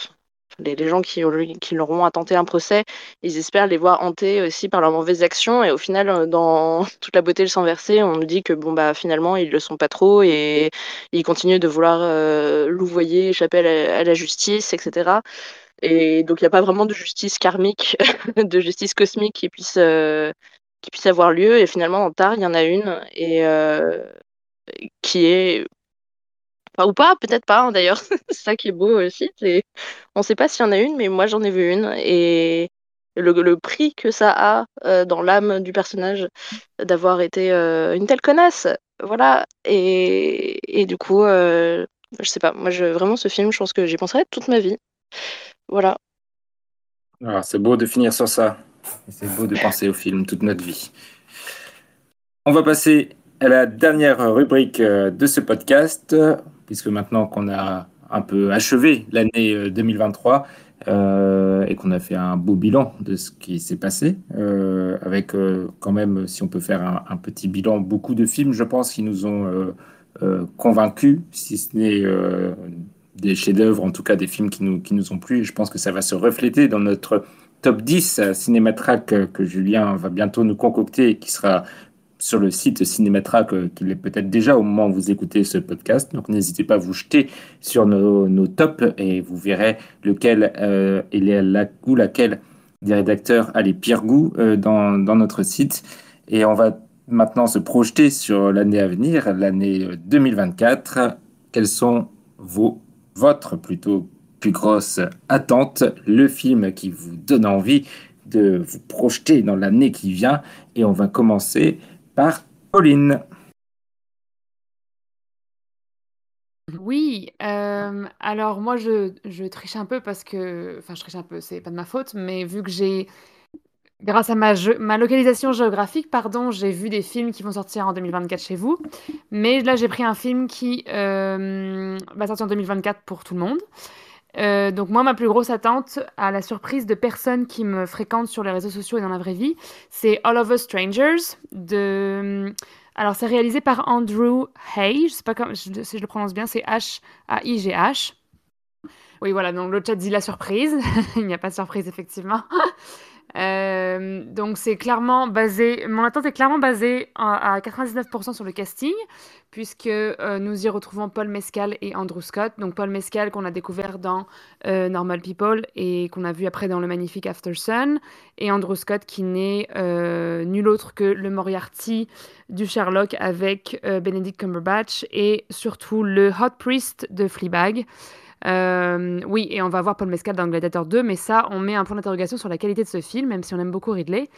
les, gens qui, qui leur ont attenté un procès, ils espèrent les voir hantés aussi par leurs mauvaises actions. Et au final, dans [laughs] toute la beauté le sang versé, on nous dit que bon bah finalement ils le sont pas trop et ils continuent de vouloir louvoyer, échapper à la, à la, justice, etc. Et donc il n'y a pas vraiment de justice karmique, [laughs] de justice cosmique qui puisse qui puisse avoir lieu. Et finalement, en Tar, il y en a une et euh, qui est ou pas, peut-être pas hein, d'ailleurs. [laughs] c'est ça qui est beau aussi. On ne sait pas s'il y en a une, mais moi j'en ai vu une et le, prix que ça a euh, dans l'âme du personnage d'avoir été euh, une telle connasse, voilà. Et, et du coup, je sais pas. Moi, vraiment, ce film, je pense que j'y penserai toute ma vie. Voilà. Ah, c'est beau de finir sur ça. C'est beau de penser au film toute notre vie. On va passer à la dernière rubrique euh, de ce podcast, puisque maintenant qu'on a un peu achevé l'année 2023 euh, euh, et qu'on a fait un beau bilan de ce qui s'est passé, avec quand même, si on peut faire un, petit bilan, beaucoup de films, je pense, qui nous ont convaincus, si ce n'est des chefs-d'œuvre, en tout cas des films qui nous, qui nous ont plu. Je pense que ça va se refléter dans notre top 10 Cinématrack que Julien va bientôt nous concocter et qui sera sur le site Cinématrack, qu'il est peut-être déjà au moment où vous écoutez ce podcast. Donc n'hésitez pas à vous jeter sur nos, nos tops et vous verrez lequel euh, est la, ou laquelle des rédacteurs a les pires goûts euh, dans, dans, notre site. Et on va maintenant se projeter sur l'année à venir, l'année 2024. Quelles sont vos, votre plutôt plus grosse attente, le film qui vous donne envie de vous projeter dans l'année qui vient. Et on va commencer par Pauline. Oui, euh, alors moi je, triche un peu parce que, enfin je triche un peu, c'est pas de ma faute, mais vu que j'ai, grâce à ma, ma localisation géographique, pardon, j'ai vu des films qui vont sortir en 2024 chez vous, mais là j'ai pris un film qui euh, va sortir en 2024 pour tout le monde. Euh, donc moi, ma plus grosse attente, à la surprise de personnes qui me fréquentent sur les réseaux sociaux et dans la vraie vie, c'est All of Us Strangers. De... Alors c'est réalisé par Andrew Hay, je sais pas si je le prononce bien, c'est H-A-I-G-H. Oui, voilà, donc le chat dit la surprise. [laughs] Il n'y a pas de surprise, effectivement. [laughs] Euh, donc c'est clairement basé, mon attente est clairement basée à 99% sur le casting, puisque euh, nous y retrouvons Paul Mescal et Andrew Scott. Donc Paul Mescal qu'on a découvert dans euh, Normal People et qu'on a vu après dans le magnifique After Sun, et Andrew Scott qui n'est nul autre que le Moriarty du Sherlock avec Benedict Cumberbatch et surtout le Hot Priest de Fleabag. Euh, oui, et on va voir Paul Mescal dans Gladiator 2, mais ça, on met un point d'interrogation sur la qualité de ce film, même si on aime beaucoup Ridley.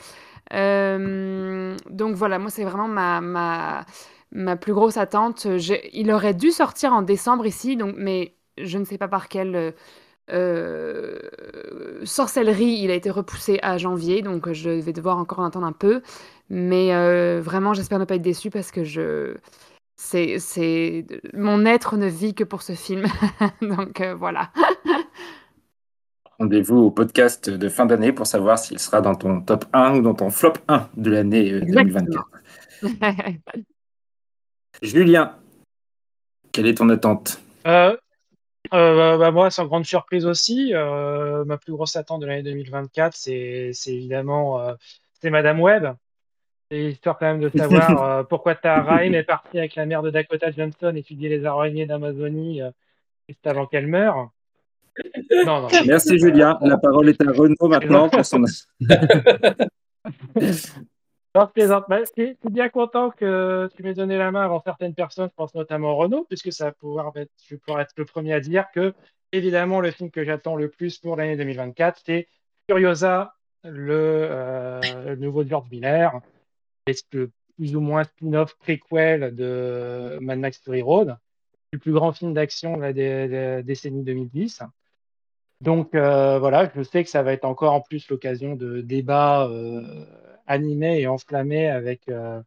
Euh, donc voilà, moi, c'est vraiment ma, ma, ma, plus grosse attente. Il aurait dû sortir en décembre ici, donc, mais je ne sais pas par quelle euh, sorcellerie il a été repoussé à janvier, donc je vais devoir encore en attendre un peu. Mais vraiment, j'espère ne pas être déçu parce que je c'est, c'est mon être ne vit que pour ce film. [laughs] Donc euh, voilà. Rendez-vous au podcast de fin d'année pour savoir s'il sera dans ton top 1 ou dans ton flop 1 de l'année 2024. Euh, [laughs] Julien, quelle est ton attente? Euh, bah, Moi, sans grande surprise aussi, ma plus grosse attente de l'année 2024, c'est, c'est évidemment c'est Madame Webb. C'est histoire quand même de savoir euh, pourquoi Ryan est parti avec la mère de Dakota Johnson étudier les araignées d'Amazonie euh, juste avant qu'elle meure. Non, non. Merci Julien. La parole est à Renaud maintenant pour son. [laughs] Non, je suis bien content que tu m'aies donné la main avant certaines personnes, je pense notamment Renaud, puisque ça va pouvoir être, je vais pouvoir être le premier à dire que, évidemment, le film que j'attends le plus pour l'année 2024, c'est Furiosa, le, euh, le nouveau George Miller le plus ou moins spin-off préquel de Mad Max Fury Road, le plus grand film d'action de la décennie 2010. Donc euh, voilà, je sais que ça va être encore en plus l'occasion de débats euh, animés et enflammés avec, euh,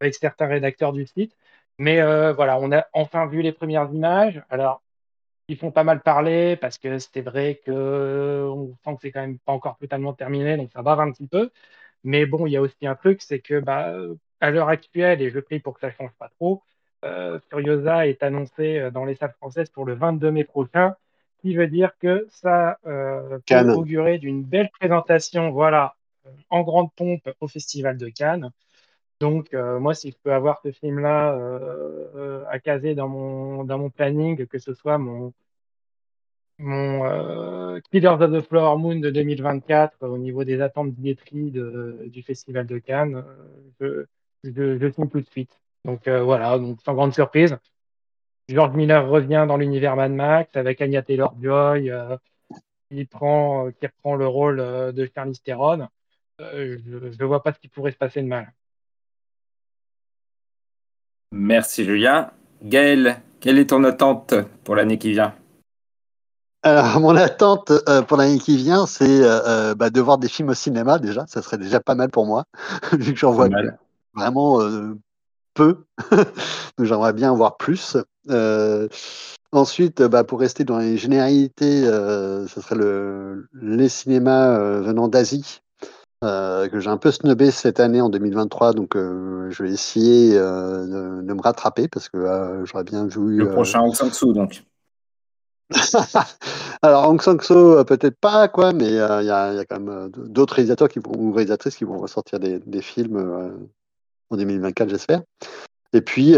avec certains rédacteurs du site. Mais voilà, on a enfin vu les premières images. Alors, ils font pas mal parler parce que c'était vrai que on sent que c'est quand même pas encore totalement terminé, donc ça bave un petit peu. Mais bon, il y a aussi un truc, c'est que bah, à l'heure actuelle, et je prie pour que ça change pas trop, euh, Furiosa est annoncé euh, dans les salles françaises pour le 22 mai prochain, qui veut dire que ça euh, peut augurer d'une belle présentation, voilà, en grande pompe au Festival de Cannes. Donc, moi, si je peux avoir ce film-là à caser dans mon, dans mon planning, que ce soit mon, mon euh, Killers of the Flower Moon de 2024 au niveau des attentes billetterie du Festival de Cannes, euh, je, je, tout de suite. Donc euh, voilà, donc sans grande surprise. George Miller revient dans l'univers Mad Max avec Anya Taylor-Joy qui, prend, qui reprend le rôle de Charlize Theron. je ne vois pas ce qui pourrait se passer de mal. Merci Julien. Gaël, quelle est ton attente pour l'année qui vient? Alors, mon attente euh, pour l'année qui vient, c'est euh, euh, bah, de voir des films au cinéma déjà. Ça serait déjà pas mal pour moi, [laughs] vu que j'en vois vraiment peu. [laughs] Donc, j'aimerais bien en voir plus. ensuite, bah, pour rester dans les généralités, ce serait le, les cinémas venant d'Asie. que j'ai un peu snobé cette année en 2023, donc je vais essayer de, me rattraper parce que j'aurais bien vu. Le prochain San Suu, donc. [laughs] Alors, Hong Sang-soo, euh, peut-être pas, quoi, mais euh, il y, a, quand même euh, d'autres réalisateurs qui ou réalisatrices qui vont ressortir des, des films euh, en 2024, j'espère. Et puis,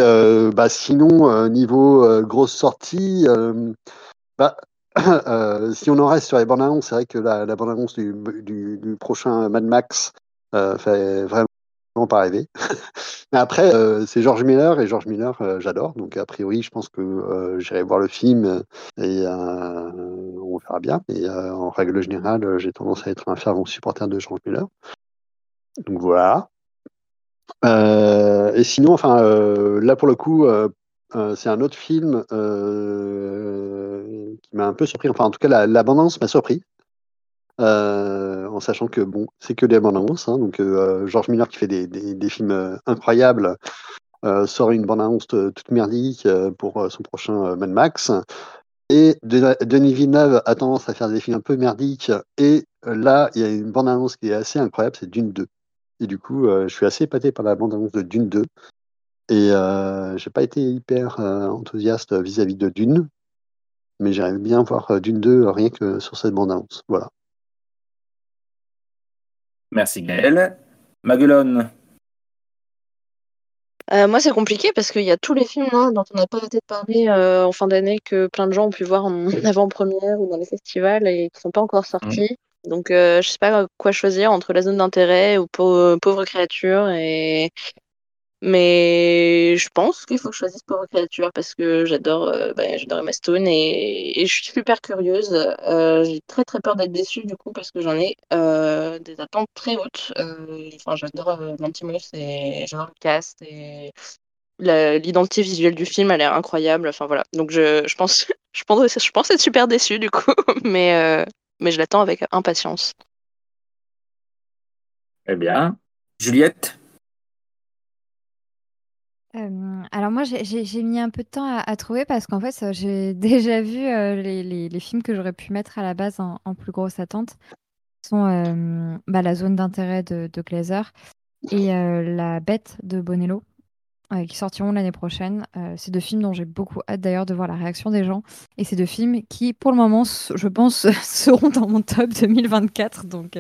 bah, sinon, niveau grosse sortie, bah, [coughs] si on en reste sur les bandes annonces, c'est vrai que la, la bande annonce du, prochain Mad Max fait vraiment pas rêver. [laughs] Mais après, euh, c'est George Miller et George Miller, euh, j'adore. Donc, a priori, je pense que euh, j'irai voir le film et on verra bien. Et en règle générale, j'ai tendance à être un fervent supporter de George Miller. Donc voilà. Et sinon, enfin, là pour le coup, c'est un autre film qui m'a un peu surpris. Enfin, en tout cas, la, la bande-annonce m'a surpris. Euh, en sachant que bon, c'est que des bandes annonces. Hein, donc, euh, George Miller qui fait des, des, films euh, incroyables sort une bande annonce toute merdique pour son prochain Mad Max. Et De- Denis Villeneuve a tendance à faire des films un peu merdiques. Et là, il y a une bande annonce qui est assez incroyable, c'est Dune 2. Et du coup, je suis assez épaté par la bande annonce de Dune 2. Et euh, j'ai pas été hyper enthousiaste vis-à-vis de Dune, mais j'aimerais bien voir Dune 2 rien que sur cette bande annonce. Voilà. Merci Gaël. Maguelone. Euh, moi, c'est compliqué parce qu'il y a tous les films là, dont on n'a pas arrêté de parler euh, en fin d'année que plein de gens ont pu voir en [laughs] avant-première ou dans les festivals et qui sont pas encore sortis. Donc, euh, je sais pas quoi choisir entre la zone d'intérêt ou Pau- pauvre créature et mais je pense qu'il faut que je choisisse pauvre créature parce que j'adore euh, bah, j'adore Emma Stone et, et je suis super curieuse. Euh, j'ai très très peur d'être déçue du coup parce que j'en ai euh, des attentes très hautes. Euh, enfin, j'adore Lantimos et j'adore le cast et la- l'identité visuelle du film a l'air incroyable. Enfin voilà. Donc je, je pense [laughs] je pense je pense être super déçue du coup, [laughs] mais euh, mais je l'attends avec impatience. Eh bien, Juliette? Alors moi, j'ai- mis un peu de temps à, trouver parce qu'en fait, euh, j'ai [laughs] déjà vu euh, les, films que j'aurais pu mettre à la base en, plus grosse attente. Ce sont bah, La zone d'intérêt de, Glazer et La bête de Bonello, euh, qui sortiront l'année prochaine. C'est deux films dont j'ai beaucoup hâte d'ailleurs de voir la réaction des gens. Et c'est deux films qui, pour le moment, je pense, [laughs] seront dans mon top 2024. Donc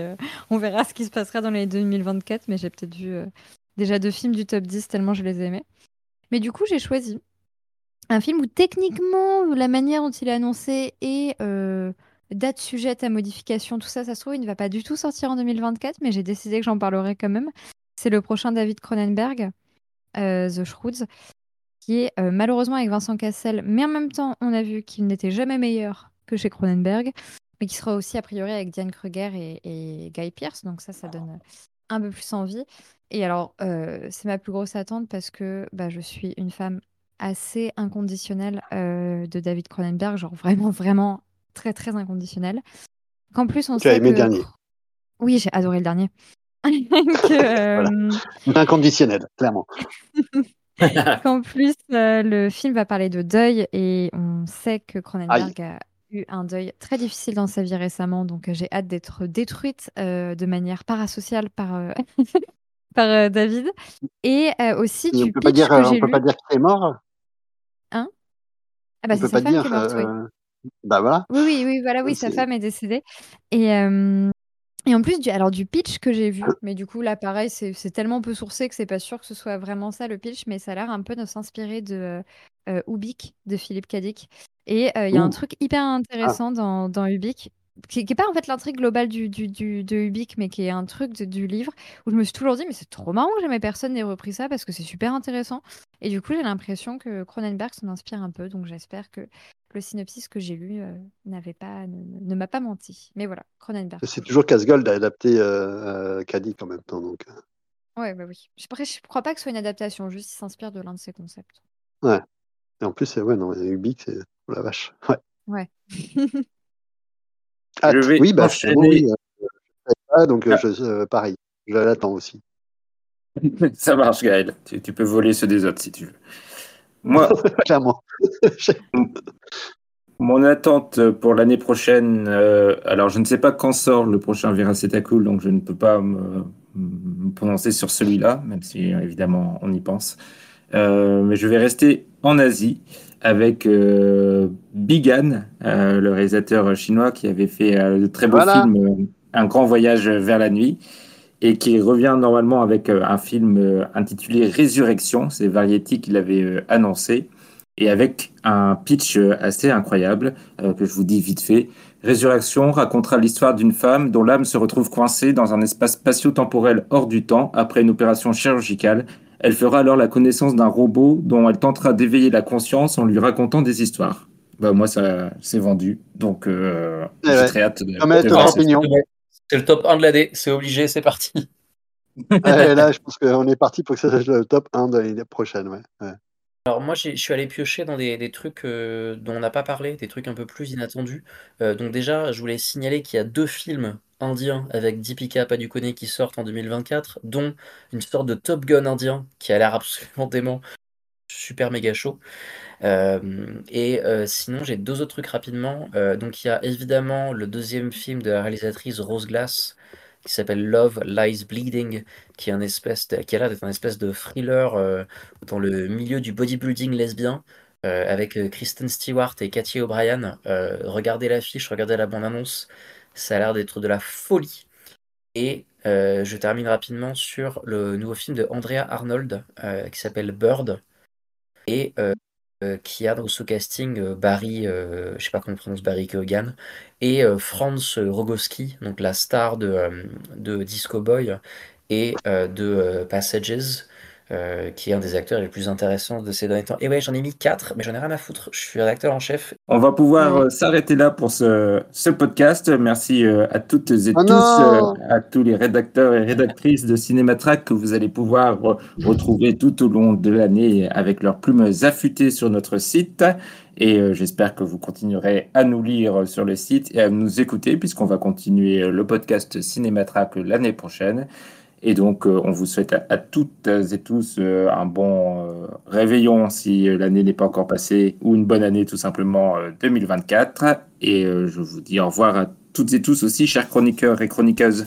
on verra ce qui se passera dans les 2024. Mais j'ai peut-être vu déjà deux films du top 10 tellement je les aimais. Mais du coup, j'ai choisi un film où techniquement, la manière dont il est annoncé et euh, date sujette à modification, tout ça, ça se trouve, il ne va pas du tout sortir en 2024, mais j'ai décidé que j'en parlerai quand même. C'est le prochain David Cronenberg, euh, The Shroods, qui est euh, malheureusement avec Vincent Cassel, mais en même temps, on a vu qu'il n'était jamais meilleur que chez Cronenberg, mais qui sera aussi a priori avec Diane Kruger et, et Guy Pearce, donc ça, ça donne un peu plus envie. Et alors, euh, c'est ma plus grosse attente parce que bah, je suis une femme assez inconditionnelle euh, de David Cronenberg, genre vraiment, vraiment très, très inconditionnelle. Qu'en plus, on Tu as sait aimé que... le dernier. Oui, j'ai adoré le dernier. [laughs] Que, euh, Inconditionnel, clairement. [laughs] Qu'en plus, euh, le film va parler de deuil et on sait que Cronenberg a eu un deuil très difficile dans sa vie récemment, donc euh, j'ai hâte d'être détruite euh, de manière parasociale par, euh, [laughs] par euh, David. Et aussi Et on du peut pas dire, on peut lu. pas dire qu'il est mort? Hein? Ah bah c'est sa femme dire. qui est morte, oui. Bah voilà. Oui, oui, oui, voilà, oui, sa femme est décédée. Et, et en plus, du, alors du pitch que j'ai vu, [coughs] mais du coup, là, pareil, c'est tellement peu sourcé que c'est pas sûr que ce soit vraiment ça le pitch, mais ça a l'air un peu de s'inspirer de Ubik de Philippe Cadic. Et euh, il y a un truc hyper Ah. intéressant dans, dans Ubik, qui n'est pas en fait l'intrigue globale du, du, du- de Ubik, mais qui est un truc de- du livre, où je me suis toujours dit, mais c'est trop marrant que jamais personne n'ait repris ça parce que c'est super intéressant. Et du coup, j'ai l'impression que Cronenberg s'en inspire un peu, donc j'espère que le synopsis que j'ai lu euh, n'avait pas, ne, ne m'a pas menti. Mais voilà, Cronenberg. C'est toujours casse-gueule d'adapter euh, euh, Kadik en même temps. Donc, euh, Ouais, bah oui. Après, je crois pas que ce soit une adaptation, juste il s'inspire de l'un de ses concepts. ouais. Et en plus, c'est- ouais, non, Ubik, c'est oh la vache. [laughs] Ouais. Ouais. Hâte. [laughs] Je vais oui, bah, enchaîner. oui, euh, je savais pas, donc euh, Ah. je, euh, pareil, je l'attends aussi. [laughs] Ça marche, Gaël. Tu, tu peux voler ceux des autres si tu veux. Moi, Clairement. mon attente pour l'année prochaine, euh, alors je ne sais pas quand sort le prochain Viraceta Cool, donc je ne peux pas me, me prononcer sur celui-là, même si euh, évidemment on y pense. Euh, mais je vais rester en Asie avec euh, Bigan, euh, le réalisateur chinois qui avait fait euh, de très beaux Voilà. films, euh, Un grand voyage vers la nuit, et qui revient normalement avec un film intitulé Résurrection. C'est Variety qui l'avait euh, annoncé, et avec un pitch assez incroyable que je vous dis vite fait. Résurrection racontera l'histoire d'une femme dont l'âme se retrouve coincée dans un espace spatio-temporel hors du temps après une opération chirurgicale. Elle fera alors la connaissance d'un robot dont elle tentera d'éveiller la conscience en lui racontant des histoires. Bah, moi, ça c'est vendu, donc euh, Eh j'ai ouais. très hâte de, de voir. C'est le top 1 de l'année, c'est obligé, c'est parti. [laughs] Ouais, là, je pense qu'on est parti pour que ça soit le top 1 de l'année prochaine. Ouais. Ouais. Alors moi, je suis allé piocher dans des, des trucs euh, dont on n'a pas parlé, des trucs un peu plus inattendus. Euh, donc déjà, je voulais signaler qu'il y a deux films indiens avec Deepika Padukone qui sortent en 2024, dont une sorte de Top Gun indien qui a l'air absolument dément, super méga chaud. Euh, et euh, sinon, j'ai deux autres trucs rapidement. Euh, donc il y a évidemment le deuxième film de la réalisatrice Rose Glass qui s'appelle Love Lies Bleeding, qui est un espèce qui a l'air d'être un espèce de thriller dans le milieu du bodybuilding lesbien, avec Kristen Stewart et Cathy O'Brien. Regardez l'affiche, regardez la bande-annonce, ça a l'air d'être de la folie. Et euh, je termine rapidement sur le nouveau film de Andrea Arnold, euh, qui s'appelle Bird, et euh, qui a dans ce casting Barry, euh, je sais pas comment on prononce Barry Keoghan, et Franz Rogowski, donc la star de, de Disco Boy et de Passages, euh, qui est un des acteurs les plus intéressants de ces derniers temps. Et ouais, j'en ai mis 4, mais j'en ai rien à foutre. Je suis rédacteur en chef. On va pouvoir euh, s'arrêter là pour ce, ce podcast. Merci euh, à toutes et Oh tous, à tous les rédacteurs et rédactrices de Cinématrack que vous allez pouvoir re- retrouver tout au long de l'année avec leurs plumes affûtées sur notre site. Et j'espère que vous continuerez à nous lire sur le site et à nous écouter puisqu'on va continuer le podcast Cinématrack l'année prochaine. Et donc, euh, on vous souhaite à, à toutes et tous euh, un bon euh, réveillon si l'année n'est pas encore passée, ou une bonne année tout simplement euh, 2024. Et je vous dis au revoir à toutes et tous aussi, chers chroniqueurs et chroniqueuses.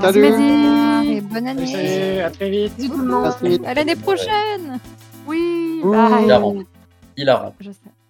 Salut. Et bonne année. Salut, à très vite. Bisous tout le monde. À l'année prochaine. Oui, bye. Je sais.